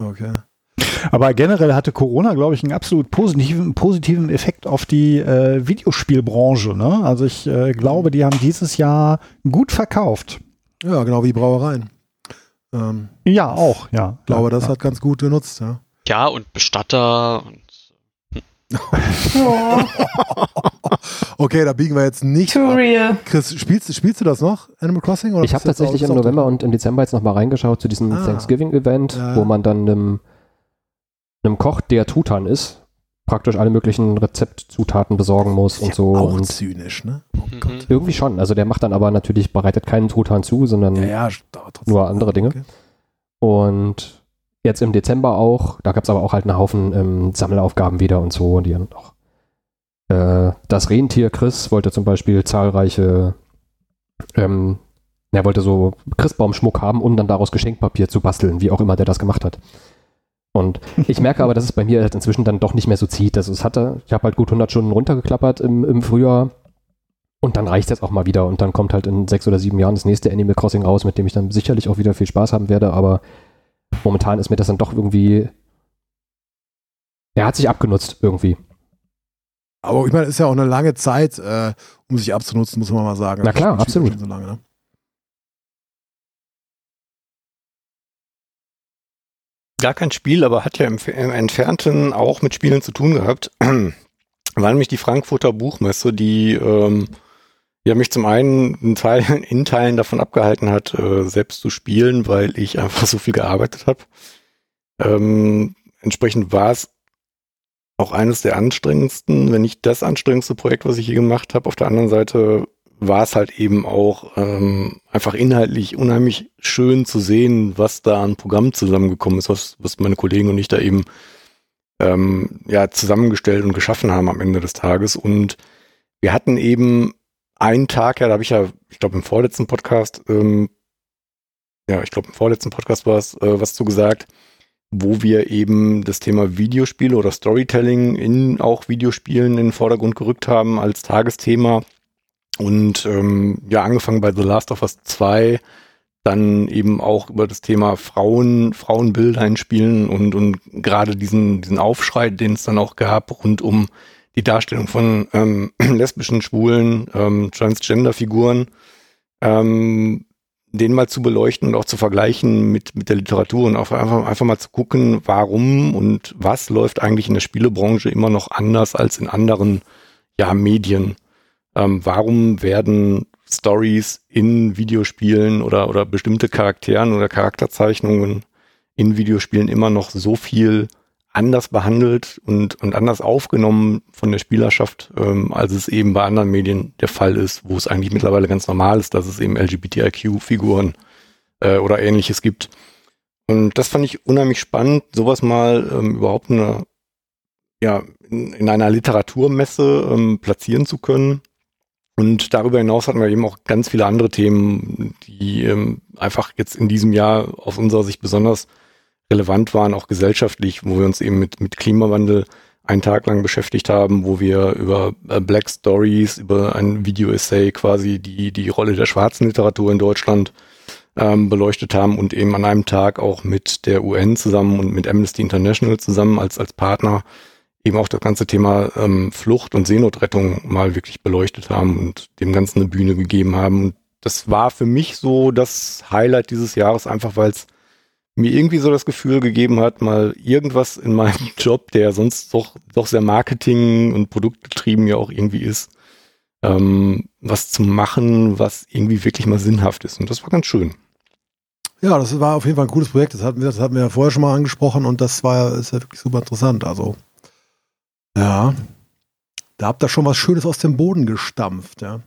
Speaker 2: Okay.
Speaker 3: Aber generell hatte Corona, glaube ich, einen absolut positiven, positiven Effekt auf die äh, Videospielbranche. Ne? Also ich äh, glaube, die haben dieses Jahr gut verkauft.
Speaker 2: Ja, genau wie Brauereien. Ähm,
Speaker 3: Ja, auch, ja.
Speaker 2: ich glaube, das
Speaker 3: ja.
Speaker 2: hat ganz gut genutzt, ja.
Speaker 4: Ja, und Bestatter und
Speaker 2: Okay, da biegen wir jetzt nicht
Speaker 7: too
Speaker 2: ab.
Speaker 7: real.
Speaker 2: Chris, spielst, spielst du das noch, Animal Crossing? Oder
Speaker 6: Ich habe tatsächlich im November und im Dezember jetzt nochmal reingeschaut zu diesem
Speaker 2: Ah.
Speaker 6: Thanksgiving-Event,
Speaker 2: Ja.
Speaker 6: wo man dann einem, einem Koch, der Tutan ist, praktisch alle möglichen Rezeptzutaten besorgen muss
Speaker 2: Ist
Speaker 6: und
Speaker 2: ja
Speaker 6: so.
Speaker 2: Auch
Speaker 6: Und
Speaker 2: zynisch, ne? Oh
Speaker 4: Mhm.
Speaker 2: Gott.
Speaker 6: irgendwie schon. Also der macht dann aber natürlich, bereitet keinen Truthahn zu, sondern
Speaker 2: Ja, ja,
Speaker 6: nur andere Dinge.
Speaker 2: Okay.
Speaker 6: Und jetzt im Dezember auch, da gab es aber auch halt einen Haufen ähm, Sammelaufgaben wieder und so, die dann auch. Äh, das Rentier Chris wollte zum Beispiel zahlreiche, ähm, er wollte so Christbaumschmuck haben, um dann daraus Geschenkpapier zu basteln, wie auch immer der das gemacht hat. Und ich merke aber, dass es bei mir halt inzwischen dann doch nicht mehr so zieht. Also es hatte, ich habe halt gut 100 Stunden runtergeklappert im, im Frühjahr und dann reicht es jetzt auch mal wieder und dann kommt halt in sechs oder sieben Jahren das nächste Animal Crossing raus, mit dem ich dann sicherlich auch wieder viel Spaß haben werde, aber momentan ist mir das dann doch irgendwie, er hat sich abgenutzt irgendwie.
Speaker 2: Aber ich meine, ist ja auch eine lange Zeit, äh, um sich abzunutzen, muss man mal sagen.
Speaker 6: Na klar,
Speaker 2: Das
Speaker 6: absolut.
Speaker 2: So lange, ne?
Speaker 5: Gar kein Spiel, aber hat ja im, im Entfernten auch mit Spielen zu tun gehabt. War nämlich die Frankfurter Buchmesse, die ähm, ja mich zum einen in Teilen, in Teilen davon abgehalten hat, äh, selbst zu spielen, weil ich einfach so viel gearbeitet habe. Ähm, entsprechend war es auch eines der anstrengendsten, wenn nicht das anstrengendste Projekt, was ich je gemacht habe. Auf der anderen Seite war es halt eben auch ähm, einfach inhaltlich unheimlich schön zu sehen, was da an Programm zusammengekommen ist, was, was meine Kollegen und ich da eben ähm, ja, zusammengestellt und geschaffen haben am Ende des Tages. Und wir hatten eben einen Tag, ja, da habe ich ja, ich glaube im vorletzten Podcast, ähm, ja, ich glaube im vorletzten Podcast war es, äh, was zu gesagt, wo wir eben das Thema Videospiele oder Storytelling in auch Videospielen in den Vordergrund gerückt haben als Tagesthema. Und ähm, ja, angefangen bei The Last of Us 2, dann eben auch über das Thema Frauen, Frauenbilder einspielen und, und gerade diesen, diesen Aufschrei, den es dann auch gab, rund um die Darstellung von ähm, lesbischen, schwulen, ähm, Transgender-Figuren, ähm, den mal zu beleuchten und auch zu vergleichen mit, mit der Literatur und auch einfach, einfach mal zu gucken, warum und was läuft eigentlich in der Spielebranche immer noch anders als in anderen ja, Medien. Ähm, warum werden Stories in Videospielen oder, oder bestimmte Charakteren oder Charakterzeichnungen in Videospielen immer noch so viel anders behandelt und, und anders aufgenommen von der Spielerschaft, ähm, als es eben bei anderen Medien der Fall ist, wo es eigentlich mittlerweile ganz normal ist, dass es eben LGBTIQ-Figuren äh, oder ähnliches gibt. Und das fand ich unheimlich spannend, sowas mal ähm, überhaupt eine, ja, in, in einer Literaturmesse ähm, platzieren zu können und darüber hinaus hatten wir eben auch ganz viele andere Themen, die ähm, einfach jetzt in diesem Jahr aus unserer Sicht besonders relevant waren, auch gesellschaftlich, wo wir uns eben mit, mit Klimawandel einen Tag lang beschäftigt haben, wo wir über äh, Black Stories, über ein Video-Essay quasi die, die Rolle der schwarzen Literatur in Deutschland ähm, beleuchtet haben und eben an einem Tag auch mit der UN zusammen und mit Amnesty International zusammen als, als Partner eben auch das ganze Thema ähm, Flucht und Seenotrettung mal wirklich beleuchtet haben und dem Ganzen eine Bühne gegeben haben. Und das war für mich so das Highlight dieses Jahres, einfach weil es mir irgendwie so das Gefühl gegeben hat, mal irgendwas in meinem Job, der sonst doch, doch sehr Marketing und Produktgetrieben ja auch irgendwie ist, ähm, was zu machen, was irgendwie wirklich mal sinnhaft ist. Und das war ganz schön.
Speaker 2: Ja, das war auf jeden Fall ein cooles Projekt. Das hatten wir, das hatten wir ja vorher schon mal angesprochen und das war ist ja wirklich super interessant. Also ja. Da habt ihr schon was Schönes aus dem Boden gestampft, ja.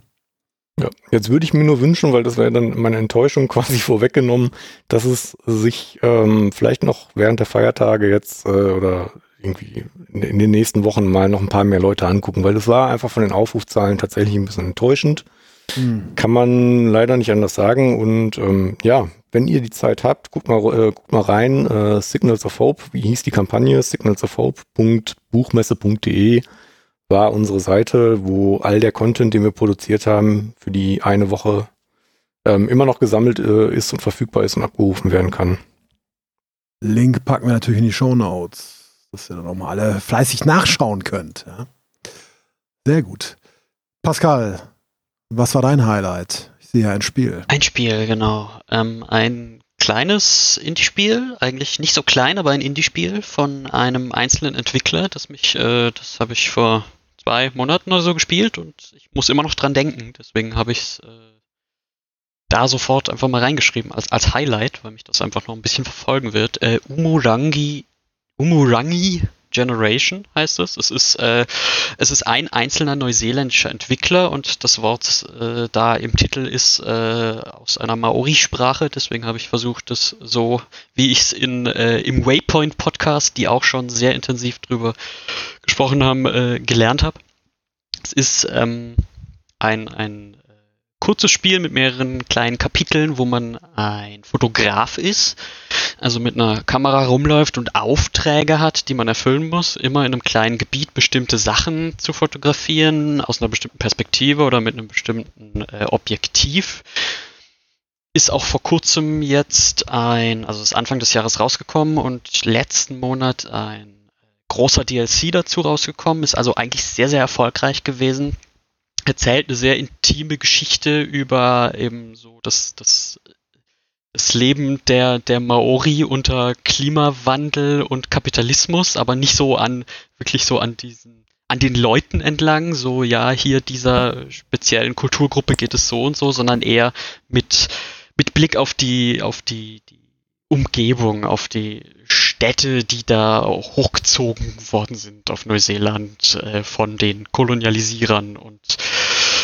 Speaker 5: Ja, jetzt würde ich mir nur wünschen, weil das wäre dann meine Enttäuschung quasi vorweggenommen, dass es sich ähm, vielleicht noch während der Feiertage jetzt äh, oder irgendwie in, in, den nächsten Wochen mal noch ein paar mehr Leute angucken, weil das war einfach von den Aufrufzahlen tatsächlich ein bisschen enttäuschend. Kann man leider nicht anders sagen. Und ähm, ja, wenn ihr die Zeit habt, guckt mal, äh, guckt mal rein. Äh, Signals of Hope, wie hieß die Kampagne? signalsofhope.buchmesse.de war unsere Seite, wo all der Content, den wir produziert haben, für die eine Woche ähm, immer noch gesammelt äh, ist und verfügbar ist und abgerufen werden kann.
Speaker 2: Link packen wir natürlich in die Show Notes, dass ihr dann auch mal alle fleißig nachschauen könnt. Ja? Sehr gut. Pascal, was war dein Highlight? Ich sehe ein Spiel.
Speaker 4: Ein Spiel, genau. Ähm, ein kleines Indie-Spiel, eigentlich nicht so klein, aber ein Indie-Spiel von einem einzelnen Entwickler, das mich, äh, das habe ich vor zwei Monaten oder so gespielt und ich muss immer noch dran denken. Deswegen habe ich es äh, da sofort einfach mal reingeschrieben als, als Highlight, weil mich das einfach noch ein bisschen verfolgen wird. Äh, Umurangi, Umurangi Generation heißt es. Es ist, äh, es ist ein einzelner neuseeländischer Entwickler und das Wort äh, da im Titel ist äh, aus einer Maori-Sprache. Deswegen habe ich versucht, das so, wie ich es in äh, im Waypoint Podcast, die auch schon sehr intensiv drüber gesprochen haben, äh, gelernt habe. Es ist ähm, ein, ein kurzes Spiel mit mehreren kleinen Kapiteln, wo man ein Fotograf ist, also mit einer Kamera rumläuft und Aufträge hat, die man erfüllen muss, immer in einem kleinen Gebiet bestimmte Sachen zu fotografieren, aus einer bestimmten Perspektive oder mit einem bestimmten äh, Objektiv. Ist auch vor kurzem jetzt ein, also ist Anfang des Jahres rausgekommen und letzten Monat ein großer DLC dazu rausgekommen, ist also eigentlich sehr, sehr erfolgreich gewesen erzählt eine sehr intime Geschichte über eben so das, das, das Leben der, der Maori unter Klimawandel und Kapitalismus, aber nicht so an, wirklich so an diesen, an den Leuten entlang, so ja, hier dieser speziellen Kulturgruppe geht es so und so, sondern eher mit, mit Blick auf die, auf die, die Umgebung, auf die Städte, die da hochgezogen worden sind auf Neuseeland äh, von den Kolonialisierern und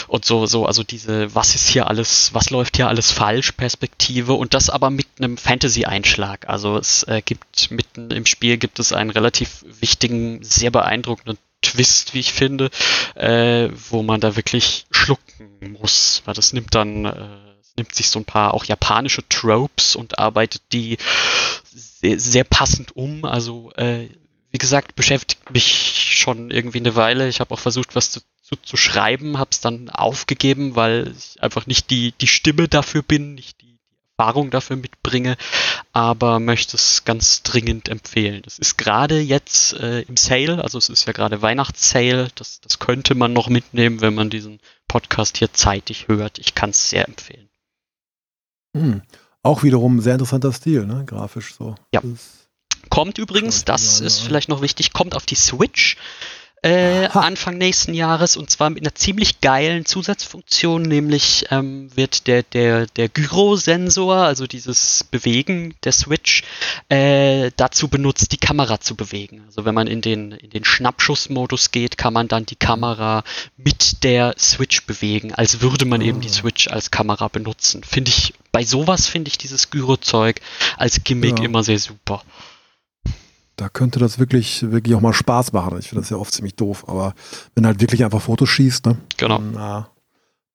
Speaker 4: und so, so, also diese, was ist hier alles, was läuft hier alles falsch, Perspektive und das aber mit einem Fantasy-Einschlag. Also es äh, gibt mitten im Spiel gibt es einen relativ wichtigen, sehr beeindruckenden Twist, wie ich finde, äh, wo man da wirklich schlucken muss, weil das nimmt dann, äh, nimmt sich so ein paar auch japanische Tropes und arbeitet die sehr, sehr passend um. Also äh, wie gesagt, beschäftigt mich schon irgendwie eine Weile. Ich habe auch versucht, was zu, zu, zu schreiben, habe es dann aufgegeben, weil ich einfach nicht die, die Stimme dafür bin, nicht die, Erfahrung dafür mitbringe, aber möchte es ganz dringend empfehlen. Es ist gerade jetzt äh, im Sale, also es ist ja gerade Weihnachtssale, das, das könnte man noch mitnehmen, wenn man diesen Podcast hier zeitig hört. Ich kann es sehr empfehlen.
Speaker 2: Hm. Auch wiederum sehr interessanter Stil, ne? Grafisch so.
Speaker 4: Ja.
Speaker 2: Das-
Speaker 4: Kommt übrigens, das ist vielleicht noch wichtig, kommt auf die Switch äh. Anfang nächsten Jahres und zwar mit einer ziemlich geilen Zusatzfunktion, nämlich ähm, wird der, der, der Gyrosensor, also dieses Bewegen der Switch, äh, dazu benutzt, die Kamera zu bewegen. Also wenn man in den, in den Schnappschussmodus geht, kann man dann die Kamera mit der Switch bewegen, als würde man eben die
Speaker 2: Ah.
Speaker 4: Switch als Kamera benutzen. Finde ich, bei sowas finde ich dieses Gyro-Zeug als Gimmick
Speaker 2: Ja.
Speaker 4: immer sehr super.
Speaker 2: Da könnte das wirklich, wirklich auch mal Spaß machen. Ich finde das ja oft ziemlich doof, aber wenn du halt wirklich einfach Fotos schießt, ne?
Speaker 4: Genau.
Speaker 2: Na,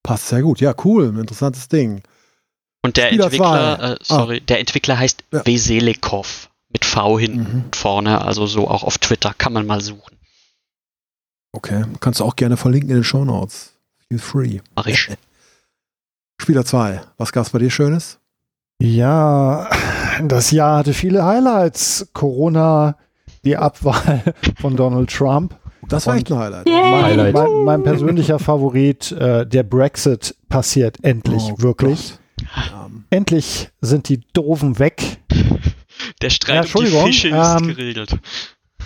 Speaker 2: passt sehr gut. Ja, cool, interessantes Ding.
Speaker 4: Und der
Speaker 2: Spielerzahl.
Speaker 4: Entwickler, äh, sorry, der Entwickler heißt
Speaker 2: Ja.
Speaker 4: Veselikov mit V hinten
Speaker 2: Mhm.
Speaker 4: und vorne, also so auch auf Twitter, kann man mal suchen.
Speaker 2: Okay, kannst du auch gerne verlinken in den Show Notes. Feel free.
Speaker 4: Mach ich.
Speaker 2: Spieler 2, was gab's bei dir Schönes?
Speaker 3: Ja, das Jahr hatte viele Highlights. Corona, die Abwahl von Donald Trump.
Speaker 2: Das war echt ein Highlight.
Speaker 3: Mein,
Speaker 6: Highlight.
Speaker 3: mein, mein persönlicher Favorit, äh, der Brexit passiert endlich,
Speaker 2: Oh
Speaker 3: wirklich.
Speaker 2: Gott.
Speaker 3: Endlich sind die Doofen weg.
Speaker 4: Der
Speaker 3: Ja,
Speaker 4: Streit um die Fische ist
Speaker 3: ähm,
Speaker 4: geregelt.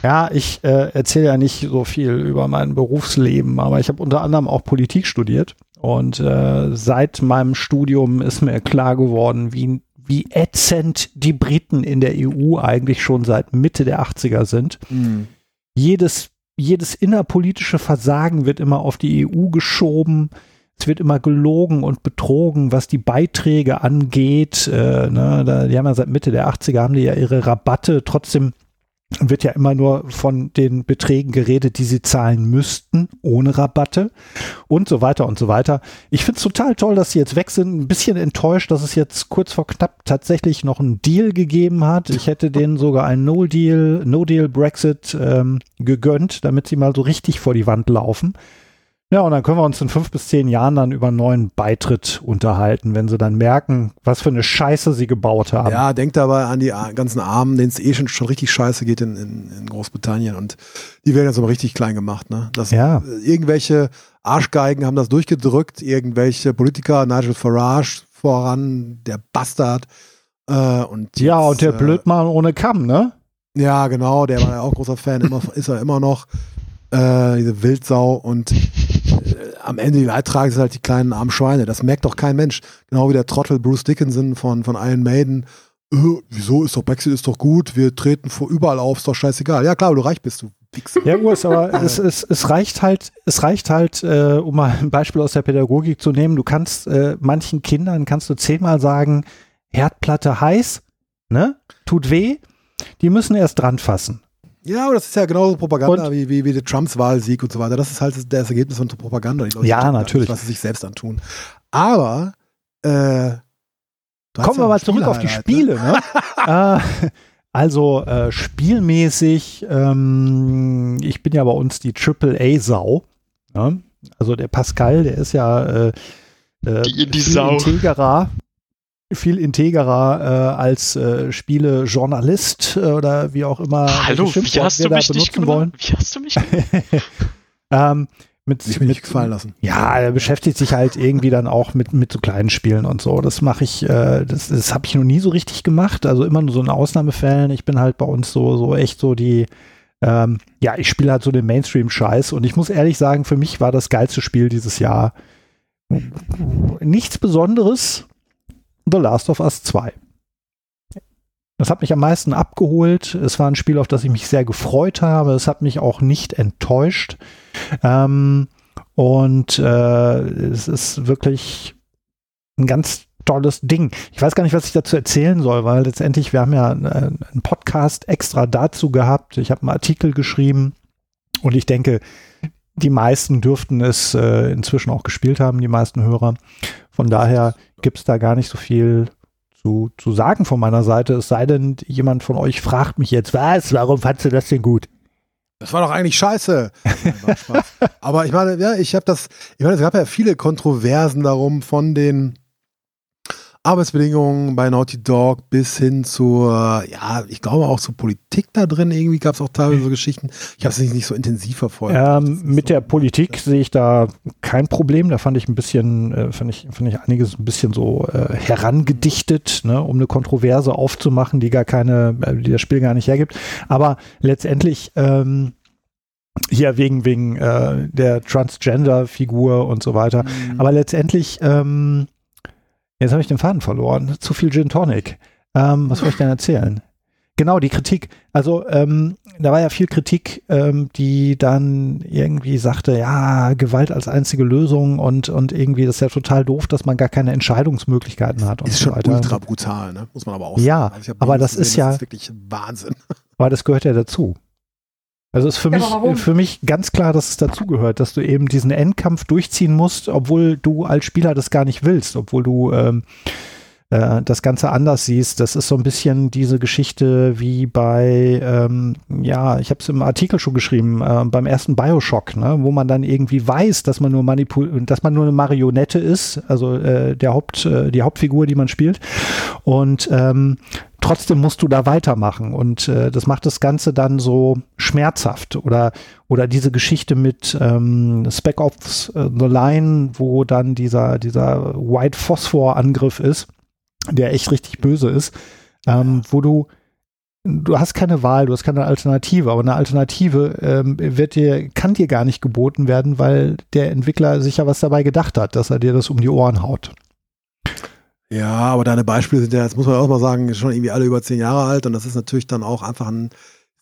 Speaker 3: Ja, ich äh, erzähle ja nicht so viel über mein Berufsleben, aber ich habe unter anderem auch Politik studiert. Und äh, seit meinem Studium ist mir klar geworden, wie, wie ätzend die Briten in der EU eigentlich schon seit Mitte der 80er sind.
Speaker 2: mh.
Speaker 3: jedes, jedes innerpolitische Versagen wird immer auf die EU geschoben. Es wird immer gelogen und betrogen, was die Beiträge angeht. Äh, ne, da, die haben ja seit Mitte der 80er haben die ja ihre Rabatte. Trotzdem wird ja immer nur von den Beträgen geredet, die sie zahlen müssten, ohne Rabatte und so weiter und so weiter. Ich finde es total toll, dass sie jetzt weg sind. Ein bisschen enttäuscht, dass es jetzt kurz vor knapp tatsächlich noch einen Deal gegeben hat. Ich hätte denen sogar einen No-Deal, No-Deal-Brexit ähm, gegönnt, damit sie mal so richtig vor die Wand laufen. Ja, und dann können wir uns in fünf bis zehn Jahren dann über einen neuen Beitritt unterhalten, wenn sie dann merken, was für eine Scheiße sie gebaut haben.
Speaker 2: Ja, denkt dabei an die ganzen Armen, denen es eh schon, schon richtig scheiße geht in, in, in Großbritannien und die werden jetzt aber richtig klein gemacht. Ne? Das,
Speaker 3: Ja.
Speaker 2: äh, Irgendwelche Arschgeigen haben das durchgedrückt, irgendwelche Politiker, Nigel Farage voran, der Bastard. Äh, und
Speaker 3: Ja,
Speaker 2: jetzt,
Speaker 3: und der
Speaker 2: äh,
Speaker 3: Blödmann ohne Kamm, ne?
Speaker 2: Ja, genau, der war ja auch großer Fan, immer, ist er immer noch. Äh, diese Wildsau und am Ende die Leidtragenden sind halt die kleinen armen Schweine. Das merkt doch kein Mensch. Genau wie der Trottel Bruce Dickinson von, von Iron Maiden. Äh, wieso ist doch Brexit ist doch gut, wir treten vor überall auf, ist doch scheißegal. Ja klar, du reich bist, du Wichser.
Speaker 3: Ja, gut, aber es, es, es reicht halt, es reicht halt, äh, um mal ein Beispiel aus der Pädagogik zu nehmen, du kannst äh, manchen Kindern kannst du zehnmal sagen, Herdplatte heiß, ne? Tut weh, die müssen erst dran fassen.
Speaker 2: Ja, aber das ist ja genauso Propaganda
Speaker 3: Und-
Speaker 2: wie, wie, wie der Trumps Wahlsieg und so weiter. Das ist halt das Ergebnis von Propaganda. Die Leute
Speaker 3: Ja, natürlich.
Speaker 2: Nicht, was sie sich selbst antun. Aber äh,
Speaker 3: Kommen
Speaker 2: ja
Speaker 3: wir mal zurück auf die
Speaker 2: Spiele-Highlight,
Speaker 3: Spiele. Ne? äh, also äh, spielmäßig, ähm, ich bin ja bei uns die AAA-Sau. Ne? Also der Pascal, der ist ja äh, äh,
Speaker 4: Die in die
Speaker 3: viel
Speaker 4: Sau.
Speaker 3: integerer, viel integerer äh, als äh, Spielejournalist äh, oder wie auch immer.
Speaker 4: Hallo, wie hast
Speaker 3: wir
Speaker 4: du
Speaker 3: da
Speaker 4: mich nicht
Speaker 3: benutzen wollen.
Speaker 4: Wie hast du mich?
Speaker 3: Ähm, mit,
Speaker 2: Ich will
Speaker 3: mit,
Speaker 2: nicht gefallen lassen.
Speaker 3: ja, er beschäftigt sich halt irgendwie dann auch mit, mit so kleinen Spielen und so. Das mache ich, äh, das, das habe ich noch nie so richtig gemacht. Also immer nur so in Ausnahmefällen. Ich bin halt bei uns so, so echt so die, ähm, ja, ich spiele halt so den Mainstream-Scheiß. Und ich muss ehrlich sagen, für mich war das geilste Spiel dieses Jahr nichts Besonderes. The Last of Us 2. Das hat mich am meisten abgeholt. Es war ein Spiel, auf das ich mich sehr gefreut habe. Es hat mich auch nicht enttäuscht. Ähm, Und äh, es ist wirklich ein ganz tolles Ding. Ich weiß gar nicht, was ich dazu erzählen soll, weil letztendlich, wir haben ja äh, einen Podcast extra dazu gehabt. Ich habe einen Artikel geschrieben und ich denke, die meisten dürften es äh, inzwischen auch gespielt haben, die meisten Hörer. Von daher gibt es da gar nicht so viel zu, zu sagen von meiner Seite, es sei denn, jemand von euch fragt mich jetzt, was, warum fandst du das denn gut?
Speaker 2: Das war doch eigentlich scheiße. Nein. Aber ich meine, ja, ich habe das, ich meine, es gab ja viele Kontroversen darum von den Arbeitsbedingungen bei Naughty Dog bis hin zur, ja, ich glaube auch zur Politik da drin. Irgendwie gab es auch teilweise so Geschichten. Ich habe es nicht, nicht so intensiv verfolgt.
Speaker 3: Ähm, mit
Speaker 2: so,
Speaker 3: der Politik sehe ich da kein Problem. Da fand ich ein bisschen, äh, fand ich, fand ich einiges ein bisschen so äh, herangedichtet, ne, um eine Kontroverse aufzumachen, die gar keine, äh, die das Spiel gar nicht hergibt. Aber letztendlich ähm, hier wegen wegen äh, der Transgender-Figur und so weiter.
Speaker 2: Mhm.
Speaker 3: Aber letztendlich ähm, Jetzt habe ich den Faden verloren. Zu viel Gin Tonic. Ähm, was wollte ich denn erzählen? Genau, die Kritik. Also ähm, da war ja viel Kritik, ähm, die dann irgendwie sagte, ja, Gewalt als einzige Lösung und, und irgendwie das ist ja total doof, dass man gar keine Entscheidungsmöglichkeiten hat. Und
Speaker 2: ist
Speaker 3: so
Speaker 2: schon
Speaker 3: weiter.
Speaker 2: ultra brutal, ne? muss man aber auch
Speaker 3: Ja,
Speaker 2: sagen. ich hab
Speaker 3: aber das ist ja-
Speaker 2: Das ist wirklich Wahnsinn.
Speaker 3: Aber das gehört ja dazu. Also ist für
Speaker 7: Ja,
Speaker 3: mich,
Speaker 7: warum?
Speaker 3: für mich ganz klar, dass es dazugehört, dass du eben diesen Endkampf durchziehen musst, obwohl du als Spieler das gar nicht willst, obwohl du ähm, äh, das Ganze anders siehst. Das ist so ein bisschen diese Geschichte wie bei, ähm, ja, ich habe es im Artikel schon geschrieben, äh, beim ersten Bioshock, ne, wo man dann irgendwie weiß, dass man nur manipul dass man nur eine Marionette ist, also äh, der Haupt, äh, die Hauptfigur, die man spielt. Und ähm, trotzdem musst du da weitermachen und äh, das macht das Ganze dann so schmerzhaft oder oder diese Geschichte mit ähm, Spec Ops äh, The Line, wo dann dieser dieser White Phosphor Angriff ist, der echt richtig böse ist, ähm, wo du du hast keine Wahl, du hast keine Alternative, aber eine Alternative ähm, wird dir kann dir gar nicht geboten werden, weil der Entwickler sich ja was dabei gedacht hat, dass er dir das um die Ohren haut.
Speaker 2: Ja, aber deine Beispiele sind ja, das muss man auch mal sagen, schon irgendwie alle über zehn Jahre alt und das ist natürlich dann auch einfach ein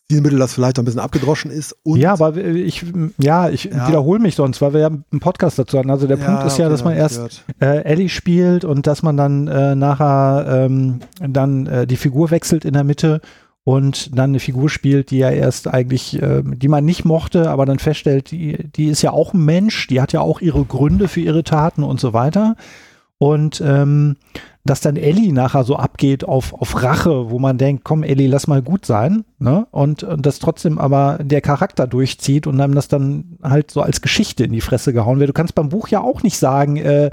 Speaker 2: Stilmittel, das vielleicht ein bisschen abgedroschen ist. Und
Speaker 3: ja, aber ich, ja, ich
Speaker 2: Ja.
Speaker 3: wiederhole mich sonst, weil wir ja einen Podcast dazu hatten. Also der Punkt ist ja,
Speaker 2: okay,
Speaker 3: dass man erst äh, Ellie spielt und dass man dann äh, nachher ähm, dann äh, die Figur wechselt in der Mitte und dann eine Figur spielt, die ja erst eigentlich, äh, die man nicht mochte, aber dann feststellt, die, die ist ja auch ein Mensch, die hat ja auch ihre Gründe für ihre Taten und so weiter. Und ähm, dass dann Ellie nachher so abgeht auf, auf Rache, wo man denkt, komm Ellie, lass mal gut sein, ne? Und, und das trotzdem aber der Charakter durchzieht und einem das dann halt so als Geschichte in die Fresse gehauen wird. Du kannst beim Buch ja auch nicht sagen, äh,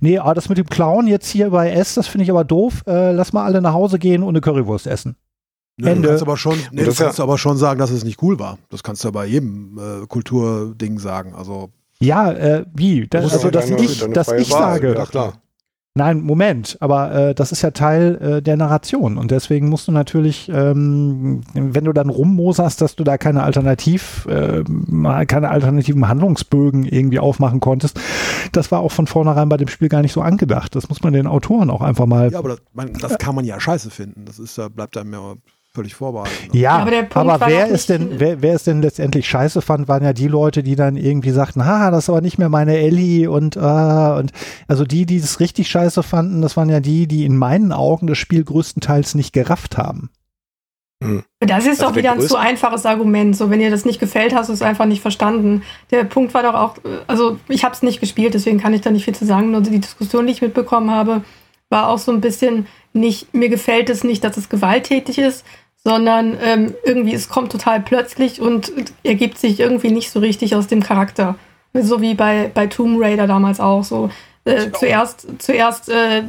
Speaker 3: nee, ah, das mit dem Clown jetzt hier bei S, das finde ich aber doof, äh, lass mal alle nach Hause gehen und eine Currywurst essen.
Speaker 2: Nee,
Speaker 3: Ende.
Speaker 2: Du kannst aber schon, nee, du
Speaker 5: das ja-
Speaker 2: kannst aber schon sagen, dass es nicht cool war. Das kannst du ja bei jedem äh, Kulturding sagen. Also
Speaker 3: Ja, äh, wie? Das, also, dass
Speaker 5: deine-
Speaker 3: ich,
Speaker 5: deine
Speaker 3: dass ich sage,
Speaker 5: Ja, klar.
Speaker 3: Nein, Moment, aber äh, das ist ja Teil äh, der Narration und deswegen musst du natürlich, ähm, wenn du dann rummoserst, dass du da keine Alternativ, äh, keine alternativen Handlungsbögen irgendwie aufmachen konntest, das war auch von vornherein bei dem Spiel gar nicht so angedacht. Das muss man den Autoren auch einfach mal.
Speaker 2: ja, aber das, man, das kann man ja scheiße finden. Das ist, ja- bleibt einem ja völlig vorbehalten.
Speaker 3: Ja,
Speaker 7: Ja, aber der Punkt
Speaker 3: aber wer ist denn, wer, wer es denn letztendlich scheiße fand, waren ja die Leute, die dann irgendwie sagten, ha, das ist aber nicht mehr meine Ellie und, äh, und also die, die es richtig scheiße fanden, das waren ja die, die in meinen Augen das Spiel größtenteils nicht gerafft haben.
Speaker 7: Das ist
Speaker 5: Also
Speaker 7: doch
Speaker 5: der
Speaker 7: wieder ein zu einfaches Argument. So, wenn dir das nicht gefällt, hast du es einfach nicht verstanden. Der Punkt war doch auch, äh, also ich habe es nicht gespielt, deswegen kann ich da nicht viel zu sagen. Nur die Diskussion, die ich mitbekommen habe, war auch so ein bisschen nicht, mir gefällt es nicht, dass es gewalttätig ist, sondern ähm, irgendwie, es kommt total plötzlich und ergibt sich irgendwie nicht so richtig aus dem Charakter. So wie bei, bei Tomb Raider damals auch. So, äh, zuerst zuerst äh,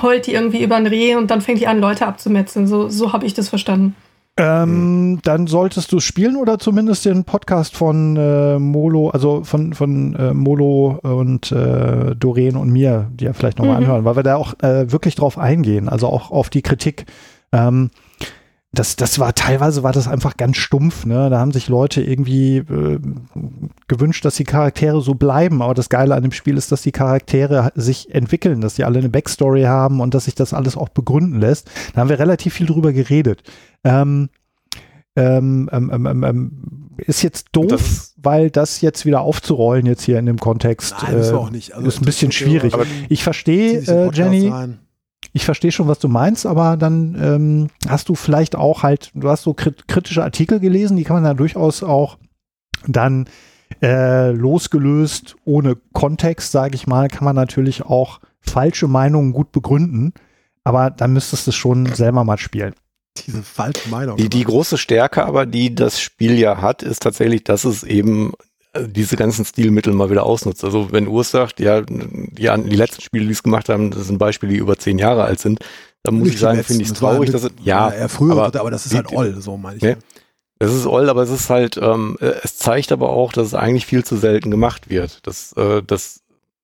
Speaker 7: heult die irgendwie über ein Reh und dann fängt die an, Leute abzumetzeln. So, so habe ich das verstanden.
Speaker 3: Ähm, dann solltest du es spielen oder zumindest den Podcast von äh, Molo, also von, von äh, Molo und äh, Doreen und mir, die ja vielleicht nochmal
Speaker 7: Mhm.
Speaker 3: anhören, weil wir da auch äh, wirklich drauf eingehen, also auch auf die Kritik. Ähm, das, das war teilweise war das einfach ganz stumpf, ne? Da haben sich Leute irgendwie äh, gewünscht, dass die Charaktere so bleiben. Aber das Geile an dem Spiel ist, dass die Charaktere sich entwickeln, dass die alle eine Backstory haben und dass sich das alles auch begründen lässt. Da haben wir relativ viel drüber geredet. Ähm, ähm, ähm, ähm, ähm, ähm, ist jetzt doof,
Speaker 5: Das-
Speaker 3: weil das jetzt wieder aufzurollen jetzt hier in dem Kontext
Speaker 2: Nein,
Speaker 3: äh,
Speaker 2: war auch nicht. Also,
Speaker 3: ist ein bisschen schwierig.
Speaker 5: Aber
Speaker 3: Ich verstehe, äh, Jenny,
Speaker 2: rein.
Speaker 3: Ich verstehe schon, was du meinst, aber dann ähm, hast du vielleicht auch halt, du hast so krit kritische Artikel gelesen, die kann man ja durchaus auch dann äh, losgelöst, ohne Kontext, sage ich mal, kann man natürlich auch falsche Meinungen gut begründen, aber dann müsstest du es schon selber mal spielen.
Speaker 2: Diese falsche Meinung.
Speaker 5: Die, die große Stärke aber, die das Spiel ja hat, ist tatsächlich, dass es eben diese ganzen Stilmittel mal wieder ausnutzt. Also wenn Urs sagt, ja, die, die letzten Spiele, die es gemacht haben, das sind Beispiele, die über zehn Jahre alt sind, dann muss
Speaker 2: Nicht
Speaker 5: ich sagen, finde ich es
Speaker 2: das
Speaker 5: traurig, dass es, ja,
Speaker 2: eher früher,
Speaker 5: aber
Speaker 2: aber, aber das ist
Speaker 5: die-
Speaker 2: halt oll, so meine ich.
Speaker 5: Ne? Es ist old, aber es ist halt, ähm, äh, es zeigt aber auch, dass es eigentlich viel zu selten gemacht wird. Dass, äh, dass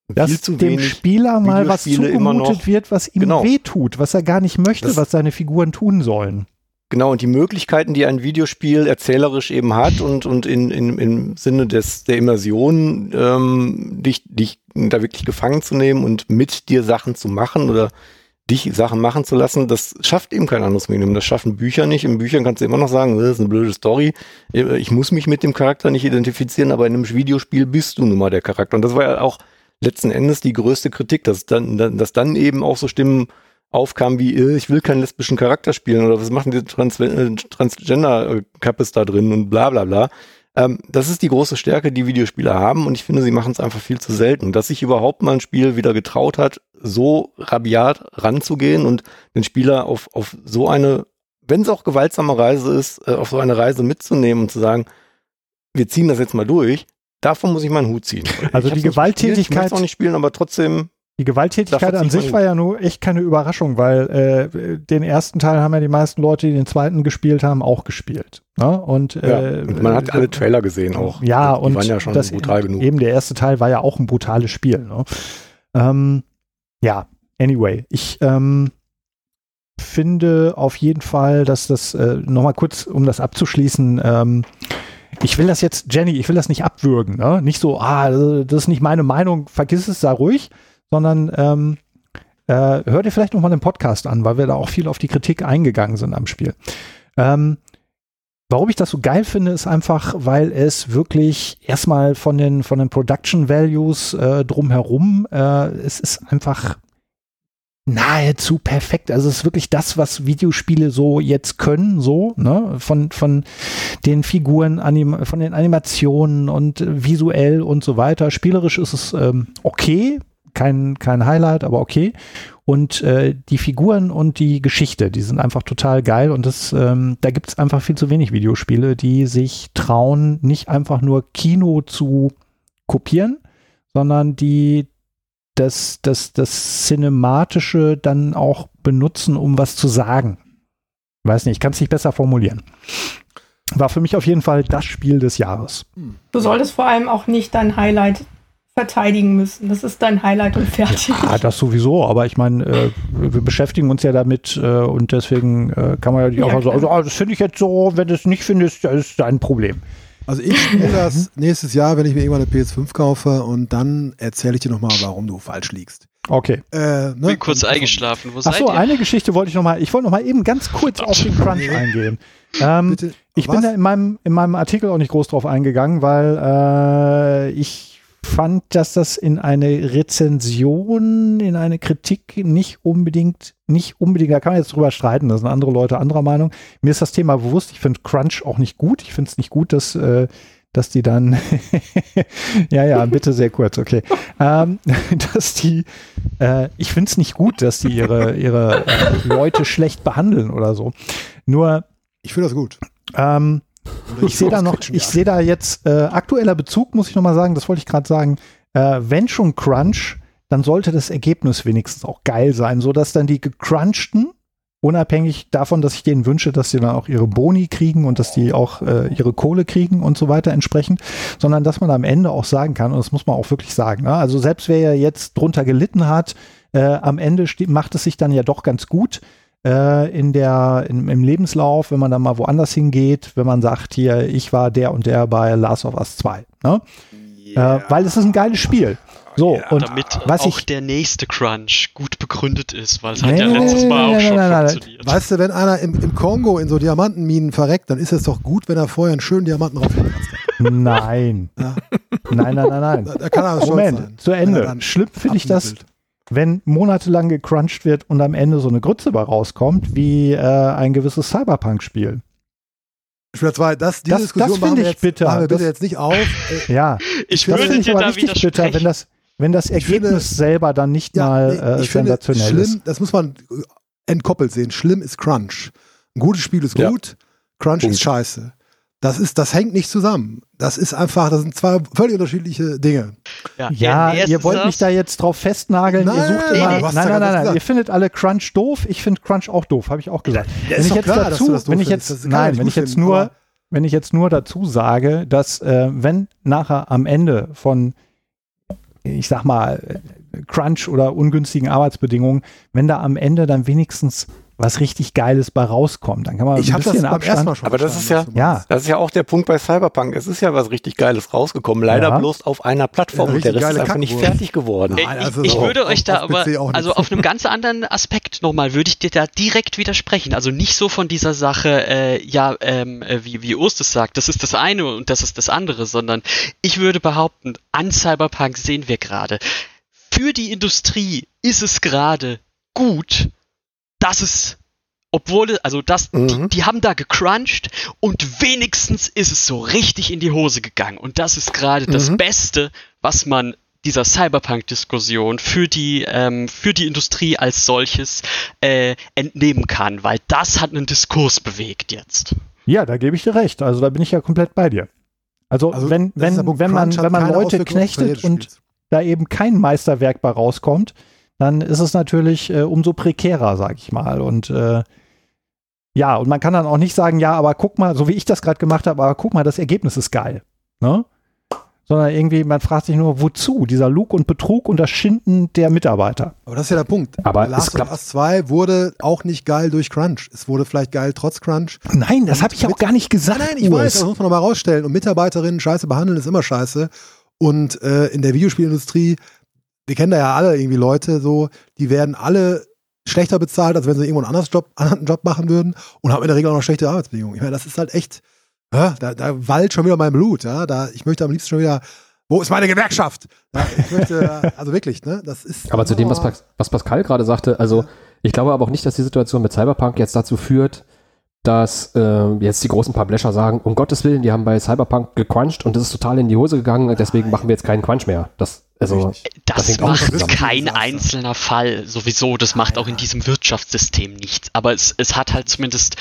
Speaker 3: Dass
Speaker 5: viel zu
Speaker 3: dem
Speaker 5: wenig
Speaker 3: Spieler mal was zugemutet
Speaker 5: noch-
Speaker 3: wird, was ihm
Speaker 5: Genau.
Speaker 3: wehtut, was er gar nicht möchte,
Speaker 5: Das-
Speaker 3: was seine Figuren tun sollen.
Speaker 5: Genau, und die Möglichkeiten, die ein Videospiel erzählerisch eben hat und, und in, in, im Sinne des, der Immersion, ähm, dich, dich da wirklich gefangen zu nehmen und mit dir Sachen zu machen oder dich Sachen machen zu lassen, das schafft eben kein anderes Medium. Das schaffen Bücher nicht. In Büchern kannst du immer noch sagen, das ist eine blöde Story. Ich muss mich mit dem Charakter nicht identifizieren, aber in einem Videospiel bist du nun mal der Charakter. Und das war ja auch letzten Endes die größte Kritik, dass dann, dass dann eben auch so Stimmen aufkam wie, äh, ich will keinen lesbischen Charakter spielen oder was machen die Trans äh, Transgender-Kappes da drin und bla bla bla. Ähm, das ist die große Stärke, die Videospiele haben und ich finde, sie machen es einfach viel zu selten. Dass sich überhaupt mal ein Spiel wieder getraut hat, so rabiat ranzugehen und den Spieler auf, auf so eine, wenn es auch gewaltsame Reise ist, äh, auf so eine Reise mitzunehmen und zu sagen, wir ziehen das jetzt mal durch, davon muss ich meinen Hut ziehen.
Speaker 3: Also
Speaker 5: Ich
Speaker 3: die
Speaker 5: gespielt, Ich
Speaker 3: Gewalttätigkeit-
Speaker 5: möchte auch nicht spielen, aber trotzdem
Speaker 3: Die Gewalttätigkeit an sich war ja nur echt keine Überraschung, weil äh, den ersten Teil haben ja die meisten Leute, die den zweiten gespielt haben, auch gespielt. Ne? Und,
Speaker 5: Ja,
Speaker 3: äh,
Speaker 5: und man hat alle Trailer gesehen auch.
Speaker 3: Ja,
Speaker 5: die
Speaker 3: und
Speaker 5: waren ja schon
Speaker 3: das
Speaker 5: brutal genug.
Speaker 3: eben der erste Teil war ja auch ein brutales Spiel. Ne? Ähm, ja, anyway, ich ähm, finde auf jeden Fall, dass das äh, nochmal kurz, um das abzuschließen, ähm, ich will das jetzt, Jenny, ich will das nicht abwürgen, ne? Nicht so, ah, das ist nicht meine Meinung, vergiss es, sei ruhig, sondern ähm, äh, hör dir vielleicht nochmal den Podcast an, weil wir da auch viel auf die Kritik eingegangen sind am Spiel. Ähm, warum ich das so geil finde, ist einfach, weil es wirklich erstmal von den, von den Production Values äh, drumherum, äh, es ist einfach nahezu perfekt. Also es ist wirklich das, was Videospiele so jetzt können, so, ne? Von, von den Figuren, anim von den Animationen und visuell und so weiter. Spielerisch ist es ähm, okay, kein, kein Highlight, aber okay. Und äh, die Figuren und die Geschichte, die sind einfach total geil und das, ähm, da gibt es einfach viel zu wenig Videospiele, die sich trauen, nicht einfach nur Kino zu kopieren, sondern die das, das, das Cinematische dann auch benutzen, um was zu sagen. Weiß nicht, ich kann es nicht besser formulieren. War für mich auf jeden Fall das Spiel des Jahres.
Speaker 7: Du solltest vor allem auch nicht dein Highlight verteidigen müssen. Das ist dein Highlight und fertig.
Speaker 3: Ah, das sowieso, aber ich meine, äh, wir beschäftigen uns ja damit äh, und deswegen äh, kann man ja nicht
Speaker 7: Ja,
Speaker 3: einfach so, also, ah, das finde ich jetzt so, wenn du es nicht findest, das ist dein Problem.
Speaker 2: Also ich spiele das nächstes Jahr, wenn ich mir irgendwann eine PS5 kaufe und dann erzähle ich dir nochmal, warum du falsch liegst.
Speaker 3: Okay.
Speaker 2: Äh, ne?
Speaker 4: Bin kurz eingeschlafen. Wo
Speaker 3: Ach
Speaker 4: seid
Speaker 3: so,
Speaker 4: ihr?
Speaker 3: eine Geschichte wollte ich noch mal, ich wollte noch mal eben ganz kurz auf den Crunch eingehen. Ähm,
Speaker 2: Bitte,
Speaker 3: Ich
Speaker 2: was?
Speaker 3: bin da in meinem, in meinem Artikel auch nicht groß drauf eingegangen, weil äh, ich fand, dass das in eine Rezension, in eine Kritik nicht unbedingt, nicht unbedingt, da kann man jetzt drüber streiten, da sind andere Leute anderer Meinung. Mir ist das Thema bewusst, ich finde Crunch auch nicht gut. Ich finde es nicht gut, dass, äh, dass die dann, ja, ja, bitte sehr kurz, okay, ähm, dass die, äh, ich finde es nicht gut, dass die ihre, ihre äh, Leute schlecht behandeln oder so. Nur,
Speaker 2: Ich finde das gut.
Speaker 3: ähm, ich sehe da noch, ich sehe da jetzt äh, aktueller Bezug, muss ich noch mal sagen, das wollte ich gerade sagen. Äh, wenn schon Crunch, dann sollte das Ergebnis wenigstens auch geil sein, so dass dann die gecrunchten, unabhängig davon, dass ich denen wünsche, dass sie dann auch ihre Boni kriegen und dass die auch äh, ihre Kohle kriegen und so weiter entsprechend, sondern dass man am Ende auch sagen kann, und das muss man auch wirklich sagen, ne? also selbst wer ja jetzt drunter gelitten hat, äh, am Ende macht es sich dann ja doch ganz gut äh, in der, in, im Lebenslauf, wenn man dann mal woanders hingeht, wenn man sagt, hier, ich war der und der bei Last of Us 2. Ne? Äh, weil es ist ein geiles Spiel. So,
Speaker 5: Ja,
Speaker 3: und
Speaker 4: Damit
Speaker 3: was
Speaker 4: auch
Speaker 3: ich-
Speaker 4: der nächste Crunch gut begründet ist, weil es hat
Speaker 3: Nee,
Speaker 4: ja
Speaker 3: nee,
Speaker 4: letztes
Speaker 3: nee,
Speaker 4: Mal
Speaker 3: nee,
Speaker 4: auch
Speaker 3: nee,
Speaker 4: schon funktioniert.
Speaker 2: Weißt du, wenn einer im, im Kongo in so Diamantenminen verreckt, dann ist es doch gut, wenn er vorher einen schönen Diamanten rausgekratzt hat.
Speaker 3: nein.
Speaker 2: Ja.
Speaker 3: Nein, nein, nein, nein.
Speaker 2: Da, da kann er
Speaker 3: Moment,
Speaker 2: sein.
Speaker 3: zu Ende. Schlimm finde ich das. Wenn monatelang gecrunched wird und am Ende so eine Grütze bei rauskommt, wie äh, ein gewisses Cyberpunk-Spiel.
Speaker 2: Spieler 2, das, die
Speaker 3: Das-
Speaker 2: Diskussion
Speaker 3: das
Speaker 2: machen
Speaker 3: finde
Speaker 2: wir
Speaker 3: ich
Speaker 2: jetzt,
Speaker 3: bitter.
Speaker 2: Machen wir bitte
Speaker 3: Das-
Speaker 2: jetzt nicht auf. Äh,
Speaker 3: Ja,
Speaker 4: Ich
Speaker 3: das
Speaker 4: würde
Speaker 3: finde ich
Speaker 4: dir
Speaker 3: aber
Speaker 4: da
Speaker 3: richtig bitter, wenn das, wenn das
Speaker 2: Ich finde-
Speaker 3: Ergebnis selber dann nicht mal
Speaker 2: nee,
Speaker 3: äh,
Speaker 2: ich finde,
Speaker 3: sensationell
Speaker 2: schlimm,
Speaker 3: ist.
Speaker 2: das muss man äh, entkoppelt sehen. Schlimm ist Crunch. Ein gutes Spiel ist
Speaker 5: Ja.
Speaker 2: gut, Crunch
Speaker 5: Punkt.
Speaker 2: ist scheiße. Das ist, das hängt nicht zusammen. Das ist einfach, das sind zwei völlig unterschiedliche Dinge.
Speaker 4: Ja,
Speaker 3: Ja, ihr wollt mich da jetzt drauf festnageln. ihr
Speaker 2: Nein,
Speaker 3: sucht
Speaker 2: nein,
Speaker 3: immer.
Speaker 2: hast
Speaker 3: Nein, nein, nein, nein.
Speaker 2: gesagt.
Speaker 3: Ihr findet alle Crunch doof. Ich finde Crunch auch doof, habe ich auch gesagt.
Speaker 2: Ja,
Speaker 3: wenn ich jetzt
Speaker 2: klar,
Speaker 3: dazu, wenn ich jetzt, nein, wenn ich jetzt nur,
Speaker 2: aber-
Speaker 3: wenn ich jetzt nur dazu sage, dass äh, wenn nachher am Ende von, ich sag mal, Crunch oder ungünstigen Arbeitsbedingungen, wenn da am Ende dann wenigstens was richtig Geiles bei rauskommt, dann kann man
Speaker 2: Ich
Speaker 3: ein
Speaker 2: habe das
Speaker 3: bisschen
Speaker 2: Mal
Speaker 3: Abstand.
Speaker 2: schon
Speaker 5: Aber das ist
Speaker 3: ja-
Speaker 2: meinst.
Speaker 5: Das ist ja auch der Punkt bei Cyberpunk. Es ist ja was richtig Geiles rausgekommen. Leider
Speaker 3: Ja.
Speaker 5: bloß auf einer Plattform.
Speaker 2: Ja,
Speaker 5: und der Rest ist einfach nicht
Speaker 2: Kackwurst.
Speaker 5: fertig geworden.
Speaker 2: Nein,
Speaker 4: ich,
Speaker 2: also
Speaker 4: ich
Speaker 2: so
Speaker 4: würde
Speaker 2: auf-
Speaker 4: euch da aber, also auf einem ganz anderen Aspekt nochmal, würde ich dir da direkt widersprechen. Also nicht so von dieser Sache, äh, ja, ähm, äh, wie, wie Urs das sagt, das ist das eine und das ist das andere, sondern ich würde behaupten, an Cyberpunk sehen wir gerade, für die Industrie ist es gerade gut, dass es obwohl, also das, die,
Speaker 5: Mhm.
Speaker 4: die haben da gecrunched und wenigstens ist es so richtig in die Hose gegangen. Und das ist gerade das
Speaker 5: Mhm.
Speaker 4: Beste, was man dieser Cyberpunk-Diskussion für die ähm, für die Industrie als solches äh, entnehmen kann, weil das hat einen Diskurs bewegt jetzt.
Speaker 3: Ja, da gebe ich dir recht. Also da bin ich ja komplett bei dir. Also,
Speaker 2: Also,
Speaker 3: wenn,
Speaker 2: das ist
Speaker 3: wenn, wenn man, wenn man Leute
Speaker 2: die
Speaker 3: knechtet und da eben kein Meisterwerk bei rauskommt, dann ist es natürlich äh, umso prekärer, sag ich mal. Und äh, ja, und man kann dann auch nicht sagen, ja, aber guck mal, so wie ich das gerade gemacht habe, aber guck mal, das Ergebnis ist geil. Ne? Sondern irgendwie, man fragt sich nur, wozu? Dieser Lug und Betrug und das Schinden der Mitarbeiter.
Speaker 2: Aber das ist ja der Punkt.
Speaker 6: Aber
Speaker 2: Last of Us 2 wurde auch nicht geil durch Crunch. Es wurde vielleicht geil trotz Crunch.
Speaker 3: Nein, das habe ich auch gar nicht gesagt.
Speaker 2: Nein, nein, ich
Speaker 3: Urs.
Speaker 2: weiß, das muss man nochmal rausstellen. Und Mitarbeiterinnen scheiße behandeln ist immer scheiße. Und äh, in der Videospielindustrie, wir kennen da ja alle irgendwie Leute so, die werden alle schlechter bezahlt, als wenn sie irgendwo einen anderen Job, anderen Job machen würden und haben in der Regel auch noch schlechte Arbeitsbedingungen. Ich meine, das ist halt echt, ja, da, da wallt schon wieder mein Blut. Ja? Da, ich möchte am liebsten schon wieder, wo ist meine Gewerkschaft? Ja, ich möchte, also wirklich, ne? Das ist.
Speaker 6: Aber zu dem, was, was Pascal gerade sagte, also ich glaube aber auch nicht, dass die Situation mit Cyberpunk jetzt dazu führt, dass äh, jetzt die großen Publisher sagen, um Gottes Willen, die haben bei Cyberpunk gecrunched und das ist total in die Hose gegangen, deswegen machen wir jetzt keinen Crunch mehr. Das, also,
Speaker 2: Richtig.
Speaker 6: Das
Speaker 4: Das, macht
Speaker 2: zusammen.
Speaker 4: kein einzelner Fall sowieso. Das macht auch in diesem Wirtschaftssystem nichts. Aber es, es hat halt zumindest,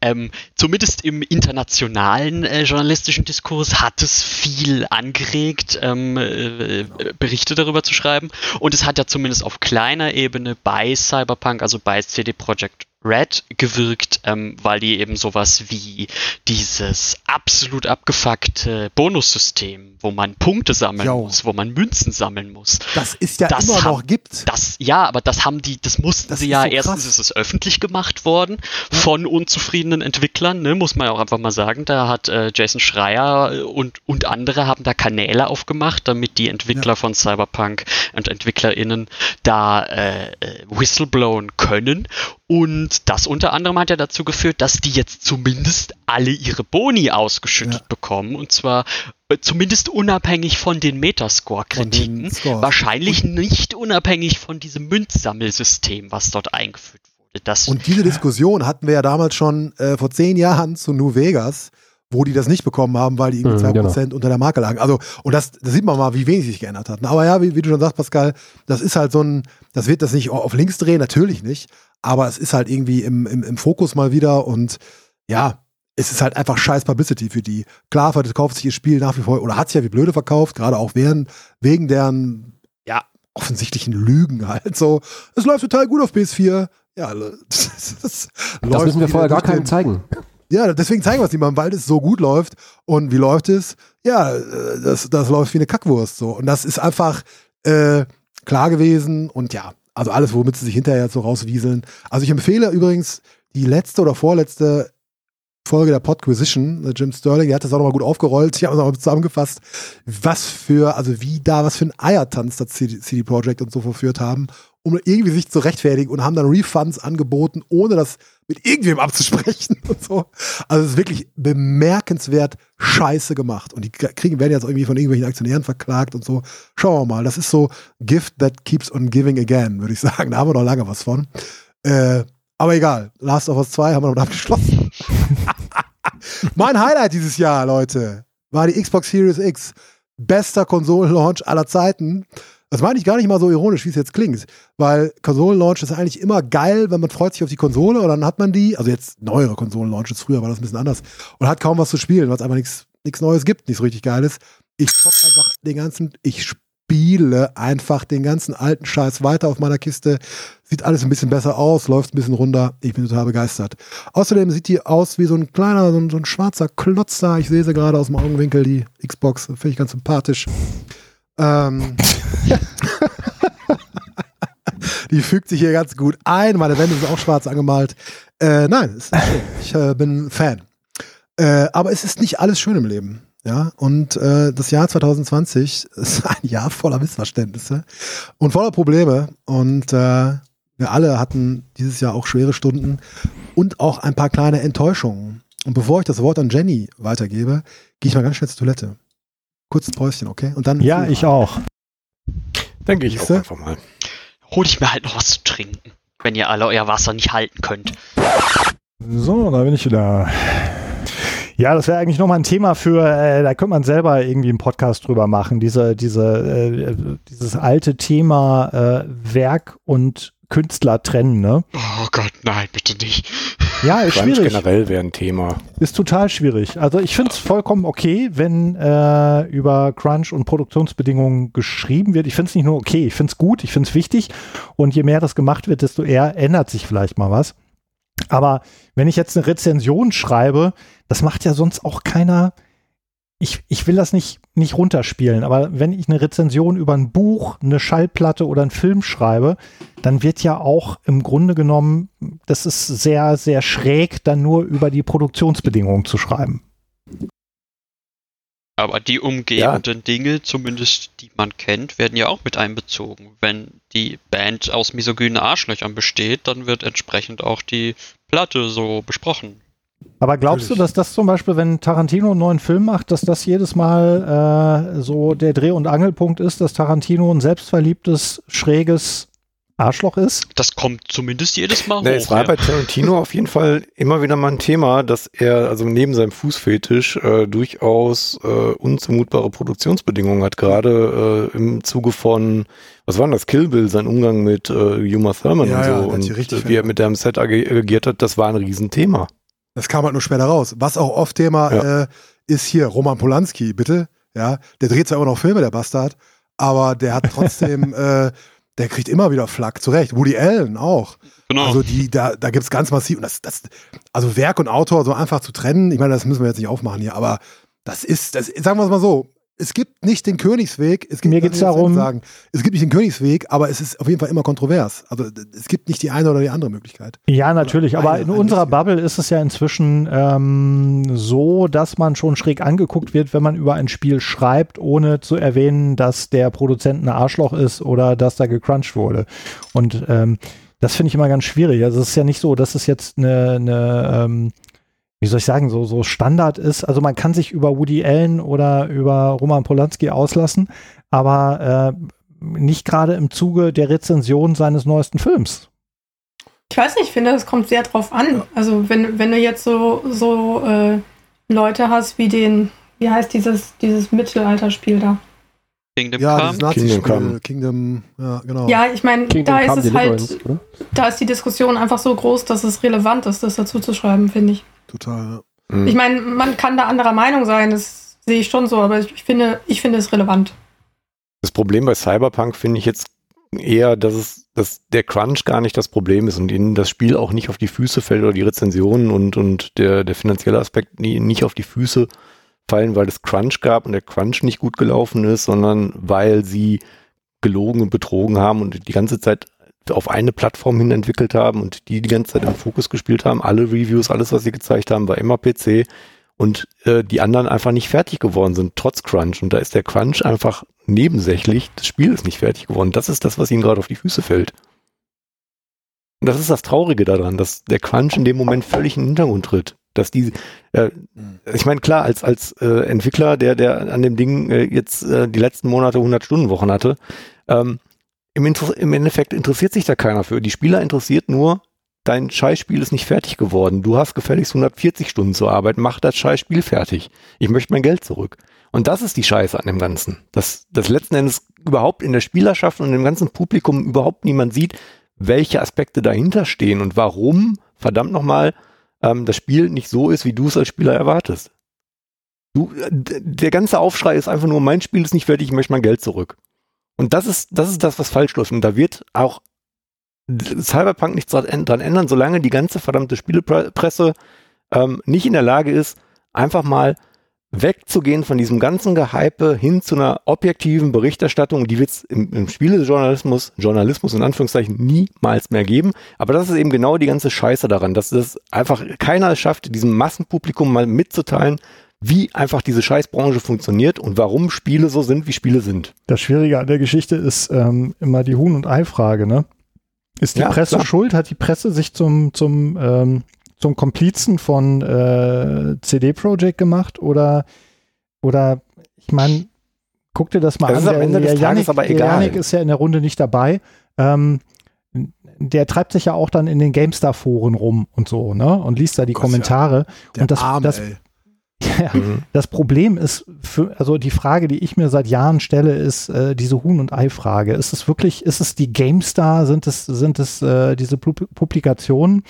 Speaker 4: ähm, zumindest im internationalen äh, journalistischen Diskurs hat es viel angeregt, ähm, äh, Berichte darüber zu schreiben. Und es hat ja zumindest auf kleiner Ebene bei Cyberpunk, also bei CD Projekt Red gewirkt, ähm, weil die eben sowas wie dieses absolut abgefuckte Bonussystem, wo man Punkte sammeln
Speaker 2: Jo.
Speaker 4: muss, wo man Münzen sammeln muss,
Speaker 2: Das ist ja
Speaker 4: Das
Speaker 2: immer
Speaker 4: haben-
Speaker 2: noch gibt.
Speaker 4: das, ja, aber das haben die, das mussten
Speaker 2: Das
Speaker 4: sie ja,
Speaker 2: so
Speaker 4: erstens ist es öffentlich gemacht worden von unzufriedenen Entwicklern, ne, muss man ja auch einfach mal sagen. Da hat äh, Jason Schreier äh, und, und andere haben da Kanäle aufgemacht, damit die Entwickler von Cyberpunk und EntwicklerInnen da äh, äh, whistleblowen können. Und das unter anderem hat ja dazu geführt, dass die jetzt zumindest alle ihre Boni ausgeschüttet
Speaker 2: Ja.
Speaker 4: bekommen. Und zwar äh, zumindest unabhängig von den Metascore-Kritiken. Wahrscheinlich nicht unabhängig von diesem Münzsammelsystem, was dort eingeführt wurde. Das,
Speaker 2: Und diese Diskussion hatten wir ja damals schon äh, vor zehn Jahren zu New Vegas, wo die das nicht bekommen haben, weil die irgendwie
Speaker 6: Mhm,
Speaker 2: 2% unter der Marke lagen. Also, und das, das sieht man mal, wie wenig sich geändert hat. Aber ja, wie, wie du schon sagst, Pascal, das ist halt so ein, das wird das nicht auf links drehen, natürlich nicht. Aber es ist halt irgendwie im, im, im Fokus mal wieder und ja, es ist halt einfach scheiß Publicity für die. Klar, verkauft sich ihr Spiel nach wie vor oder hat sich ja wie blöde verkauft, gerade auch während, wegen deren, ja, offensichtlichen Lügen halt so. Es läuft total gut auf PS4. Ja, das, das,
Speaker 6: das müssen wir vorher gar keinem zeigen.
Speaker 2: ja, deswegen zeigen wir es niemandem, weil es so gut läuft. Und wie läuft es? Ja, äh, das, das läuft wie eine Kackwurst so. Und das ist einfach äh, klar gewesen. Und ja, also alles, womit sie sich hinterher so rauswieseln. Also ich empfehle übrigens die letzte oder vorletzte Folge der Podquisition, äh, Jim Sterling, der hat das auch nochmal gut aufgerollt, ich habe es auch zusammengefasst, was für, also wie da, was für ein Eiertanz das CD, CD Projekt und so verführt haben, um irgendwie sich zu rechtfertigen und haben dann Refunds angeboten, ohne das mit irgendwem abzusprechen und so. Also es ist wirklich bemerkenswert scheiße gemacht. Und die kriegen, werden jetzt irgendwie von irgendwelchen Aktionären verklagt und so. Schauen wir mal. Das ist so Gift that keeps on giving again, würde ich sagen. Da haben wir noch lange was von. Äh, aber egal. Last of Us 2 haben wir damit abgeschlossen. mein Highlight dieses Jahr, Leute, war die Xbox Series X. Bester Konsolenlaunch aller Zeiten. Das meine ich gar nicht mal so ironisch, wie es jetzt klingt, weil Konsolenlaunch ist eigentlich immer geil, wenn man freut sich auf die Konsole und dann hat man die, also jetzt neuere Konsolenlaunches, früher war das ein bisschen anders und hat kaum was zu spielen, weil es einfach nichts Neues gibt, nichts richtig Geiles. Ich zock einfach den ganzen, ich spiele einfach den ganzen alten Scheiß weiter auf meiner Kiste. Sieht alles ein bisschen besser aus, läuft ein bisschen runter. Ich bin total begeistert. Außerdem sieht die aus wie so ein kleiner, so ein, so ein schwarzer Klotz da. Ich sehe sie gerade aus dem Augenwinkel, die Xbox. Finde ich ganz sympathisch. Ähm, die fügt sich hier ganz gut ein. Meine Wände sind auch schwarz angemalt. Äh, nein, ist schön. ich äh, bin Fan. Äh, aber es ist nicht alles schön im Leben. Ja, und äh, das Jahr 2020 ist ein Jahr voller Missverständnisse und voller Probleme. Und äh, wir alle hatten dieses Jahr auch schwere Stunden und auch ein paar kleine Enttäuschungen. Und bevor ich das Wort an Jenny weitergebe, gehe ich mal ganz schnell zur Toilette. Kurzes Päuschen, okay? Und dann.
Speaker 3: Ja, ich auch.
Speaker 5: Denke ich auch einfach mal.
Speaker 4: Hol ich mir halt noch was zu trinken, wenn ihr alle euer Wasser nicht halten könnt.
Speaker 3: So, da bin ich wieder. Ja, das wäre eigentlich nochmal ein Thema für, äh, da könnte man selber irgendwie einen Podcast drüber machen. Diese, diese, äh, dieses alte Thema äh, Werk und Künstler trennen, ne?
Speaker 4: Oh Gott, nein, bitte nicht.
Speaker 3: Ja, ist
Speaker 5: Crunch
Speaker 3: schwierig.
Speaker 5: generell wäre ein Thema.
Speaker 3: Ist total schwierig. Also ich finde es vollkommen okay, wenn äh, über Crunch und Produktionsbedingungen geschrieben wird. Ich finde es nicht nur okay, ich finde es gut, ich finde es wichtig. Und je mehr das gemacht wird, desto eher ändert sich vielleicht mal was. Aber wenn ich jetzt eine Rezension schreibe, das macht ja sonst auch keiner. Ich, ich will das nicht, nicht runterspielen, aber wenn ich eine Rezension über ein Buch, eine Schallplatte oder einen Film schreibe, dann wird ja auch im Grunde genommen, das ist sehr, sehr schräg, dann nur über die Produktionsbedingungen zu schreiben.
Speaker 4: Aber die umgebenden Dinge, zumindest die man kennt, werden ja auch mit einbezogen. Wenn die Band aus misogynen Arschlöchern besteht, dann wird entsprechend auch die Platte so besprochen.
Speaker 3: Aber glaubst du, dass das zum Beispiel, wenn Tarantino einen neuen Film macht, dass das jedes Mal äh, so der Dreh- und Angelpunkt ist, dass Tarantino ein selbstverliebtes, schräges Arschloch ist?
Speaker 4: Das kommt zumindest jedes Mal
Speaker 5: Nee,
Speaker 4: hoch.
Speaker 5: es war
Speaker 4: ja.
Speaker 5: bei Tarantino auf jeden Fall immer wieder mal ein Thema, dass er also neben seinem Fußfetisch äh, durchaus äh, unzumutbare Produktionsbedingungen hat, gerade äh, im Zuge von, was war denn das, Kill Bill, sein Umgang mit äh, Uma Thurman
Speaker 2: Ja,
Speaker 5: und
Speaker 2: ja,
Speaker 5: so
Speaker 2: hat
Speaker 5: und wie er mit dem Set agi- agiert hat, das war ein Riesenthema.
Speaker 2: Das kam halt nur später raus. Was auch oft Thema
Speaker 5: Ja.
Speaker 2: äh, ist hier, Roman Polanski, bitte. Ja, der dreht zwar immer noch Filme, der Bastard, aber der hat trotzdem, äh, der kriegt immer wieder Flack, zu Recht. Woody Allen auch.
Speaker 4: Genau.
Speaker 2: Also die, da, da gibt es ganz massiv, und das, das, also Werk und Autor so einfach zu trennen, ich meine, das müssen wir jetzt nicht aufmachen hier, aber das ist, das, sagen wir es mal so, es gibt nicht den Königsweg, es gibt,
Speaker 3: Mir
Speaker 2: mich das
Speaker 3: darum-
Speaker 2: sagen, es gibt nicht den Königsweg, aber es ist auf jeden Fall immer kontrovers. Also es gibt nicht die eine oder die andere Möglichkeit.
Speaker 3: Ja, natürlich, aber in unserer. Bubble ist es ja inzwischen ähm, so, dass man schon schräg angeguckt wird, wenn man über ein Spiel schreibt, ohne zu erwähnen, dass der Produzent ein Arschloch ist oder dass da gecrunched wurde. Und ähm, das finde ich immer ganz schwierig. Also es ist ja nicht so, dass es jetzt eine, eine ähm, wie soll ich sagen, so, so Standard ist. Also man kann sich über Woody Allen oder über Roman Polanski auslassen, aber äh, nicht gerade im Zuge der Rezension seines neuesten Films.
Speaker 7: Ich weiß nicht, ich finde, es kommt sehr drauf an. Also wenn, wenn du jetzt so, so äh, Leute hast wie den, wie heißt dieses, dieses Mittelalterspiel da?
Speaker 4: Kingdom
Speaker 2: Ja,
Speaker 4: Come.
Speaker 2: dieses Nazi-Spiel,
Speaker 5: Kingdom Come.
Speaker 2: Kingdom, ja, genau.
Speaker 7: Ja, ich meine, da ist
Speaker 6: Come
Speaker 7: es halt,
Speaker 6: oder?
Speaker 7: da ist die Diskussion einfach so groß, dass es relevant ist, das dazu zu schreiben, finde ich.
Speaker 2: Total.
Speaker 5: Mhm.
Speaker 7: Ich meine, man kann da anderer Meinung sein, das sehe ich schon so, aber ich, ich finde, ich finde es relevant.
Speaker 5: Das Problem bei Cyberpunk finde ich jetzt eher, dass es, dass der Crunch gar nicht das Problem ist und ihnen das Spiel auch nicht auf die Füße fällt oder die Rezensionen und, und der, der finanzielle Aspekt nie, nicht auf die Füße fallen, weil es Crunch gab und der Crunch nicht gut gelaufen ist, sondern weil sie gelogen und betrogen haben und die ganze Zeit auf eine Plattform hin entwickelt haben und die die ganze Zeit im Fokus gespielt haben. Alle Reviews, alles, was sie gezeigt haben, war immer PC und äh, die anderen einfach nicht fertig geworden sind, trotz Crunch. Und da ist der Crunch einfach nebensächlich. Das Spiel ist nicht fertig geworden. Das ist das, was ihnen gerade auf die Füße fällt. Und das ist das Traurige daran, dass der Crunch in dem Moment völlig in den Hintergrund tritt. Dass die, äh, ich meine, klar, als, als äh, Entwickler, der, der an dem Ding äh, jetzt äh, die letzten Monate 100 Stunden Wochen hatte, ähm, im, Inter im Endeffekt interessiert sich da keiner für. Die Spieler interessiert nur, dein Scheißspiel ist nicht fertig geworden. Du hast gefälligst 140 Stunden zur Arbeit, mach das Scheißspiel fertig. Ich möchte mein Geld zurück. Und das ist die Scheiße an dem Ganzen. Dass das letzten Endes überhaupt in der Spielerschaft und im ganzen Publikum überhaupt niemand sieht, welche Aspekte dahinter stehen und warum, verdammt nochmal, ähm, das Spiel nicht so ist, wie du es als Spieler erwartest. Du, äh, der ganze Aufschrei ist einfach nur, mein Spiel ist nicht fertig, ich möchte mein Geld zurück. Und das ist, das ist das, was falsch läuft. Und da wird auch Cyberpunk nichts dran ändern, solange die ganze verdammte Spielepresse ähm, nicht in der Lage ist, einfach mal wegzugehen von diesem ganzen Gehype hin zu einer objektiven Berichterstattung, die wird es im, im Spielejournalismus, Journalismus in Anführungszeichen, niemals mehr geben. Aber das ist eben genau die ganze Scheiße daran, dass es einfach keiner schafft, diesem Massenpublikum mal mitzuteilen, wie einfach diese Scheißbranche funktioniert und warum Spiele so sind, wie Spiele sind.
Speaker 3: Das Schwierige an der Geschichte ist ähm, immer die Huhn- und Ei-Frage, ne? Ist die
Speaker 5: Ja,
Speaker 3: Presse
Speaker 5: klar.
Speaker 3: schuld? Hat die Presse sich zum, zum, ähm, zum Komplizen von äh, CD Projekt gemacht? Oder, oder ich meine, guck dir das mal
Speaker 5: Das
Speaker 3: an.
Speaker 5: ist am Ende des Tages
Speaker 3: Yannick,
Speaker 5: aber
Speaker 3: der
Speaker 5: egal.
Speaker 3: Yannick ist ja in der Runde nicht dabei. Ähm, der treibt sich ja auch dann in den GameStar-Foren rum und so, ne? Und liest da die
Speaker 2: Gott, ja.
Speaker 3: Kommentare.
Speaker 2: Der
Speaker 3: und das,
Speaker 2: Arme,
Speaker 3: das,
Speaker 2: ey.
Speaker 3: Ja,
Speaker 5: Mhm.
Speaker 3: das Problem ist, für, also die Frage, die ich mir seit Jahren stelle, ist äh, diese Huhn- und Ei-Frage. Ist es wirklich, ist es die GameStar, sind es, sind es äh, diese Pu- Publikationen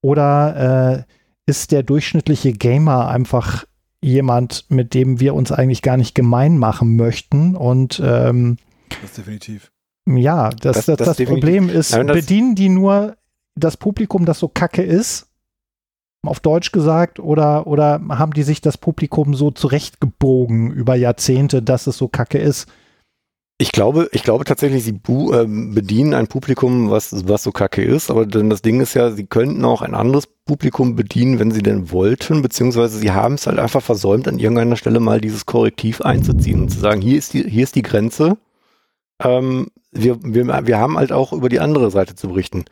Speaker 3: oder äh, ist der durchschnittliche Gamer einfach jemand, mit dem wir uns eigentlich gar nicht gemein machen möchten und ähm,
Speaker 2: Das ist definitiv.
Speaker 3: ja, das,
Speaker 5: Das-
Speaker 3: das,
Speaker 5: das.
Speaker 3: Problem ist,
Speaker 5: Nein, das-
Speaker 3: bedienen die nur das Publikum, das so kacke ist, auf Deutsch gesagt, oder, oder haben die sich das Publikum so zurechtgebogen über Jahrzehnte, dass es so kacke ist?
Speaker 5: Ich glaube, ich glaube tatsächlich, sie ähm, bedienen ein Publikum, was, was so kacke ist, aber denn das Ding ist ja, sie könnten auch ein anderes Publikum bedienen, wenn sie denn wollten, beziehungsweise sie haben es halt einfach versäumt, an irgendeiner Stelle mal dieses Korrektiv einzuziehen und zu sagen, hier ist die, hier ist die Grenze. Ähm, wir, wir, wir haben halt auch über die andere Seite zu berichten.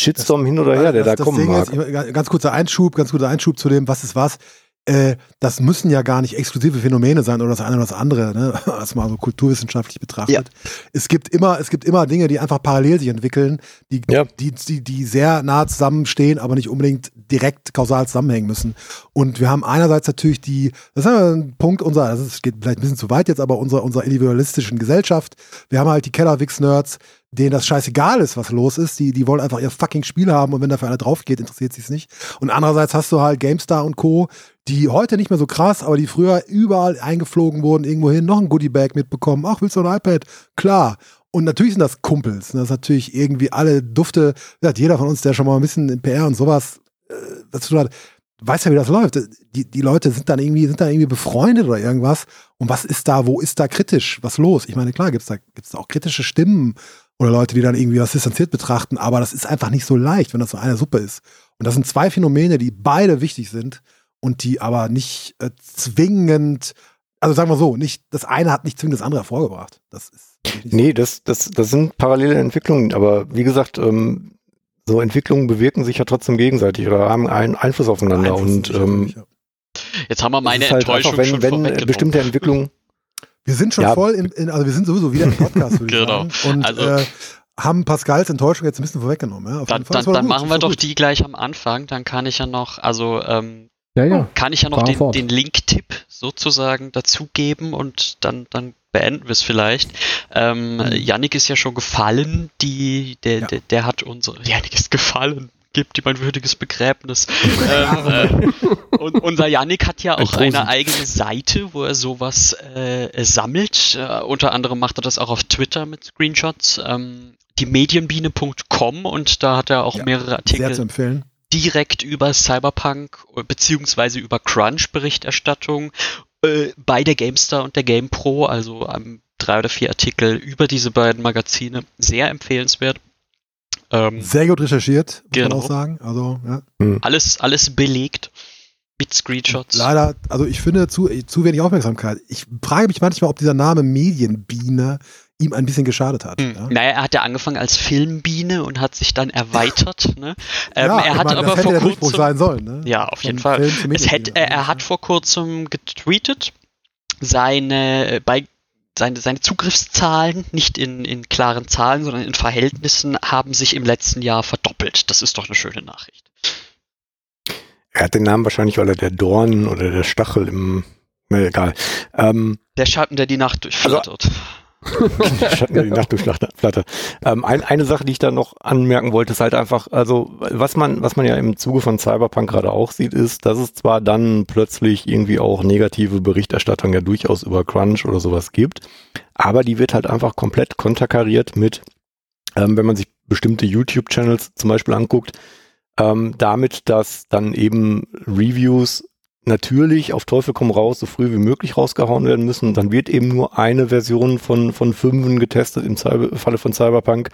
Speaker 5: Shitstorm hin oder her, der
Speaker 2: das,
Speaker 5: da
Speaker 2: das
Speaker 5: kommen
Speaker 2: Ding
Speaker 5: mag.
Speaker 2: Ist, ganz kurzer Einschub, ganz kurzer Einschub zu dem, was ist was. Äh, das müssen ja gar nicht exklusive Phänomene sein oder das eine oder das andere, ne? das mal so kulturwissenschaftlich betrachtet. Es gibt immer, es gibt immer Dinge, die einfach parallel sich entwickeln, die,
Speaker 5: Ja.
Speaker 2: die, die, die sehr nah zusammenstehen, aber nicht unbedingt direkt kausal zusammenhängen müssen. Und wir haben einerseits natürlich die, das ist ja ein Punkt unserer, das geht vielleicht ein bisschen zu weit jetzt, aber unserer, unserer individualistischen Gesellschaft. Wir haben halt die Kellerwix-Nerds, denen das scheißegal ist, was los ist. Die, die wollen einfach ihr fucking Spiel haben und wenn dafür einer drauf geht, interessiert sie es nicht. Und andererseits hast du halt GameStar und Co., die heute nicht mehr so krass, aber die früher überall eingeflogen wurden, irgendwo hin, noch ein Goodie-Bag mitbekommen. Ach, willst du ein iPad? Klar. Und natürlich sind das Kumpels. ne? Das ist natürlich irgendwie alle Dufte. Gesagt, jeder von uns, der schon mal ein bisschen in PR und sowas äh, was zu tun hat, weiß ja, wie das läuft. Die, die Leute sind dann irgendwie, sind dann irgendwie befreundet oder irgendwas. Und was ist da, wo ist da kritisch? Was los? Ich meine, klar, gibt's da, gibt's da auch kritische Stimmen oder Leute, die dann irgendwie was distanziert betrachten, aber das ist einfach nicht so leicht, wenn das so eine Suppe ist. Und das sind zwei Phänomene, die beide wichtig sind und die aber nicht äh, zwingend, also sagen wir so, nicht, das eine hat nicht zwingend das andere hervorgebracht. Das ist so.
Speaker 5: Nee, das, das, das sind parallele Entwicklungen, aber wie gesagt, ähm, so Entwicklungen bewirken sich ja trotzdem gegenseitig oder haben einen Einfluss aufeinander
Speaker 2: Beeinflussen
Speaker 5: und ähm,
Speaker 2: ja.
Speaker 4: Jetzt haben wir meine
Speaker 5: ist halt
Speaker 4: Enttäuschung
Speaker 5: einfach, wenn,
Speaker 4: schon
Speaker 5: wenn bestimmte Entwicklungen
Speaker 2: Wir sind schon
Speaker 5: Ja.
Speaker 2: voll in, in, also wir sind sowieso wieder im Podcast,
Speaker 4: Genau.
Speaker 2: sagen. Und
Speaker 4: Also-
Speaker 2: äh, haben Pascals Enttäuschung jetzt ein bisschen vorweggenommen. Ja, auf
Speaker 4: Dann,
Speaker 2: jeden Fall.
Speaker 4: dann, dann machen wir doch
Speaker 2: gut.
Speaker 4: die gleich am Anfang. Dann kann ich ja noch, also ähm,
Speaker 6: Ja, ja.
Speaker 4: kann ich ja noch den, den Link-Tipp sozusagen dazugeben und dann, dann beenden wir es vielleicht. Ähm, Yannick ist ja schon gefallen, die, der,
Speaker 2: Ja.
Speaker 4: der, der hat unsere, Yannick ist gefallen, gibt ihm ein würdiges Begräbnis. ähm, äh, und unser Yannick hat ja auch eine eigene Seite, wo er sowas äh, sammelt. Äh, unter anderem macht er das auch auf Twitter mit Screenshots. Ähm, die Medienbiene.com und da hat er auch
Speaker 2: Ja,
Speaker 4: mehrere Artikel direkt über Cyberpunk beziehungsweise über Crunch Berichterstattung äh, bei der GameStar und der GamePro, also ähm, drei oder vier Artikel über diese beiden Magazine, sehr empfehlenswert. Ähm,
Speaker 2: Sehr gut recherchiert, muss
Speaker 4: Genau.
Speaker 2: man auch sagen. Also, ja.
Speaker 4: alles, alles belegt mit Screenshots.
Speaker 2: Leider, also ich finde zu, zu wenig Aufmerksamkeit. Ich frage mich manchmal, ob dieser Name Medienbiene ihm ein bisschen geschadet hat.
Speaker 4: Hm.
Speaker 2: Ja?
Speaker 4: Naja, er hat ja angefangen als Filmbiene und hat sich dann erweitert. Ne? Ähm,
Speaker 2: Ja,
Speaker 4: er hat
Speaker 2: meine,
Speaker 4: aber
Speaker 2: das hätte
Speaker 4: vor
Speaker 2: der Durchbruch
Speaker 4: kurzem,
Speaker 2: sein sollen. Ne?
Speaker 4: Ja, auf jeden
Speaker 2: Von
Speaker 4: Fall.
Speaker 2: Film zu
Speaker 4: Es hätte, er, er hat vor kurzem getweetet, seine, äh, bei, seine, seine Zugriffszahlen, nicht in, in klaren Zahlen, sondern in Verhältnissen, haben sich im letzten Jahr verdoppelt. Das ist doch eine schöne Nachricht.
Speaker 5: Er hat den Namen wahrscheinlich, weil er der Dorn oder der Stachel im, ne, egal. Ähm,
Speaker 4: Der Schatten, der die Nacht durchflattert.
Speaker 5: Schatten, die Nacht durchflattert. Ähm, ein, eine Sache, die ich da noch anmerken wollte, ist halt einfach, also was man, was man ja im Zuge von Cyberpunk gerade auch sieht, ist, dass es zwar dann plötzlich irgendwie auch negative Berichterstattung ja durchaus über Crunch oder sowas gibt, aber die wird halt einfach komplett konterkariert mit, ähm, wenn man sich bestimmte YouTube-Channels zum Beispiel anguckt, ähm, damit, dass dann eben Reviews natürlich auf Teufel komm raus so früh wie möglich rausgehauen werden müssen. Dann wird eben nur eine Version von, von Fünfen getestet im Cyber Falle von Cyberpunk.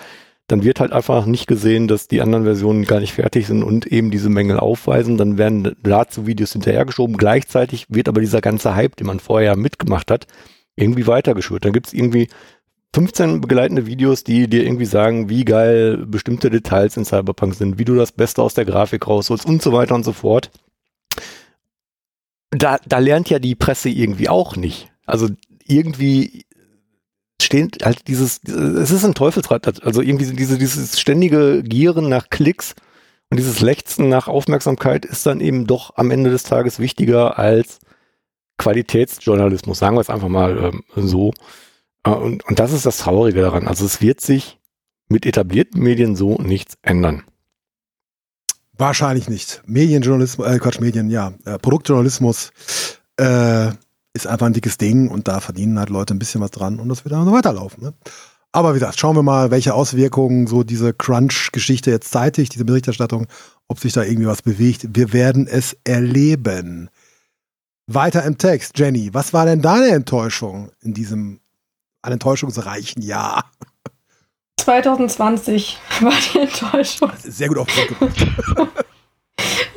Speaker 5: Dann wird halt einfach nicht gesehen, dass die anderen Versionen gar nicht fertig sind und eben diese Mängel aufweisen. Dann werden dazu Videos hinterhergeschoben. Gleichzeitig wird aber dieser ganze Hype, den man vorher mitgemacht hat, irgendwie weitergeschürt. Dann gibt's irgendwie 15 begleitende Videos, die dir irgendwie sagen, wie geil bestimmte Details in Cyberpunk sind, wie du das Beste aus der Grafik rausholst und so weiter und so fort. Da, da lernt ja die Presse irgendwie auch nicht. Also irgendwie steht halt dieses, es ist ein Teufelsrad, also irgendwie diese, dieses ständige Gieren nach Klicks und dieses Lechzen nach Aufmerksamkeit ist dann eben doch am Ende des Tages wichtiger als Qualitätsjournalismus, sagen wir es einfach mal ähm, so. Äh, Und, und das ist das Traurige daran. Also es wird sich mit etablierten Medien so nichts ändern.
Speaker 2: Wahrscheinlich nicht. Medienjournalismus, äh, Quatsch, Medien, ja. Äh, Produktjournalismus äh, ist einfach ein dickes Ding und da verdienen halt Leute ein bisschen was dran und das wird dann so weiterlaufen. Ne? Aber wie gesagt, schauen wir mal, welche Auswirkungen so diese Crunch-Geschichte jetzt zeitigt, diese Berichterstattung, ob sich da irgendwie was bewegt. Wir werden es erleben. Weiter im Text, Jenny, was war denn deine Enttäuschung in diesem ein enttäuschungsreichen Jahr?
Speaker 7: 2020 war die Enttäuschung.
Speaker 2: Sehr gut auf den Punkt gebracht.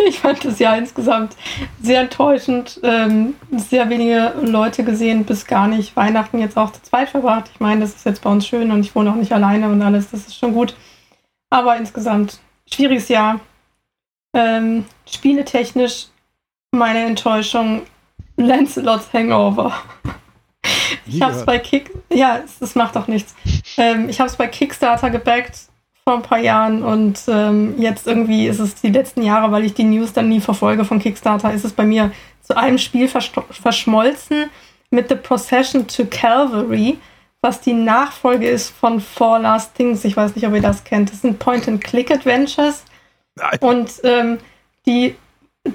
Speaker 7: Ich fand das Jahr insgesamt sehr enttäuschend. Ähm, sehr wenige Leute gesehen, bis gar nicht. Weihnachten jetzt auch zu zweit verbracht. Ich meine, das ist jetzt bei uns schön und ich wohne auch nicht alleine und alles. Das ist schon gut. Aber insgesamt schwieriges Jahr. Ähm, spieletechnisch meine Enttäuschung. Lancelots Hangover. Ich hab's
Speaker 2: gehört.
Speaker 7: bei Kick. Ja, es- das macht doch nichts. Ähm, ich hab's bei Kickstarter gebackt vor ein paar Jahren und ähm, jetzt irgendwie ist es die letzten Jahre, weil ich die News dann nie verfolge von Kickstarter, ist es bei mir zu einem Spiel verschmolzen mit The Procession to Calvary, was die Nachfolge ist von Four Last Things. Ich weiß nicht, ob ihr das kennt. Das sind Point-and-Click-Adventures. Und ähm, die,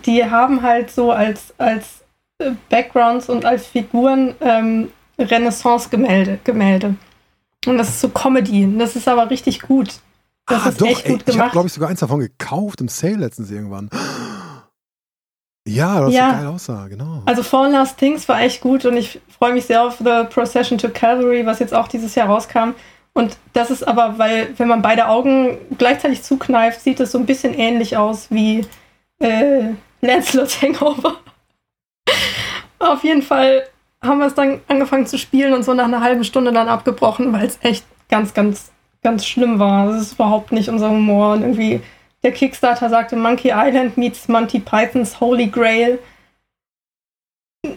Speaker 7: die haben halt so als, als Backgrounds und als Figuren ähm, Renaissance-Gemälde. Gemälde. Und das ist so Comedy. Und Das ist aber richtig gut. Das
Speaker 2: ah,
Speaker 7: ist
Speaker 2: doch,
Speaker 7: echt
Speaker 2: ey,
Speaker 7: gut
Speaker 2: ich habe,
Speaker 7: gemacht.
Speaker 2: glaube ich, sogar eins davon gekauft im Sale letztens irgendwann. Ja, das
Speaker 7: Ja.
Speaker 2: so geil aussah, genau.
Speaker 7: Also Four Last Things war echt gut und ich freue mich sehr auf The Procession to Calvary, was jetzt auch dieses Jahr rauskam. Und das ist aber, weil, wenn man beide Augen gleichzeitig zukneift, sieht es so ein bisschen ähnlich aus wie äh, Lancelot's Hangover. Auf jeden Fall haben wir es dann angefangen zu spielen und so nach einer halben Stunde dann abgebrochen, weil es echt ganz, ganz, ganz schlimm war. Das ist überhaupt nicht unser Humor. Und irgendwie der Kickstarter sagte Monkey Island meets Monty Pythons Holy Grail.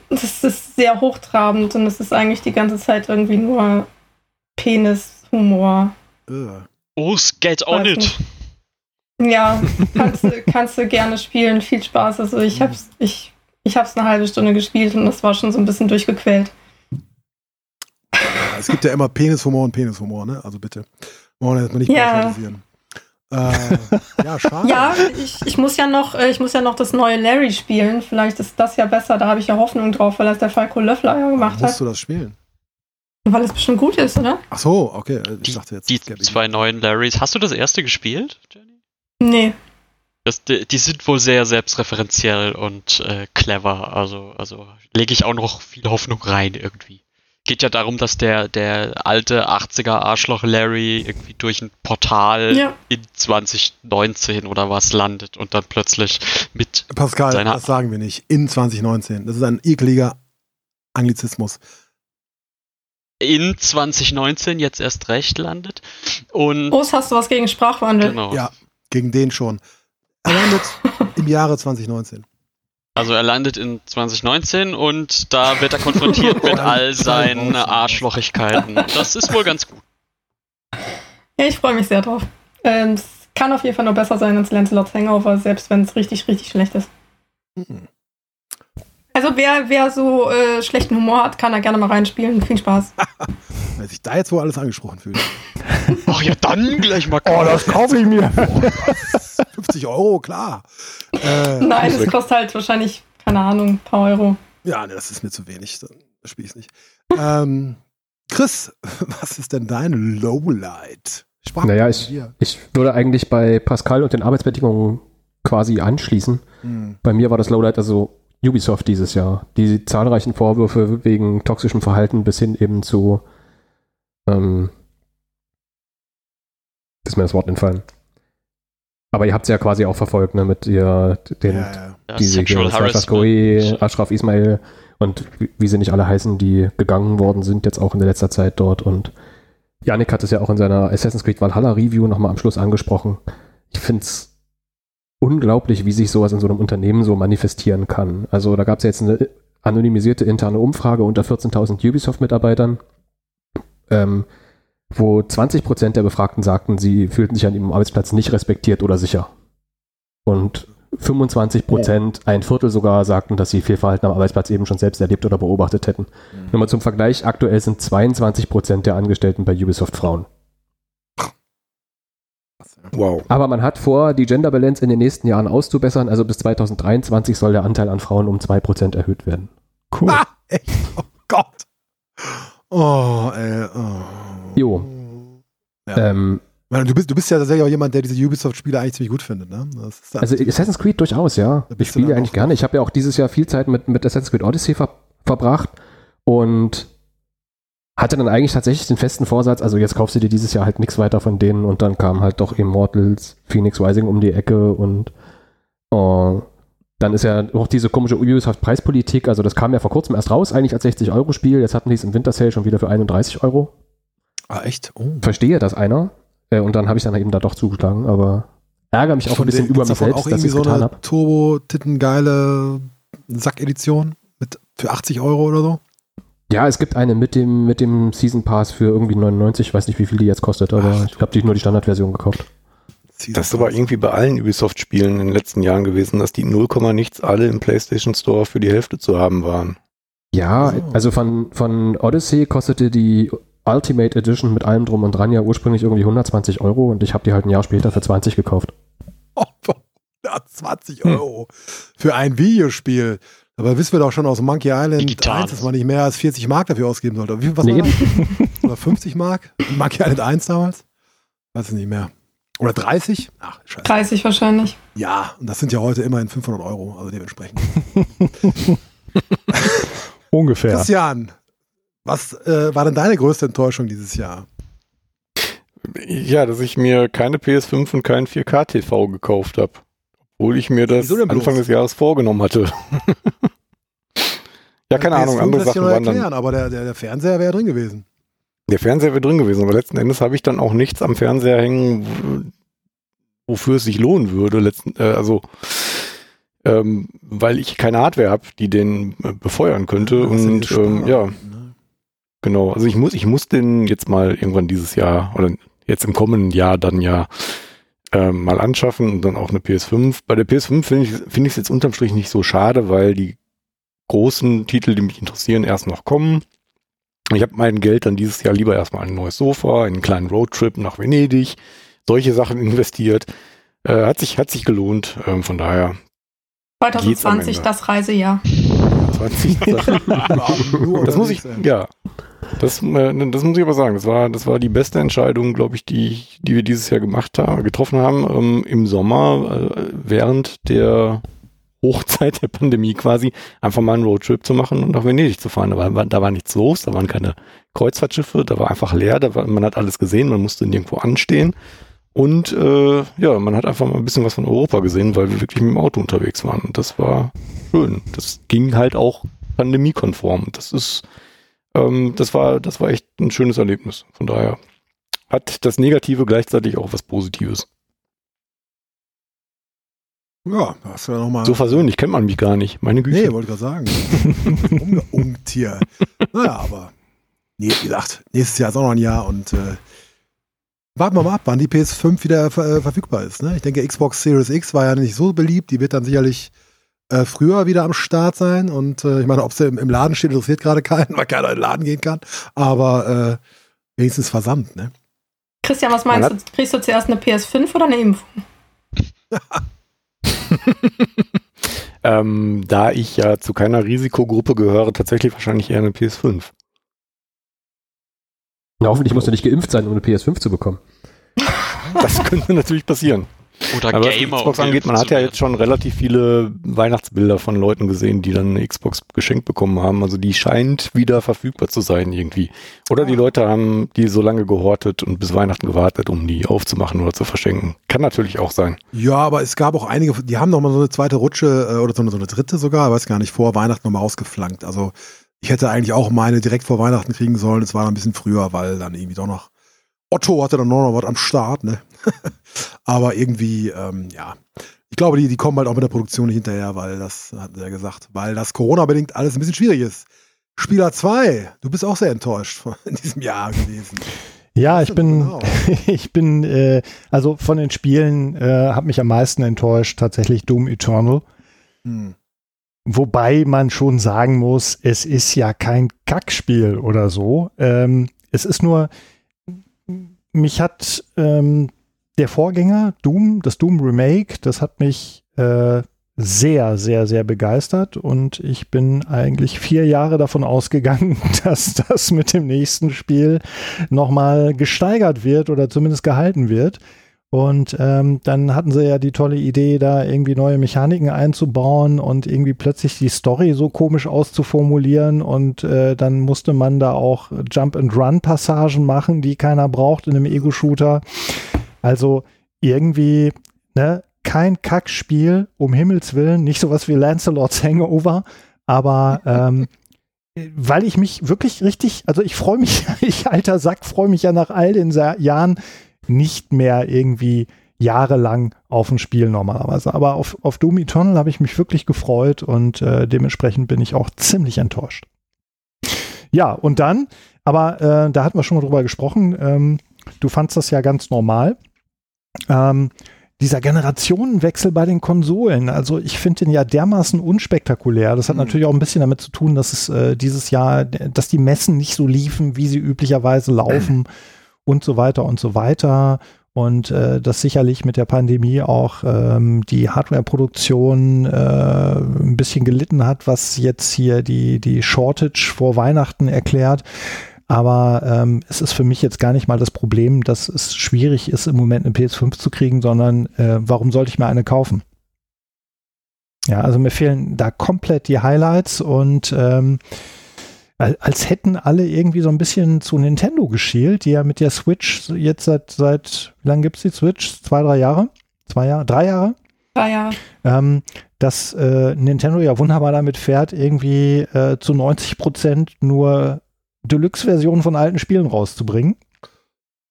Speaker 7: Das ist sehr hochtrabend und es ist eigentlich die ganze Zeit irgendwie nur Penis-Humor.
Speaker 4: Us, get on
Speaker 7: Weiß
Speaker 4: it.
Speaker 7: nicht. Ja, kannst, du- kannst du gerne spielen. Viel Spaß. Also ich hab's, ich, ich hab's eine halbe Stunde gespielt und das war schon so ein bisschen durchgequält.
Speaker 2: Ja, es gibt ja immer Penishumor und Penishumor, ne? Also bitte. Wollen wir jetzt mal nicht
Speaker 7: Ja.
Speaker 2: pauschalisieren. Äh, ja, schade.
Speaker 7: Ja, ich, ich muss ja noch, äh, ich muss ja noch das neue Larry spielen. Vielleicht ist das ja besser. Da habe ich ja Hoffnung drauf, weil das der Falco Löffler ja gemacht
Speaker 2: Musst
Speaker 7: hat.
Speaker 2: du das spielen?
Speaker 7: Weil es bestimmt gut ist, oder?
Speaker 2: Ach so, okay. Ich
Speaker 4: Die,
Speaker 2: dachte jetzt.
Speaker 4: die
Speaker 2: Gabby.
Speaker 4: zwei neuen Larrys. Hast du das erste gespielt, Jenny?
Speaker 7: Nee.
Speaker 4: Das, die, die sind wohl sehr selbstreferenziell und äh, clever. Also, also lege ich auch noch viel Hoffnung rein irgendwie. geht ja darum, dass der, der alte 80er Arschloch Larry irgendwie durch ein Portal
Speaker 7: Ja.
Speaker 4: in 2019 oder was landet und dann plötzlich mit
Speaker 2: Pascal,
Speaker 4: Seiner-
Speaker 2: das sagen wir nicht. In 2019. Das ist ein ekliger Anglizismus.
Speaker 4: in 2019 jetzt erst recht landet. Und
Speaker 7: Os, hast du was gegen Sprachwandel?
Speaker 4: genau.
Speaker 2: Ja, gegen den schon. Er landet im Jahre 2019.
Speaker 4: Also er landet in 2019 und da wird er konfrontiert mit all seinen Arschlochigkeiten. Das ist wohl ganz gut.
Speaker 7: Ja, ich freue mich sehr drauf. Ähm, es kann auf jeden Fall nur besser sein als Lancelot's Hangover, selbst wenn es richtig, richtig schlecht ist.
Speaker 2: Mhm.
Speaker 7: Also wer, wer so äh, schlechten Humor hat, kann da gerne mal reinspielen. Viel Spaß.
Speaker 2: Wer sich da jetzt wohl alles angesprochen fühlt.
Speaker 4: Ach ja, dann gleich mal.
Speaker 3: Oh, das kaufe ich mir.
Speaker 2: 50 Euro, klar. Äh,
Speaker 7: Nein, es
Speaker 5: weg.
Speaker 7: kostet halt wahrscheinlich, keine Ahnung, ein paar Euro.
Speaker 2: ja, nee, das ist mir zu wenig. Dann spiele ich nicht. Ähm, Chris, was ist denn dein Lowlight? Sprach
Speaker 6: Naja, ich-. Ich würde eigentlich bei Pascal und den Arbeitsbedingungen quasi anschließen.
Speaker 2: Hm.
Speaker 6: Bei mir war das Lowlight also Ubisoft dieses Jahr. Die zahlreichen Vorwürfe wegen toxischem Verhalten bis hin eben zu ähm, ist mir das Wort entfallen. Aber ihr habt es ja quasi auch verfolgt, ne, mit ihr, den,
Speaker 2: Ja, ja.
Speaker 4: Ja,
Speaker 6: diese
Speaker 4: Sexual Harassment.
Speaker 6: Ashraf Ismail und wie, wie sie nicht alle heißen, die gegangen worden sind, jetzt auch in der letzter Zeit dort. Und Yannick hat es ja auch in seiner Assassin's Creed Valhalla Review nochmal am Schluss angesprochen. Ich finde es unglaublich, wie sich sowas in so einem Unternehmen so manifestieren kann. Also da gab es ja jetzt eine anonymisierte interne Umfrage unter 14.000 Ubisoft-Mitarbeitern, ähm, wo 20% der Befragten sagten, sie fühlten sich an ihrem Arbeitsplatz nicht respektiert oder sicher. Und 25 Prozent, ein Viertel sogar, sagten, dass sie Fehlverhalten am Arbeitsplatz eben schon selbst erlebt oder beobachtet hätten. Nur mal zum Vergleich, aktuell sind 22 Prozent der Angestellten bei Ubisoft Frauen.
Speaker 5: Wow.
Speaker 6: Aber man hat vor, die Gender Balance in den nächsten Jahren auszubessern. Also bis 2023 soll der Anteil an Frauen um 2 Prozent erhöht werden.
Speaker 3: Cool.
Speaker 2: Ah, echt? Oh Gott. Oh, ey. Oh.
Speaker 6: Jo.
Speaker 2: Ja.
Speaker 6: Ähm,
Speaker 2: Du bist, du bist ja tatsächlich auch jemand, der diese Ubisoft-Spiele eigentlich ziemlich gut findet, ne?
Speaker 6: Also Assassin's Creed durchaus, ja. Ich spiele
Speaker 2: dann
Speaker 6: eigentlich gerne. Ich habe ja auch dieses Jahr viel Zeit mit, mit Assassin's Creed Odyssey ver verbracht und hatte dann eigentlich tatsächlich den festen Vorsatz, also jetzt kaufst du dir dieses Jahr halt nichts weiter von denen und dann kam halt doch Immortals, Phoenix Rising um die Ecke und äh, dann ist ja auch diese komische Ubisoft-Preispolitik, also das kam ja vor kurzem erst raus, eigentlich als 60-Euro-Spiel, jetzt hatten die es im Winter Sale schon wieder für 31 Euro.
Speaker 2: ah, echt? Oh.
Speaker 6: Verstehe das einer äh, und dann habe ich dann eben da doch zugeschlagen, aber ärgere mich auch ein bisschen über mich selbst,
Speaker 2: auch
Speaker 6: dass ich es
Speaker 2: so
Speaker 6: getan
Speaker 2: eine
Speaker 6: habe.
Speaker 2: Turbo-Titten-geile Sack-Edition mit für 80 Euro oder so?
Speaker 6: Ja, es gibt eine mit dem, mit dem Season Pass für irgendwie 99, ich weiß nicht, wie viel die jetzt kostet, aber
Speaker 2: Ach,
Speaker 6: ich habe die nur die Standardversion gekauft.
Speaker 5: Das ist aber irgendwie bei allen Ubisoft-Spielen in den letzten Jahren gewesen, dass die 0, nichts alle im PlayStation Store für die Hälfte zu haben waren.
Speaker 6: Ja,
Speaker 2: So.
Speaker 6: also von, von Odyssey kostete die Ultimate Edition mit allem drum und dran ja ursprünglich irgendwie 120 Euro und ich habe die halt ein Jahr später für 20 gekauft.
Speaker 2: Oh, 120 Euro für ein Videospiel. Aber wissen wir doch schon aus Monkey Island
Speaker 4: Digital.
Speaker 2: 1, dass man nicht mehr als 40 Mark dafür ausgeben sollte. Wie, was
Speaker 6: Nee,
Speaker 2: war das? Oder 50 Mark? Monkey Island 1 damals? Weiß ich nicht mehr. Oder 30? Ach, scheiße.
Speaker 7: 30 wahrscheinlich.
Speaker 2: Ja, und das sind ja heute immerhin 500 Euro, also dementsprechend.
Speaker 3: Ungefähr.
Speaker 2: Christian, was äh, war denn deine größte Enttäuschung dieses Jahr?
Speaker 5: Ja, dass ich mir keine PS5 und keinen 4K-TV gekauft habe. Obwohl ich mir das? Anfang des Jahres vorgenommen hatte. ja, keine
Speaker 2: PS5
Speaker 5: Ahnung, andere Sachen waren dann.
Speaker 2: erklären, aber der, der, der Fernseher wäre drin gewesen.
Speaker 5: Der Fernseher wäre drin gewesen, aber letzten Endes habe ich dann auch nichts am Fernseher hängen, wofür es sich lohnen würde. Letzten, äh, also, ähm, weil ich keine Hardware habe, die den äh, befeuern könnte.
Speaker 2: Du
Speaker 5: Und ähm, ja,
Speaker 2: ne?
Speaker 5: genau. Also ich muss, ich muss den jetzt mal irgendwann dieses Jahr oder jetzt im kommenden Jahr dann ja ähm, mal anschaffen und dann auch eine PS5. Bei der PS5 finde ich finde ich es jetzt unterm Strich nicht so schade, weil die großen Titel, die mich interessieren, erst noch kommen. Ich habe mein Geld dann dieses Jahr lieber erstmal in ein neues Sofa, in einen kleinen Roadtrip nach Venedig, solche Sachen investiert. Äh, hat sich hat sich gelohnt. Ähm, von daher Geht's am
Speaker 7: 2020,
Speaker 5: Ende.
Speaker 7: das Reisejahr.
Speaker 5: 20 Sachen.
Speaker 2: Nur
Speaker 5: Das muss ich, ja. Das, äh, das muss ich aber sagen. Das war, das war die beste Entscheidung, glaube ich, die, die wir dieses Jahr gemacht haben, getroffen haben. Ähm, Im Sommer, äh, während der Hochzeit der Pandemie quasi, einfach mal einen Roadtrip zu machen und nach Venedig zu fahren. Da war, da war nichts los, da waren keine Kreuzfahrtschiffe, da war einfach leer, da war, man hat alles gesehen, man musste nirgendwo anstehen. Und äh, ja, man hat einfach mal ein bisschen was von Europa gesehen, weil wir wirklich mit dem Auto unterwegs waren. Und das war schön. Das ging halt auch pandemiekonform. Das ist, ähm, das war, das war echt ein schönes Erlebnis. Von daher hat das Negative gleichzeitig auch was Positives.
Speaker 2: Ja, hast du ja nochmal.
Speaker 5: So versöhnlich kennt man mich gar nicht. Meine Güte.
Speaker 2: Nee, wollte gerade sagen. Umgeungt hier. Naja, aber nee, wie gesagt, nächstes Jahr ist auch noch ein Jahr und äh, warten wir mal ab, wann die PS5 wieder äh, verfügbar ist. Ne? Ich denke, Xbox Series X war ja nicht so beliebt. Die wird dann sicherlich äh, früher wieder am Start sein. Und äh, ich meine, ob sie im, im, Laden steht, interessiert gerade keinen, weil keiner in den Laden gehen kann. Aber äh, wenigstens versandt, ne?
Speaker 7: Christian, was meinst du? Kriegst du zuerst eine PS5 oder eine Impfung?
Speaker 5: ähm, da ich ja zu keiner Risikogruppe gehöre, tatsächlich wahrscheinlich eher eine PS5.
Speaker 6: Na, hoffentlich musst du nicht geimpft sein, um eine PS5 zu bekommen.
Speaker 5: Das könnte natürlich passieren.
Speaker 4: Oder
Speaker 5: Aber
Speaker 4: Gamer.
Speaker 5: was Xbox angeht, man hat ja jetzt schon relativ viele Weihnachtsbilder von Leuten gesehen, die dann eine Xbox geschenkt bekommen haben. Also die scheint wieder verfügbar zu sein irgendwie. Oder die Leute haben die so lange gehortet und bis Weihnachten gewartet, um die aufzumachen oder zu verschenken. Kann natürlich auch sein.
Speaker 2: Ja, aber es gab auch einige, die haben noch mal so eine zweite Rutsche äh, oder so eine, so eine dritte sogar, weiß gar nicht, vor Weihnachten nochmal ausgeflankt. Also ich hätte eigentlich auch meine direkt vor Weihnachten kriegen sollen. Es war dann ein bisschen früher, weil dann irgendwie doch noch Otto hatte dann noch was am Start, ne? Aber irgendwie, ähm, ja. Ich glaube, die, die kommen halt auch mit der Produktion nicht hinterher, weil das, hat er gesagt, weil das Corona-bedingt alles ein bisschen schwierig ist. Spieler 2, du bist auch sehr enttäuscht in diesem Jahr gewesen.
Speaker 3: Ja, ich bin, genau? ich bin, äh, also von den Spielen äh, hat mich am meisten enttäuscht tatsächlich Doom Eternal. Hm. Wobei man schon sagen muss, es ist ja kein Kackspiel oder so. Ähm, es ist nur, mich hat ähm, der Vorgänger Doom, das Doom Remake, das hat mich äh, sehr, sehr, sehr begeistert und ich bin eigentlich vier Jahre davon ausgegangen, dass das mit dem nächsten Spiel nochmal gesteigert wird oder zumindest gehalten wird. Und ähm, dann hatten sie ja die tolle Idee, da irgendwie neue Mechaniken einzubauen und irgendwie plötzlich die Story so komisch auszuformulieren. Und äh, dann musste man da auch Jump-and-Run-Passagen machen, die keiner braucht in einem Ego-Shooter. Also irgendwie, ne, kein Kackspiel, um Himmels Willen, nicht sowas wie Lancelot's Hangover, aber ähm, weil ich mich wirklich richtig, also ich freue mich, ich alter Sack, freue mich ja nach all den Jahren nicht mehr irgendwie jahrelang auf ein Spiel normalerweise. Aber auf, auf Doom Eternal habe ich mich wirklich gefreut und äh, dementsprechend bin ich auch ziemlich enttäuscht. Ja, und dann, aber äh, da hatten wir schon mal drüber gesprochen, ähm, du fandst das ja ganz normal. Ähm, dieser Generationenwechsel bei den Konsolen, also ich finde den ja dermaßen unspektakulär. Das hat mhm. natürlich auch ein bisschen damit zu tun, dass es äh, dieses Jahr, dass die Messen nicht so liefen, wie sie üblicherweise laufen und so weiter und so weiter. Und äh, das sicherlich mit der Pandemie auch ähm, die Hardware-Produktion äh, ein bisschen gelitten hat, was jetzt hier die, die Shortage vor Weihnachten erklärt. Aber ähm, es ist für mich jetzt gar nicht mal das Problem, dass es schwierig ist, im Moment eine PS5 zu kriegen, sondern äh, warum sollte ich mir eine kaufen? Ja, also mir fehlen da komplett die Highlights und ähm, als hätten alle irgendwie so ein bisschen zu Nintendo geschielt, die ja mit der Switch jetzt seit, seit wie lange gibt es die Switch? Zwei, drei Jahre? Zwei Jahre? Drei Jahre?
Speaker 7: Drei Jahre.
Speaker 3: Ähm, dass äh, Nintendo ja wunderbar damit fährt, irgendwie äh, zu 90 Prozent nur Deluxe-Versionen von alten Spielen rauszubringen.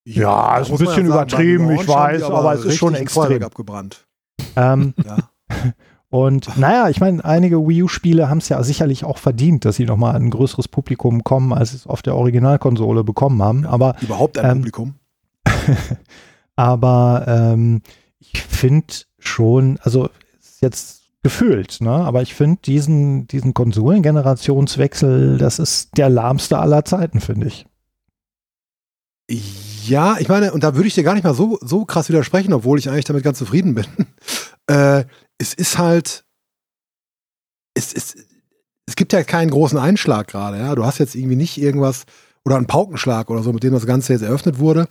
Speaker 3: Ja, ist ein bisschen ja sagen, übertrieben, ich weiß, aber, aber es ist schon extrem.
Speaker 2: Abgebrannt.
Speaker 3: Ähm, ja. Und naja, ich meine, einige Wii U-Spiele haben es ja sicherlich auch verdient, dass sie nochmal an ein größeres Publikum kommen, als sie es auf der Originalkonsole bekommen haben. Aber
Speaker 2: überhaupt ein ähm, Publikum.
Speaker 3: aber ähm, ich finde schon, also ist jetzt gefühlt, ne? Aber ich finde diesen, diesen Konsolengenerationswechsel, das ist der lahmste aller Zeiten, finde ich.
Speaker 2: Ja, ich meine, und da würde ich dir gar nicht mal so, so krass widersprechen, obwohl ich eigentlich damit ganz zufrieden bin. äh, es ist halt, es, es, es gibt ja keinen großen Einschlag gerade, ja. Du hast jetzt irgendwie nicht irgendwas oder einen Paukenschlag oder so, mit dem das Ganze jetzt eröffnet wurde.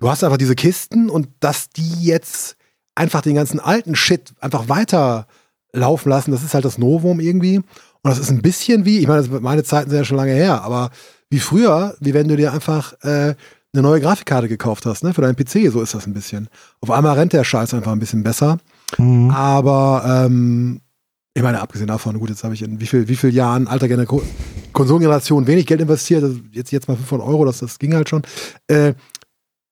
Speaker 2: Du hast einfach diese Kisten und dass die jetzt einfach den ganzen alten Shit einfach weiter laufen lassen. Das ist halt das Novum irgendwie. Und das ist ein bisschen wie, ich meine, meine Zeiten sind ja schon lange her, aber wie früher, wie wenn du dir einfach äh, eine neue Grafikkarte gekauft hast, ne, für deinen PC, so ist das ein bisschen. Auf einmal rennt der Scheiß einfach ein bisschen besser.
Speaker 3: Mhm.
Speaker 2: Aber ähm, ich meine, abgesehen davon, gut, jetzt habe ich in wie viel, wie viel Jahren alter Gener Konsolengeneration wenig Geld investiert, also jetzt, jetzt mal 500 Euro, das, das ging halt schon. Äh,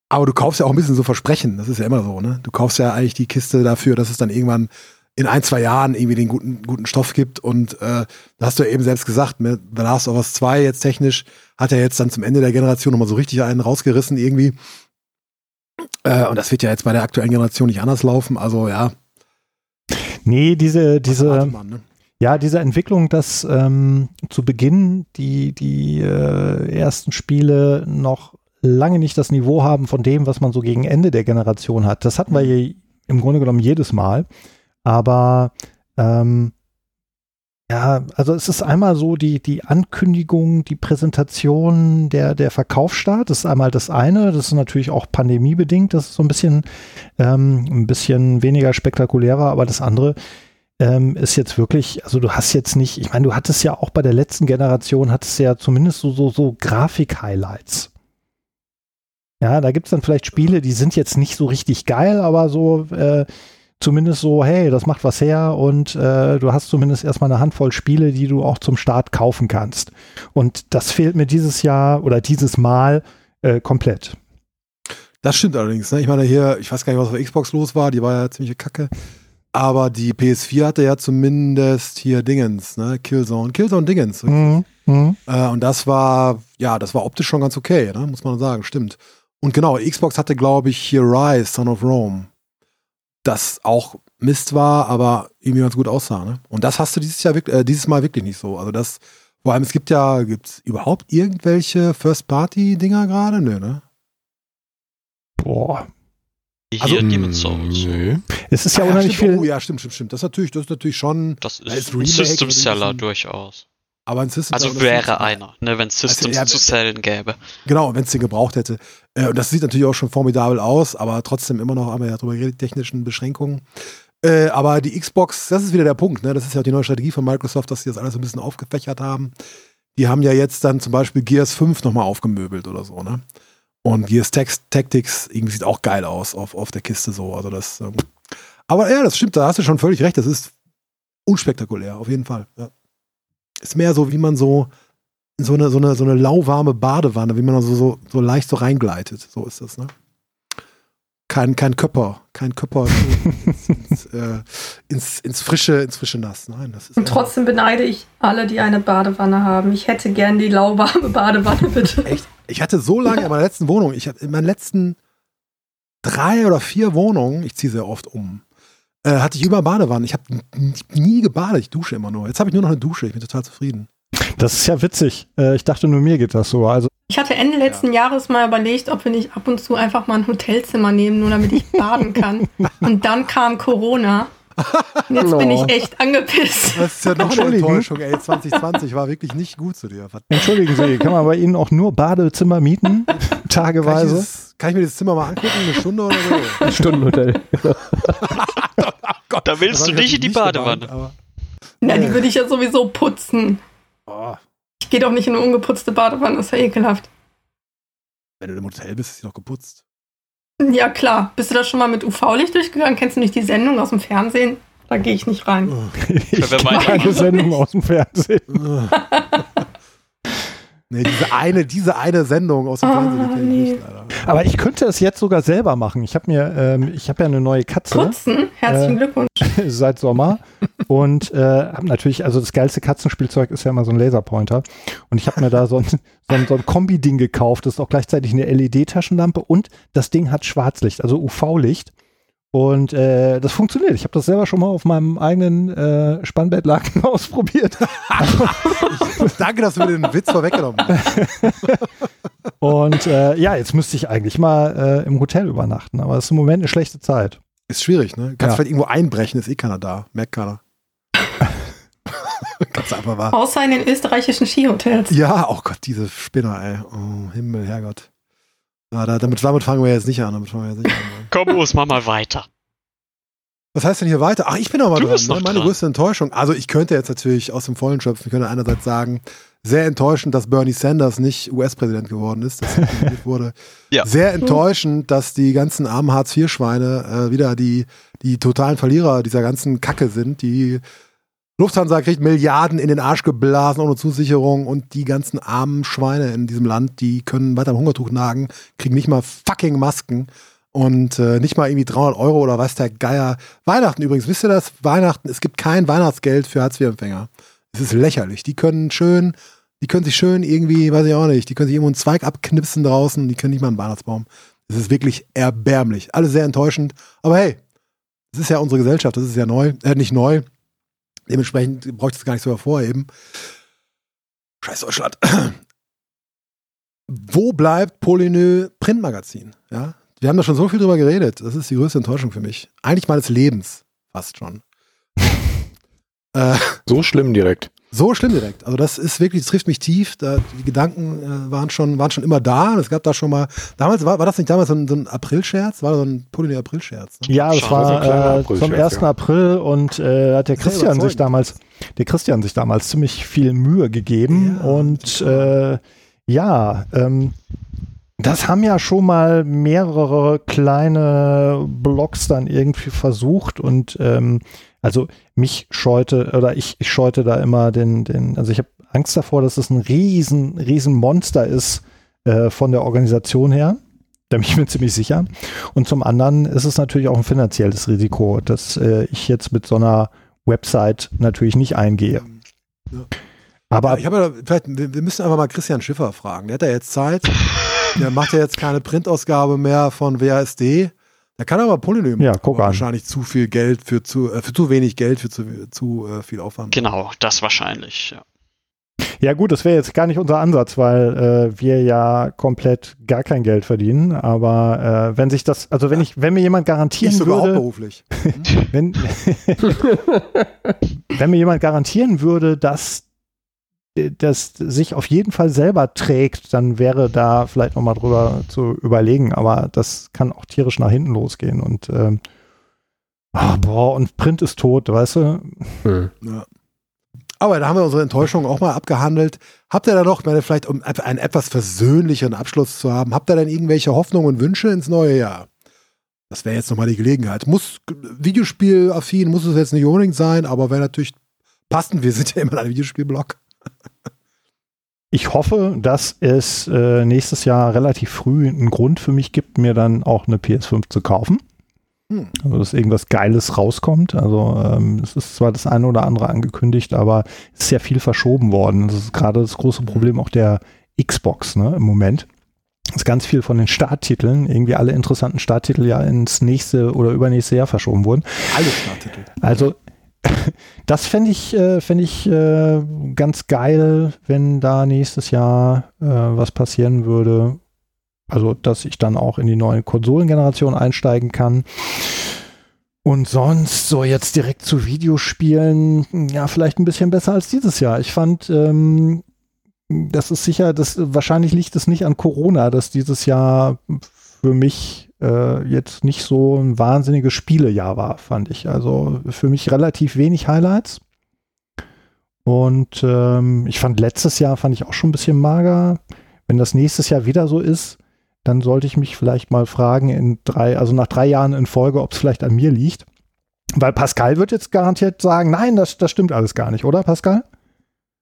Speaker 2: aber du kaufst ja auch ein bisschen so Versprechen, das ist ja immer so, ne? Du kaufst ja eigentlich die Kiste dafür, dass es dann irgendwann in ein, zwei Jahren irgendwie den guten, guten Stoff gibt und äh, da hast du ja eben selbst gesagt, mit The Last of Us 2 jetzt technisch hat er jetzt dann zum Ende der Generation nochmal so richtig einen rausgerissen irgendwie. Äh, und das wird ja jetzt bei der aktuellen Generation nicht anders laufen, also ja,
Speaker 3: Nee, diese, diese,
Speaker 2: man, ne?
Speaker 3: Ja, diese Entwicklung, dass ähm, zu Beginn die, die äh, ersten Spiele noch lange nicht das Niveau haben von dem, was man so gegen Ende der Generation hat. Das hatten wir je, im Grunde genommen jedes Mal. Aber ähm, ja, also es ist einmal so die, die Ankündigung, die Präsentation, der, der Verkaufsstart, das ist einmal das eine. Das ist natürlich auch pandemiebedingt, das ist so ein bisschen, ähm, ein bisschen weniger spektakulärer, aber das andere ähm, ist jetzt wirklich, also du hast jetzt nicht, ich meine, du hattest ja auch bei der letzten Generation, hattest ja zumindest so, so, so Grafik-Highlights. Ja, da gibt es dann vielleicht Spiele, die sind jetzt nicht so richtig geil, aber so äh, zumindest so, hey, das macht was her und äh, du hast zumindest erstmal eine Handvoll Spiele, die du auch zum Start kaufen kannst. Und das fehlt mir dieses Jahr oder dieses Mal äh, komplett.
Speaker 2: Das stimmt allerdings. Ne? Ich meine, hier, ich weiß gar nicht, was auf Xbox los war, die war ja ziemliche Kacke. Aber die PS4 hatte ja zumindest hier Dingens, ne? Killzone. Killzone Dingens.
Speaker 3: Mhm. Mhm.
Speaker 2: Äh, und das war, ja, das war optisch schon ganz okay, ne? muss man sagen, stimmt. Und genau, Xbox hatte, glaube ich, hier Rise, Son of Rome. Das auch Mist war, aber irgendwie ganz gut aussah. Ne? Und das hast du dieses Jahr wirklich, äh, dieses Mal wirklich nicht so. Also das, vor allem, es gibt ja, gibt es überhaupt irgendwelche First-Party-Dinger gerade? Nö, ne?
Speaker 3: Boah.
Speaker 4: Hier
Speaker 2: Also-
Speaker 4: Demon's Souls.
Speaker 5: Nö.
Speaker 3: Es ist ja
Speaker 2: Ah,
Speaker 3: unheimlich
Speaker 2: stimmt.
Speaker 3: viel.
Speaker 2: Oh, ja, stimmt, stimmt, stimmt. Das ist natürlich, das ist natürlich schon,
Speaker 4: Das
Speaker 2: Als
Speaker 4: ist ein
Speaker 2: Remake
Speaker 4: System
Speaker 2: oder
Speaker 4: Seller
Speaker 2: diesen-
Speaker 4: durchaus.
Speaker 2: Aber ein System.
Speaker 4: Also wäre einer, ne, wenn es Systems
Speaker 2: ja,
Speaker 4: zu sellen gäbe.
Speaker 2: Genau, wenn es den gebraucht hätte. Äh, und das sieht natürlich auch schon formidabel aus, aber trotzdem immer noch, haben wir ja drüber geredet, technischen Beschränkungen. Äh, aber die Xbox, das ist wieder der Punkt, ne? Das ist ja auch die neue Strategie von Microsoft, dass sie das alles ein bisschen aufgefächert haben. Die haben ja jetzt dann zum Beispiel Gears 5 nochmal aufgemöbelt oder so, ne? Und Gears Tactics irgendwie sieht auch geil aus auf, auf der Kiste so. Also das. Ähm, aber ja, das stimmt, da hast du schon völlig recht. Das ist unspektakulär, auf jeden Fall. Ja. Ist mehr so, wie man so so eine, so eine, so eine lauwarme Badewanne, wie man also so, so leicht so reingleitet. So ist das, ne? Kein, kein Köpper, kein Köpper ins, ins, äh, ins, ins frische, ins frische Nass. Nein, das ist
Speaker 7: Und trotzdem beneide ich alle, die eine Badewanne haben. Ich hätte gern die lauwarme Badewanne, bitte.
Speaker 2: echt. Ich hatte so lange in meiner letzten Wohnung, ich hatte in meinen letzten drei oder vier Wohnungen, ich ziehe sehr oft um, äh, hatte ich über Badewannen. Ich habe nie gebadet, ich dusche immer nur. Jetzt habe ich nur noch eine Dusche, ich bin total zufrieden.
Speaker 3: Das ist ja witzig. Äh, ich dachte nur mir geht das so. Also
Speaker 7: Ich hatte Ende letzten Jahres mal überlegt, ob wir nicht ab und zu einfach mal ein Hotelzimmer nehmen, nur damit ich baden kann. Und dann kam Corona. Und jetzt bin ich echt angepisst.
Speaker 2: Das ist ja noch eine. Enttäuschung, ey. 2020 war wirklich nicht gut zu dir.
Speaker 3: Entschuldigen Sie, kann man bei Ihnen auch nur Badezimmer mieten?
Speaker 2: Kann ich,
Speaker 3: Tageweise?
Speaker 2: dieses, kann ich mir das Zimmer mal angucken, eine Stunde oder so?
Speaker 6: Ein Stundenhotel.
Speaker 4: Da willst du
Speaker 2: ich
Speaker 4: nicht in die
Speaker 2: natürlich
Speaker 4: Badewanne.
Speaker 2: gemeint, aber-
Speaker 7: Na, die würde ich ja sowieso putzen.
Speaker 2: Oh,
Speaker 7: Ich gehe doch nicht in eine ungeputzte Badewanne, das ist ja ekelhaft.
Speaker 2: wenn du im Hotel bist, ist sie doch geputzt.
Speaker 7: Ja, klar. Bist du da schon mal mit UV-Licht durchgegangen? Kennst du nicht die Sendung aus dem Fernsehen? Da gehe ich nicht rein.
Speaker 3: Ich
Speaker 4: Wer
Speaker 3: kenne
Speaker 4: meint-
Speaker 3: eine Sendung aus dem Fernsehen.
Speaker 2: nee, diese eine, diese eine Sendung aus dem
Speaker 7: Ah,
Speaker 2: Fernsehen, die
Speaker 7: nee.
Speaker 2: nicht, leider.
Speaker 3: Aber ich könnte es jetzt sogar selber machen. Ich habe mir, ähm, ich habe ja eine neue Katze
Speaker 7: Putzen? Herzlichen
Speaker 3: Äh,
Speaker 7: Glückwunsch.
Speaker 3: seit Sommer und äh, habe natürlich, also das geilste Katzenspielzeug ist ja immer so ein Laserpointer und ich habe mir da so ein, so ein, so ein Kombi-Ding gekauft. Das ist auch gleichzeitig eine LED-Taschenlampe und das Ding hat Schwarzlicht, also UV-Licht. Und äh, das funktioniert. Ich habe das selber schon mal auf meinem eigenen äh, Spannbettlaken ausprobiert.
Speaker 2: Danke, dass du mir den Witz vorweggenommen hast.
Speaker 3: Und äh, ja, jetzt müsste ich eigentlich mal äh, im Hotel übernachten, aber es ist im Moment eine schlechte Zeit.
Speaker 2: Ist schwierig, ne? Kannst
Speaker 3: Ja.
Speaker 2: vielleicht irgendwo einbrechen, ist eh keiner da. Merkt keiner. Ganz einfach wahr.
Speaker 7: Außer in den österreichischen Skihotels.
Speaker 2: Ja, oh Gott, diese Spinner, ey. Oh, Himmel, Herrgott. Ja, da, damit, damit fangen wir jetzt nicht an. Damit fangen wir jetzt nicht an.
Speaker 4: Komm, Urs, mach mal weiter.
Speaker 2: Was heißt denn hier weiter? Ach, ich bin noch mal
Speaker 4: Du
Speaker 2: dran. Ne? Meine
Speaker 4: dran.
Speaker 2: größte Enttäuschung. Also ich könnte jetzt natürlich aus dem Vollen schöpfen. Ich könnte einerseits sagen, sehr enttäuschend, dass Bernie Sanders nicht US-Präsident geworden ist, dass er wurde.
Speaker 4: Ja.
Speaker 2: Sehr enttäuschend, dass die ganzen armen Hartz-IV-Schweine äh, wieder die, die totalen Verlierer dieser ganzen Kacke sind. Die Lufthansa kriegt Milliarden in den Arsch geblasen ohne Zusicherung und die ganzen armen Schweine in diesem Land, die können weiter am Hungertuch nagen, kriegen nicht mal fucking Masken und äh, nicht mal irgendwie 300 Euro oder was der Geier. Weihnachten übrigens, wisst ihr das? Weihnachten, es gibt kein Weihnachtsgeld für Hartz-IV-Empfänger. Es ist lächerlich. Die können schön, die können sich schön irgendwie, weiß ich auch nicht, die können sich irgendwo einen Zweig abknipsen draußen, die können nicht mal einen Weihnachtsbaum. Es ist wirklich erbärmlich. Alles sehr enttäuschend. Aber hey, das ist ja unsere Gesellschaft, das ist ja neu, äh, nicht neu. Dementsprechend brauche ich das gar nicht so hervorheben. Scheiß Deutschland. Wo bleibt Polynö Printmagazin? Ja? Wir haben da schon so viel drüber geredet. Das ist die größte Enttäuschung für mich. Eigentlich meines Lebens. Fast schon. äh,
Speaker 5: So schlimm direkt.
Speaker 2: So schlimm direkt. Also das ist wirklich, das trifft mich tief. Da, die Gedanken äh, waren, schon, waren schon immer da. Es gab da schon mal, damals war, war das nicht damals so ein, so ein April-Scherz? War so ein Polynö-April-Scherz? Ne?
Speaker 3: Ja, das
Speaker 5: so kleiner
Speaker 3: war äh,
Speaker 5: April-Scherz,
Speaker 3: zum 1.
Speaker 5: ja.
Speaker 3: April und äh, hat der Christian sich damals, der Christian sich damals ziemlich viel Mühe gegeben
Speaker 2: Ja,
Speaker 3: und äh, ja, ähm, das haben ja schon mal mehrere kleine Blogs dann irgendwie versucht und ähm, also mich scheute oder ich, ich scheute da immer den, den, also ich habe Angst davor, dass es ein riesen, riesen Monster ist äh, von der Organisation her. Da bin ich mir ziemlich sicher. Und zum anderen ist es natürlich auch ein finanzielles Risiko, dass äh, ich jetzt mit so einer Website natürlich nicht eingehe.
Speaker 2: Ja.
Speaker 3: Aber
Speaker 2: Ja, ich habe ja, vielleicht, wir müssen einfach mal Christian Schiffer fragen. Der hat ja jetzt Zeit. Der macht ja jetzt keine Printausgabe mehr von WASD. Der kann aber Polynö
Speaker 3: Ja, guck an.
Speaker 2: Wahrscheinlich zu viel Geld für zu, äh, für zu wenig Geld für zu, zu äh, viel Aufwand.
Speaker 4: Genau, das wahrscheinlich. Ja.
Speaker 3: ja gut, das wäre jetzt gar nicht unser Ansatz, weil äh, wir ja komplett gar kein Geld verdienen. Aber äh, wenn sich das, also wenn ich, wenn mir jemand
Speaker 2: Ich
Speaker 3: garantieren
Speaker 2: sogar
Speaker 3: würde,
Speaker 2: hauptberuflich.
Speaker 3: wenn, wenn mir jemand garantieren würde, dass das sich auf jeden Fall selber trägt, dann wäre da vielleicht noch mal drüber zu überlegen. Aber das kann auch tierisch nach hinten losgehen. Und ähm, ah, boah, und Print ist tot, weißt du?
Speaker 6: Hm.
Speaker 2: Ja. Aber da haben wir unsere Enttäuschung auch mal abgehandelt. Habt ihr da noch, meine, vielleicht um einen etwas versöhnlicheren Abschluss zu haben, habt ihr denn irgendwelche Hoffnungen und Wünsche ins neue Jahr? Das wäre jetzt nochmal die Gelegenheit. Muss Videospielaffin, muss es jetzt nicht unbedingt sein, aber wäre natürlich passend. Wir sind ja immer ein Videospielblog.
Speaker 3: Ich hoffe, dass es äh, nächstes Jahr relativ früh einen Grund für mich gibt, mir dann auch eine PS5 zu kaufen.
Speaker 2: Hm.
Speaker 3: Also, dass irgendwas Geiles rauskommt. Also, ähm, es ist zwar das eine oder andere angekündigt, aber es ist ja viel verschoben worden. Das ist gerade das große Problem auch der Xbox ne, im Moment. Dass ganz viel von den Starttiteln, irgendwie alle interessanten Starttitel ja ins nächste oder übernächste Jahr verschoben wurden.
Speaker 2: Alle Starttitel.
Speaker 3: Also, das fände ich, äh, fänd ich äh, ganz geil, wenn da nächstes Jahr äh, was passieren würde. Also, dass ich dann auch in die neue Konsolengeneration einsteigen kann. Und sonst so jetzt direkt zu Videospielen, ja, vielleicht ein bisschen besser als dieses Jahr. Ich fand, ähm, das ist sicher, das, wahrscheinlich liegt es nicht an Corona, dass dieses Jahr für mich äh, jetzt nicht so ein wahnsinniges Spielejahr war, fand ich. Also für mich relativ wenig Highlights. Und ähm, ich fand letztes Jahr fand ich auch schon ein bisschen mager. Wenn das nächstes Jahr wieder so ist, dann sollte ich mich vielleicht mal fragen in drei, also nach drei Jahren in Folge, ob es vielleicht an mir liegt. Weil Pascal wird jetzt garantiert sagen, nein, das, das stimmt alles gar nicht, oder Pascal?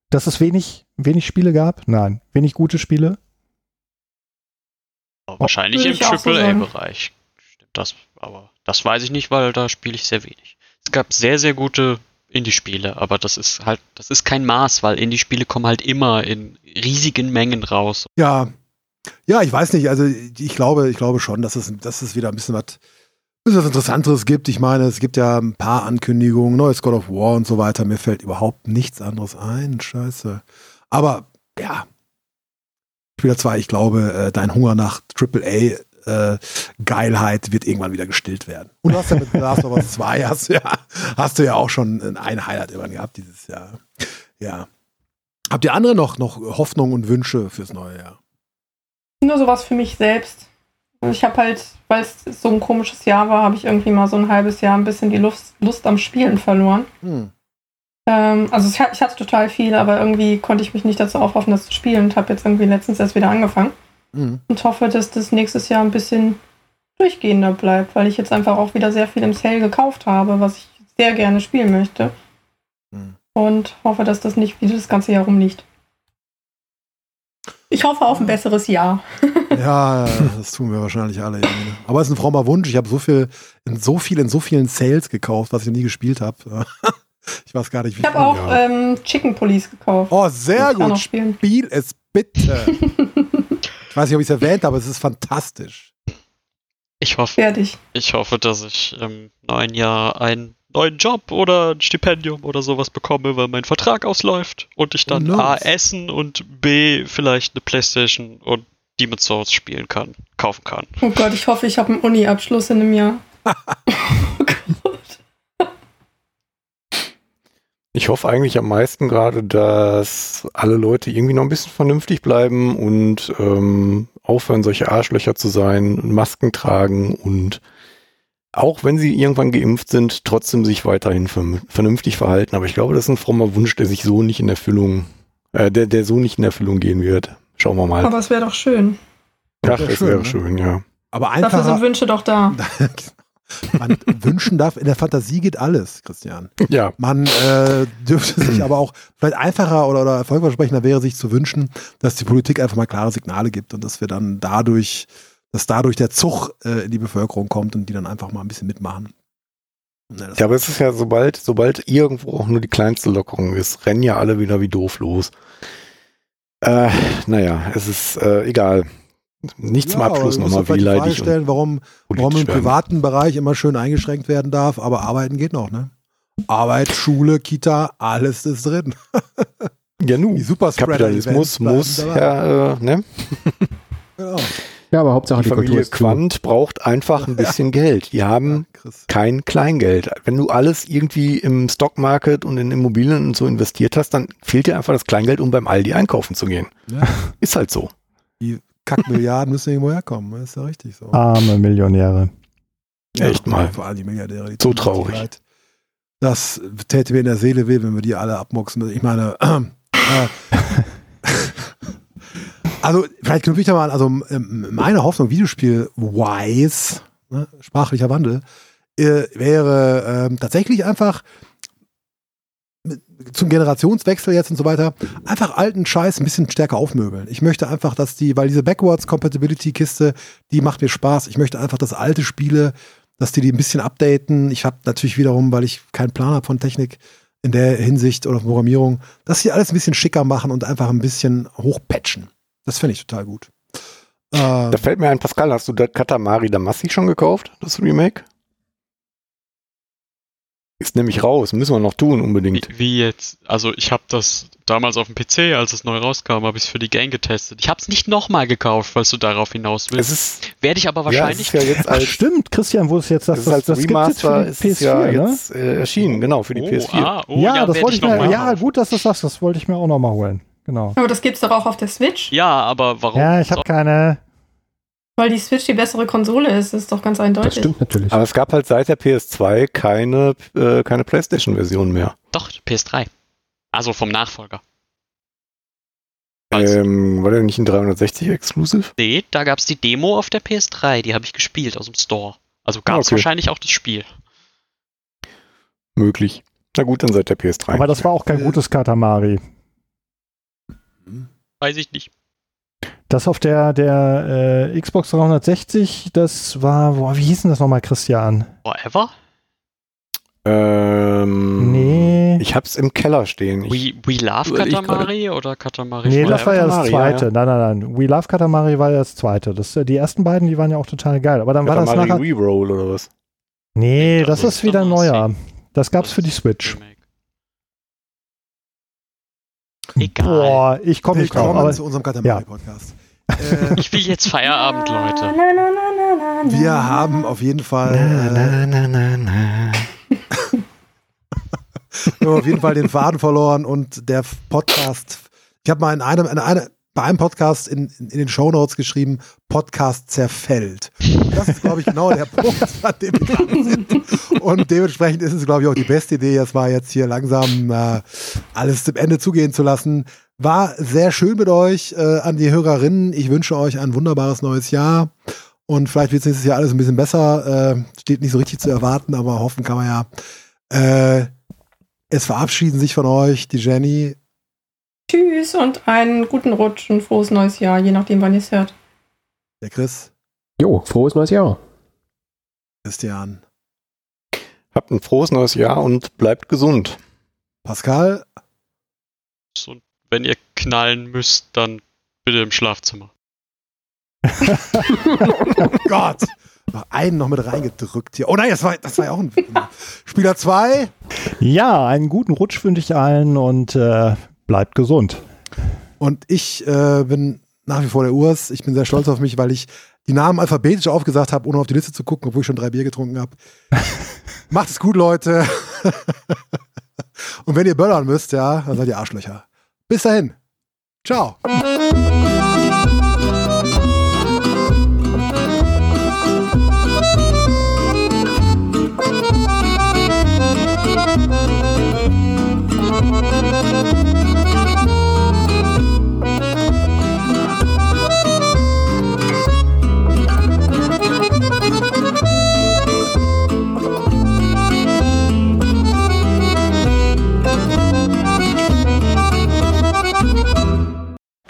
Speaker 3: Dass es wenig, wenig Spiele gab? Nein. Wenig gute Spiele?
Speaker 4: Wahrscheinlich im. AAA-Bereich. Stimmt das, aber das weiß ich nicht, weil da spiele ich sehr wenig. Es gab sehr, sehr gute Indie-Spiele, aber das ist halt, das ist kein Maß, weil Indie-Spiele kommen halt immer in riesigen Mengen raus.
Speaker 2: Ja. Ja, ich weiß nicht. Also ich glaube, ich glaube schon, dass es, dass es wieder ein bisschen was, ein bisschen was Interessanteres gibt. Ich meine, es gibt ja ein paar Ankündigungen, neues God of War und so weiter. Mir fällt überhaupt nichts anderes ein. Scheiße. Aber ja. Spieler 2, ich glaube, äh, dein Hunger nach AAA äh, Geilheit wird irgendwann wieder gestillt werden. Und du hast ja mit Last of Us 2 hast, du ja, hast du ja auch schon ein Highlight immer gehabt dieses Jahr. Ja. Habt ihr andere noch, noch Hoffnungen und Wünsche fürs neue Jahr?
Speaker 7: Nur sowas für mich selbst, Ich habe halt, weil es so ein komisches Jahr war, habe ich irgendwie mal so ein halbes Jahr ein bisschen die Lust, Lust am Spielen verloren.
Speaker 2: Hm.
Speaker 7: Ähm, also ich, hatte total viel, aber irgendwie konnte ich mich nicht dazu aufraffen, das zu spielen und habe jetzt irgendwie letztens erst wieder angefangen
Speaker 2: Hm.
Speaker 7: und hoffe, dass das nächstes Jahr ein bisschen durchgehender bleibt, weil ich jetzt einfach auch wieder sehr viel im Sale gekauft habe, was ich sehr gerne spielen möchte.
Speaker 2: Hm.
Speaker 7: Und hoffe, dass das nicht wieder das ganze Jahr rumliegt. Ich hoffe auf ein besseres Jahr.
Speaker 2: Ja, das tun wir wahrscheinlich alle. ne? Aber es ist ein frommer Wunsch. Ich habe so viel in so viel in so vielen Sales gekauft, was ich nie gespielt habe. Ich weiß gar nicht, wie
Speaker 7: Ich habe auch ähm, Chicken Police gekauft.
Speaker 2: Oh, sehr gut.
Speaker 7: spielen.
Speaker 2: Spiel es bitte. ich weiß nicht, ob ich es erwähnt habe, aber es ist fantastisch.
Speaker 4: Ich hoffe,
Speaker 7: Fertig.
Speaker 4: ich hoffe, dass ich im neuen Jahr einen neuen Job oder ein Stipendium oder sowas bekomme, weil mein Vertrag ausläuft und ich dann
Speaker 2: Oh,
Speaker 4: A essen und B vielleicht eine Playstation und Demon's Souls spielen kann, kaufen kann.
Speaker 7: Oh Gott, ich hoffe, ich habe einen Uni-Abschluss in einem Jahr. oh Gott.
Speaker 5: Ich hoffe eigentlich am meisten gerade, dass alle Leute irgendwie noch ein bisschen vernünftig bleiben und ähm, aufhören, solche Arschlöcher zu sein, Masken tragen und auch wenn sie irgendwann geimpft sind, trotzdem sich weiterhin ver- vernünftig verhalten. Aber ich glaube, das ist ein frommer Wunsch, der sich so nicht in Erfüllung, äh, der, der so nicht in Erfüllung gehen wird. Schauen wir mal.
Speaker 7: Aber es wäre doch schön.
Speaker 5: Ach,
Speaker 2: wär
Speaker 5: es
Speaker 2: schön,
Speaker 5: wäre
Speaker 2: ne?
Speaker 5: schön, ja.
Speaker 2: Aber
Speaker 7: Dafür sind. Wünsche doch da.
Speaker 2: Man wünschen darf, in der Fantasie geht alles, Christian.
Speaker 5: Ja,
Speaker 2: Man äh, dürfte sich aber auch vielleicht einfacher oder, oder erfolgversprechender wäre, sich zu wünschen, dass die Politik einfach mal klare Signale gibt und dass wir dann dadurch, dass dadurch der Zug äh, in die Bevölkerung kommt und die dann einfach mal ein bisschen mitmachen. Ne, das-
Speaker 5: Ja, aber es ist ja, sobald, sobald irgendwo auch nur die kleinste Lockerung ist, rennen ja alle wieder wie doof los. Äh, naja, es ist äh, egal. Nicht zum
Speaker 2: Ja,
Speaker 5: Abschluss nochmal,
Speaker 2: dir
Speaker 5: wie
Speaker 2: vielleicht die Frage
Speaker 5: leidig und
Speaker 2: stellen, warum, warum im
Speaker 5: werden.
Speaker 2: privaten Bereich immer schön eingeschränkt werden darf, aber arbeiten geht noch, ne? Arbeit, Schule, Kita, alles ist drin.
Speaker 5: Ja, nu,
Speaker 2: Die Superspreader-Events
Speaker 5: Kapitalismus muss, ja, äh, ne?
Speaker 2: Genau.
Speaker 6: Ja, aber Hauptsache
Speaker 5: Die
Speaker 6: die, Kultur
Speaker 5: Familie. Quandt braucht einfach ein bisschen Geld. Die haben
Speaker 2: Chris.
Speaker 5: kein Kleingeld. Wenn du alles irgendwie im Stockmarket und in Immobilien und so investiert hast, dann fehlt dir einfach das Kleingeld, um beim Aldi einkaufen zu gehen.
Speaker 2: Ja,
Speaker 5: Ist halt so.
Speaker 2: Kackmilliarden müssen irgendwo herkommen, das ist ja richtig so.
Speaker 3: Arme Millionäre.
Speaker 5: Echt mal.
Speaker 2: Vor allem die Milliardäre. Die
Speaker 5: So traurig.
Speaker 2: leid. Das täte mir in der Seele weh, wenn wir die alle abmuchsen. Ich meine, äh, also vielleicht knüpfe ich da mal an, also meine Hoffnung, Videospiel-wise, ne, sprachlicher Wandel, äh, wäre ähm, tatsächlich einfach zum Generationswechsel jetzt und so weiter, einfach alten Scheiß ein bisschen stärker aufmöbeln. Ich möchte einfach, dass die, weil diese Backwards Compatibility Kiste, die macht mir Spaß. Ich möchte einfach, dass alte Spiele, dass die die ein bisschen updaten. Ich habe natürlich wiederum, weil ich keinen Plan habe von Technik in der Hinsicht oder Programmierung, dass sie alles ein bisschen schicker machen und einfach ein bisschen hochpatchen. Das finde ich total gut. Äh,
Speaker 5: Da fällt mir ein, Pascal, hast du Katamari Damacy schon gekauft, das Remake? Ist nämlich raus, müssen wir noch tun,
Speaker 4: Wie,
Speaker 5: unbedingt.
Speaker 4: wie jetzt, also ich habe das damals auf dem PC, als es neu rauskam, habe ich es für die Gang getestet. Ich habe es nicht nochmal gekauft, falls du darauf hinaus
Speaker 5: Es
Speaker 4: willst.
Speaker 5: ist,
Speaker 4: Werde ich aber
Speaker 5: ja, es
Speaker 4: wahrscheinlich
Speaker 5: ist ja jetzt
Speaker 3: Ach,
Speaker 5: als,
Speaker 3: stimmt, Christian, wo ist jetzt das?
Speaker 5: das ist als
Speaker 3: das, das gibt's jetzt
Speaker 5: Remaster,
Speaker 3: für
Speaker 5: ist
Speaker 3: die
Speaker 5: es ja
Speaker 3: PS4, ne?
Speaker 5: jetzt äh, erschienen, genau, für die
Speaker 4: oh,
Speaker 5: PS4.
Speaker 4: Ah, oh,
Speaker 3: ja, das
Speaker 4: werd
Speaker 3: wollte ich mir,
Speaker 4: mal
Speaker 3: ja, gut, dass du das sagst, das wollte ich mir auch noch mal holen. Genau.
Speaker 7: Aber das gibt's doch auch auf der Switch.
Speaker 4: Ja, aber warum?
Speaker 3: Ja, ich habe keine.
Speaker 7: Weil die Switch die bessere Konsole ist, ist doch ganz eindeutig.
Speaker 6: Das stimmt natürlich.
Speaker 5: Aber es gab halt seit der PS2 keine, äh, keine Playstation-Version mehr.
Speaker 4: Doch, PS3. Also vom Nachfolger.
Speaker 5: Ähm, war der nicht ein 360 Exclusive?
Speaker 4: nee, da gab es die Demo auf der PS3, die habe ich gespielt aus dem Store. Also gab es
Speaker 5: Okay.
Speaker 4: wahrscheinlich auch das Spiel.
Speaker 5: Möglich. Na gut, dann seit der PS3.
Speaker 3: Aber das war auch kein
Speaker 2: Äh,
Speaker 3: gutes Katamari.
Speaker 4: Weiß ich nicht.
Speaker 3: Das auf der, der äh, Xbox 360, das war, boah, wie hieß denn das nochmal, Christian?
Speaker 4: Forever?
Speaker 5: ähm,
Speaker 3: Nee.
Speaker 5: Ich hab's im Keller stehen. Ich,
Speaker 4: We, We Love Katamari oder Katamari
Speaker 3: Nee, das war ja das
Speaker 5: Katamari, ja,
Speaker 3: zweite. Nein, nein, nein. We Love Katamari war ja das zweite. Das, äh, die ersten beiden, die waren ja auch total geil. Aber dann war das
Speaker 5: Katamari
Speaker 3: nachher.
Speaker 5: Reroll oder was?
Speaker 3: Nee,
Speaker 4: Das
Speaker 3: das
Speaker 4: ist
Speaker 3: wieder
Speaker 4: dann
Speaker 3: neuer. Das gab's für die Switch.
Speaker 4: Egal.
Speaker 3: Boah, ich komme nicht drauf.
Speaker 2: Willkommen
Speaker 3: Aber
Speaker 2: zu unserem Katamari-Podcast. Äh,
Speaker 4: Ich will jetzt Feierabend, Leute.
Speaker 7: Na, na, na, na, na,
Speaker 2: wir haben auf jeden Fall,
Speaker 5: Na, na, na, na.
Speaker 2: wir haben auf jeden Fall den Faden verloren und der Podcast. Ich habe mal in einem, in einer, bei einem Podcast in, in, in den Shownotes geschrieben, Podcast zerfällt. Das ist, glaube ich, genau der Punkt, an dem wir dran sind. Und dementsprechend ist es, glaube ich, auch die beste Idee, jetzt mal jetzt hier langsam äh, alles zum Ende zugehen zu lassen. War sehr schön mit euch äh, an die Hörerinnen. Ich wünsche euch ein wunderbares neues Jahr. Und vielleicht wird es nächstes Jahr alles ein bisschen besser. Äh, steht nicht so richtig zu erwarten, aber hoffen kann man ja. Äh, es verabschieden sich von euch die Jenny,
Speaker 7: Tschüss und einen guten Rutsch und frohes neues Jahr, je nachdem, wann ihr es hört.
Speaker 2: der Chris,
Speaker 6: Jo, frohes neues Jahr.
Speaker 2: Christian,
Speaker 5: Habt ein frohes neues Jahr und bleibt gesund.
Speaker 2: Pascal.
Speaker 4: Und wenn ihr knallen müsst, dann bitte im Schlafzimmer.
Speaker 2: Oh Gott. Noch einen noch mit reingedrückt hier. Oh nein, das war, das war ja auch ein Spieler 2.
Speaker 3: Ja, einen guten Rutsch wünsche ich allen und äh, bleibt gesund.
Speaker 2: Und ich äh, bin nach wie vor der Urs. Ich bin sehr stolz auf mich, weil ich die Namen alphabetisch aufgesagt habe, ohne auf die Liste zu gucken, obwohl ich schon drei Bier getrunken habe. Macht es gut, Leute. Und wenn ihr böllern müsst, ja, dann seid ihr Arschlöcher. Bis dahin. Ciao.